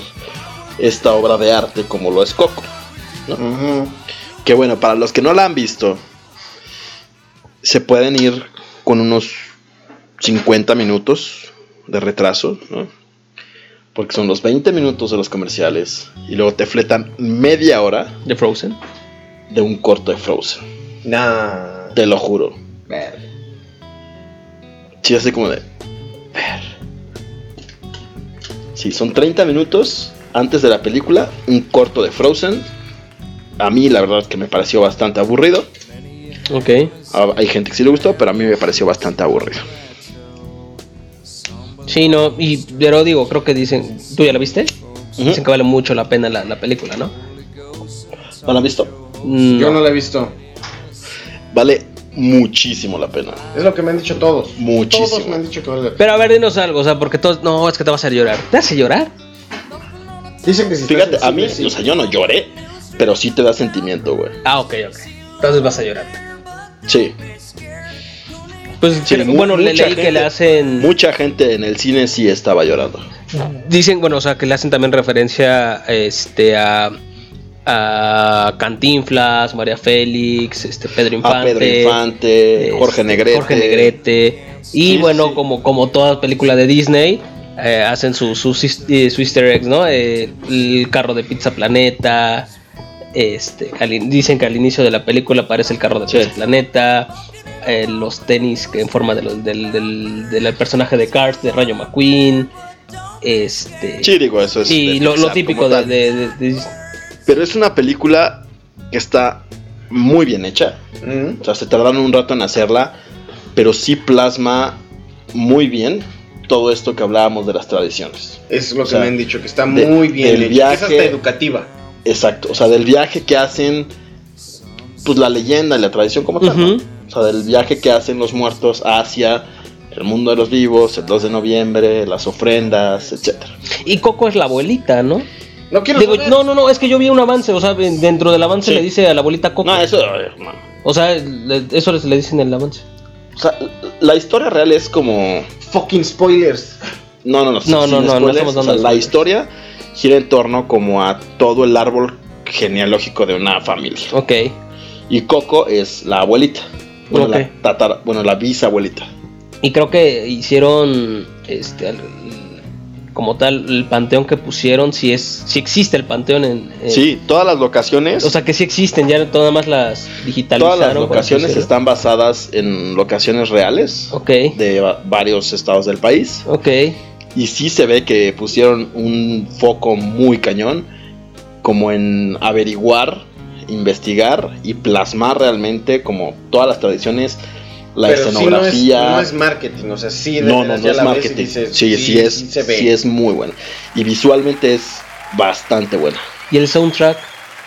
esta obra de arte como lo es Coco. Ujú. Que bueno, para los que no la han visto, se pueden ir con unos 50 minutos de retraso, ¿no? Porque son los 20 minutos de los comerciales y luego te fletan media hora De Frozen. de un corto de Frozen. Nah. Te lo juro. Verga. Sí, así como de. Ver. Sí, son 30 minutos antes de la película, un corto de Frozen. A mí, la verdad, es que me pareció bastante aburrido. Ok. Ah, Hay gente que sí le gustó, pero a mí me pareció bastante aburrido. Sí, no, y pero digo, creo que dicen, ¿tú ya la viste? Dicen que vale mucho la pena la, la película, ¿no? ¿No la han visto? Mm, Yo no la he visto. Vale muchísimo la pena. Es lo que me han dicho todos. Muchísimo. Todos me han dicho que vale la pena. Pero a ver, dinos algo, o sea, porque todos, no, es que te vas a hacer llorar. ¿Te hace llorar? Dicen que si Fíjate, a mí, o sea, yo no lloré, pero sí te da sentimiento, güey. Ah, ok, ok. Entonces vas a llorar. Sí. Pues Sí, creo- mu- bueno, le leí que le hacen. Mucha gente en el cine sí estaba llorando. Dicen, bueno, o sea, que le hacen también referencia este, a, a Cantinflas, María Félix, este, Pedro Infante. A Pedro Infante, este, Jorge Negrete. Jorge Negrete. Y Sí, bueno, sí. como, como toda película de Disney, eh, hacen sus su, sus easter eggs, ¿no? Eh, el carro de Pizza Planeta. Este, al dicen que al inicio de la película aparece el carro de. Pizza Planeta. Eh, los tenis que en forma de los- del, del- del personaje de Cars de Rayo McQueen. Este. Sí, digo, eso es. y lo, típico de, tal. de- de- de- Pero es una película que está muy bien hecha. O sea, se tardaron un rato en hacerla, pero sí plasma muy bien todo esto que hablábamos de las tradiciones. Es lo O que sea, me han dicho, que está de- muy bien hecho, que viaje- es hasta educativa. Exacto, o sea, del viaje que hacen, pues la leyenda y la tradición como tal, ¿no? O sea, del viaje que hacen los muertos hacia el mundo de los vivos, el 2 de noviembre, las ofrendas, etcétera. Y Coco es la abuelita, ¿no? No quiero Digo, saber. no, no, no, es que yo vi un avance, o sea, dentro del avance Sí. le dice a la abuelita Coco. No, eso, no. O sea, eso les- le dicen en el avance. O sea, la historia real es como Fucking spoilers. No, no, no. No, no, no, no estamos o sea, dando la historia gira en torno como a todo el árbol genealógico de una familia. Ok. Y Coco es la abuelita. Bueno, la tatara- bueno, la bisabuelita. Y creo que hicieron este como tal el panteón que pusieron, si es si existe el panteón en, en- Sí, todas las locaciones. o sea que sí existen, ya todas más las digitalizaron. todas las locaciones están basadas en locaciones reales Ok, de va- varios estados del país. ok. Y sí se ve que pusieron un foco muy cañón, como en averiguar, investigar y plasmar realmente como todas las tradiciones, la Pero sí no es- escenografía. no, es, marketing, o sea, sí de no, no, no ya es marketing. dices, sí, sí, es, sí se ve. sí es muy buena. Y visualmente es bastante buena. Y el soundtrack,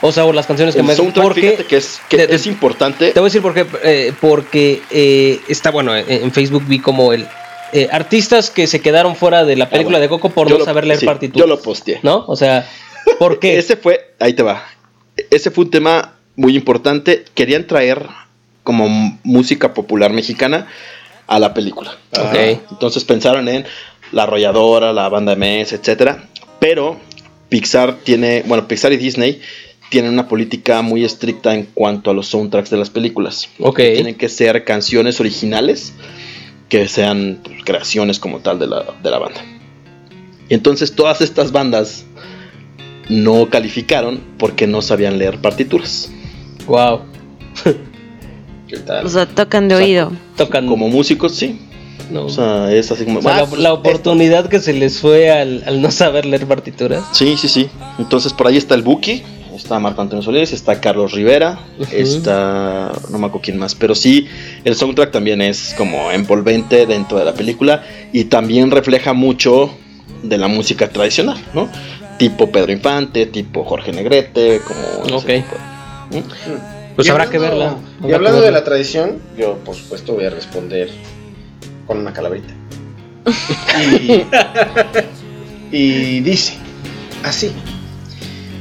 o sea, o las canciones que El me soundtrack, porque fíjate que es, que de- de- es importante. Te voy a decir por qué. eh, porque eh, está bueno, en, en Facebook vi como el eh, artistas que se quedaron fuera de la película Ah, de bueno. Coco por Yo no lo- saber leer sí, partituras. Yo lo posteé. ¿No? O sea, ¿por *laughs* qué? Ese fue, ahí te va. Ese fue un tema muy importante. Querían traer como música popular mexicana a la película. Ok. Entonces pensaron en la arrolladora, la banda MS, etcétera. Pero Pixar tiene, bueno, Pixar y Disney tienen una política muy estricta en cuanto a los soundtracks de las películas. Ok. Tienen que ser canciones originales que sean pues, creaciones como tal de la, de la banda. Y entonces todas estas bandas no calificaron porque no sabían leer partituras. Wow. *laughs* ¿Qué tal? O sea, tocan de O sea, oído. Tocan. Como músicos, sí. no. O sea, es así como... O sea, "Ah, la, la oportunidad que se les fue al, al no saber leer partituras. Sí, sí, sí. Entonces por ahí está el Buki, está Marco Antonio Solís, está Carlos Rivera, está no me acuerdo quién más, pero sí, el soundtrack también es como envolvente dentro de la película y también refleja mucho de la música tradicional, ¿no? Tipo Pedro Infante, tipo Jorge Negrete, como... Ok. tipo. Pues Y habrá que verla. Y hablando de la tradición, yo por supuesto voy a responder con una calabrita. *laughs* y, y dice, así,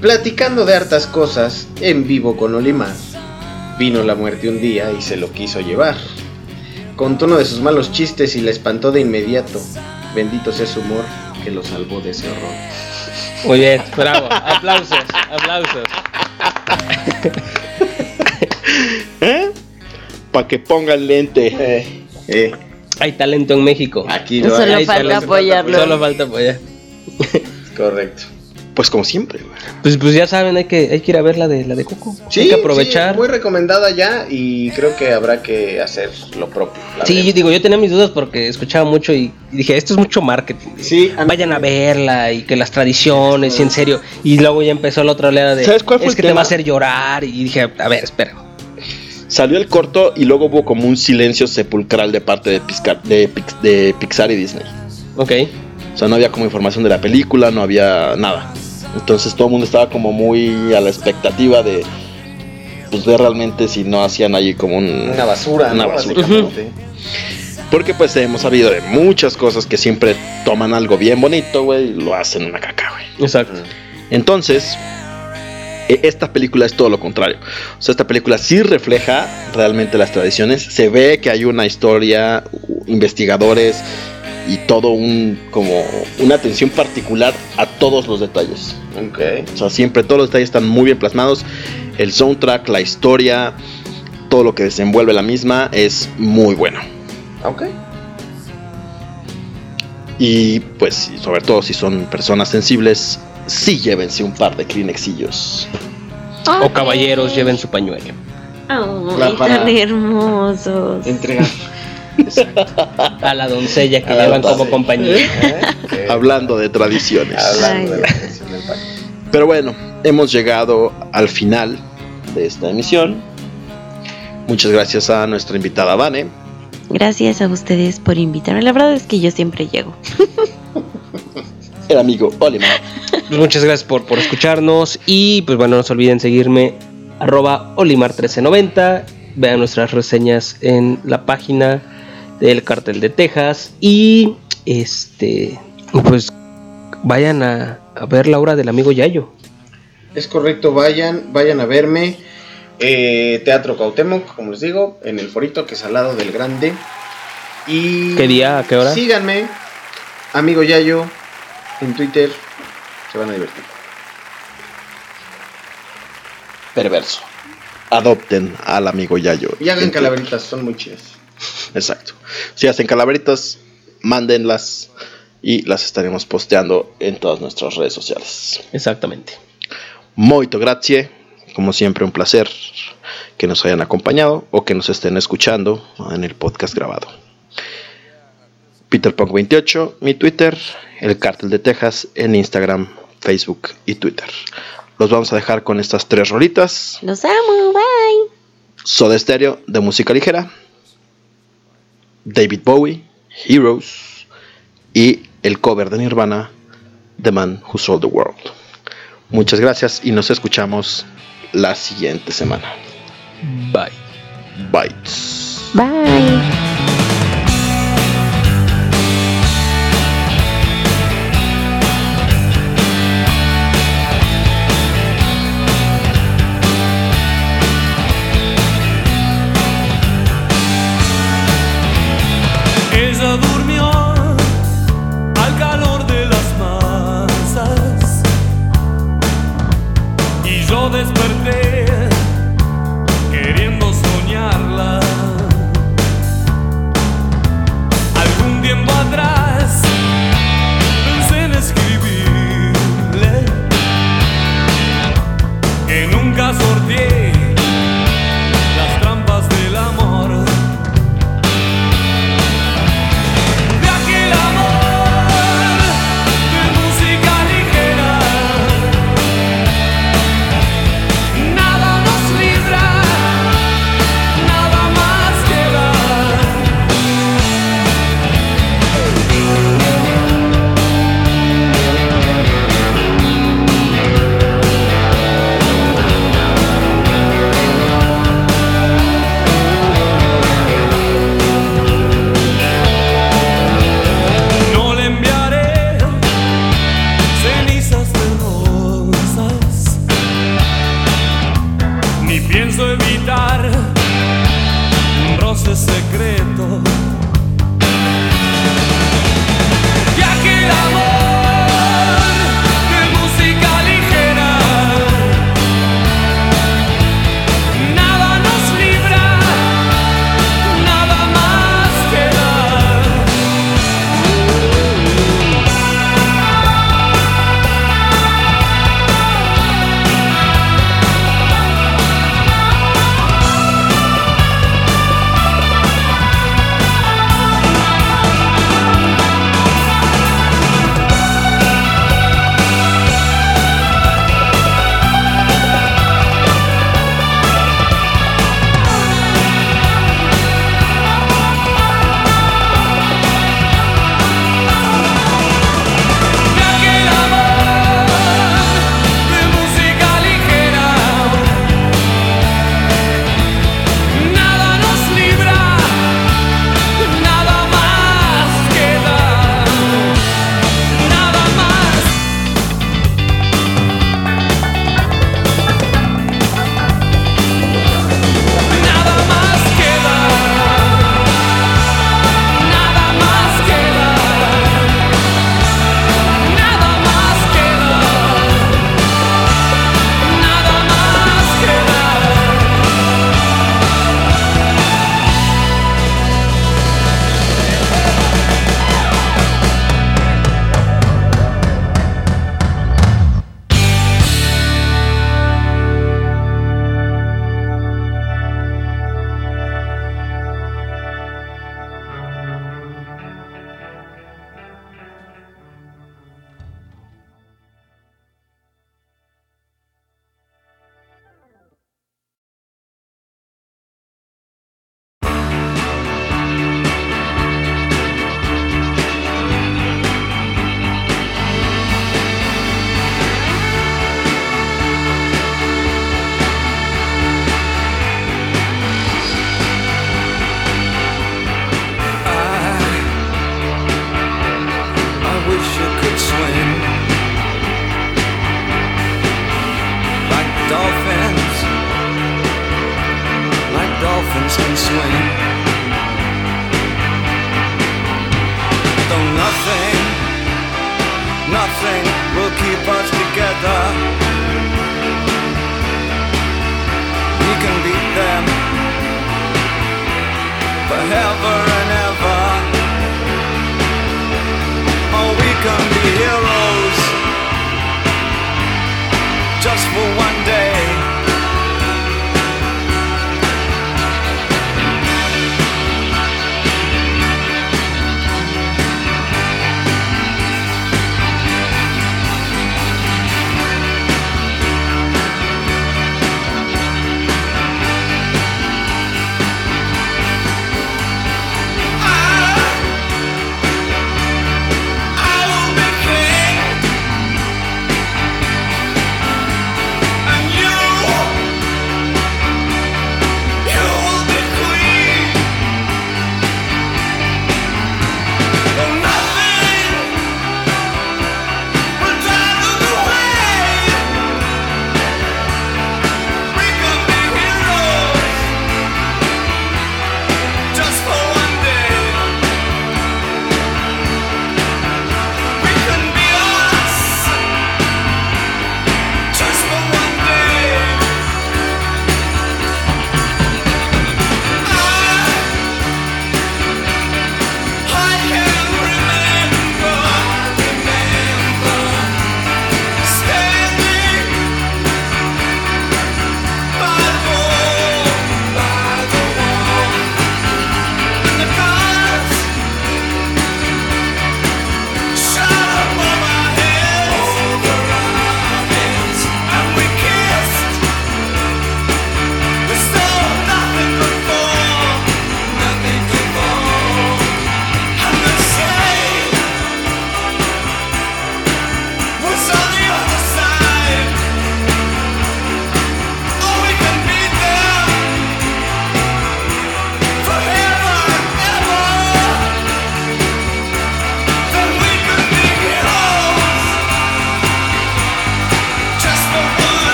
platicando de hartas cosas en vivo con Olimar, vino la muerte un día y se lo quiso llevar. Contó uno de sus malos chistes y le espantó de inmediato. Bendito sea su humor que lo salvó de ese horror. Muy bien, bravo. Aplausos, aplausos. *laughs* ¿Eh? Para que pongan lente. Eh, eh, Hay talento en México. aquí Solo hay falta talento, apoyarlo. Solo falta apoyar. Correcto. Pues como siempre, güey. Pues, pues ya saben, hay que, hay que ir a ver la de la de Coco. hay que aprovechar. sí, muy recomendada ya y creo que habrá que hacer lo propio. Sí, yo digo, yo tenía mis dudas porque escuchaba mucho y dije, esto es mucho marketing. Sí, a Vayan a verla y que las tradiciones y en serio. Y luego ya empezó la otra oleada de, ¿Sabes cuál fue es el que te va a hacer llorar. Y dije, a ver, espera. Salió el corto y luego hubo como un silencio sepulcral de parte de, Pixar, de, Pix- de Pixar y Disney. Ok. O sea, no había como información de la película, no había nada. Entonces todo el mundo estaba como muy a la expectativa de pues ver realmente si no hacían allí como un Una basura, Una ¿no? basura. Porque pues hemos sabido de muchas cosas que siempre toman algo bien bonito, güey, y lo hacen una caca, güey. Exacto. Entonces, e- esta película es todo lo contrario. O sea, esta película sí refleja realmente las tradiciones. Se ve que hay una historia, investigadores y todo un como una atención particular a todos los detalles. Ok. O sea, siempre todos los detalles están muy bien plasmados. El soundtrack, la historia, todo lo que desenvuelve la misma es muy bueno. Ok. Y pues, sobre todo si son personas sensibles, sí llévense un par de Kleenexillos. O caballeros, lleven su pañuelo. Para- tan hermosos. Entrega. *laughs* A la doncella que A llevan como compañía. *laughs* Hablando de tradiciones. Hablando Ay. de la canción del país. Pero bueno, hemos llegado al final de esta emisión. Muchas gracias a nuestra invitada Vane. Gracias a ustedes por invitarme. La verdad es que yo siempre llego. El amigo Olimar. Pues muchas gracias por, por escucharnos. Y pues bueno, no se olviden seguirme. Arroba Olimar1390. Vean nuestras reseñas en la página del Cartel de Texas. Y este. Pues vayan a, a ver la obra del amigo Yayo. Es correcto, vayan, vayan a verme. Eh, Teatro Cuauhtémoc, como les digo, en el forito que es al lado del grande. Y ¿Qué día? ¿A qué hora? Síganme, amigo Yayo, en Twitter. Se van a divertir. Perverso. Adopten al amigo Yayo. Y hagan calaveritas, son muy chidas. Exacto. Si hacen calaveritas, mándenlas y las estaremos posteando en todas nuestras redes sociales. Exactamente. Muito grazie. Como siempre, un placer que nos hayan acompañado o que nos estén escuchando en el podcast grabado. PeterPunk28, mi Twitter, el Cártel de Texas en Instagram, Facebook y Twitter. Los vamos a dejar con estas tres rolitas. Los amo, bye. Soda Stereo de música ligera, David Bowie, Heroes y el cover de Nirvana, The Man Who Sold the World. Muchas gracias y nos escuchamos la siguiente semana. Bye. Bites. Bye.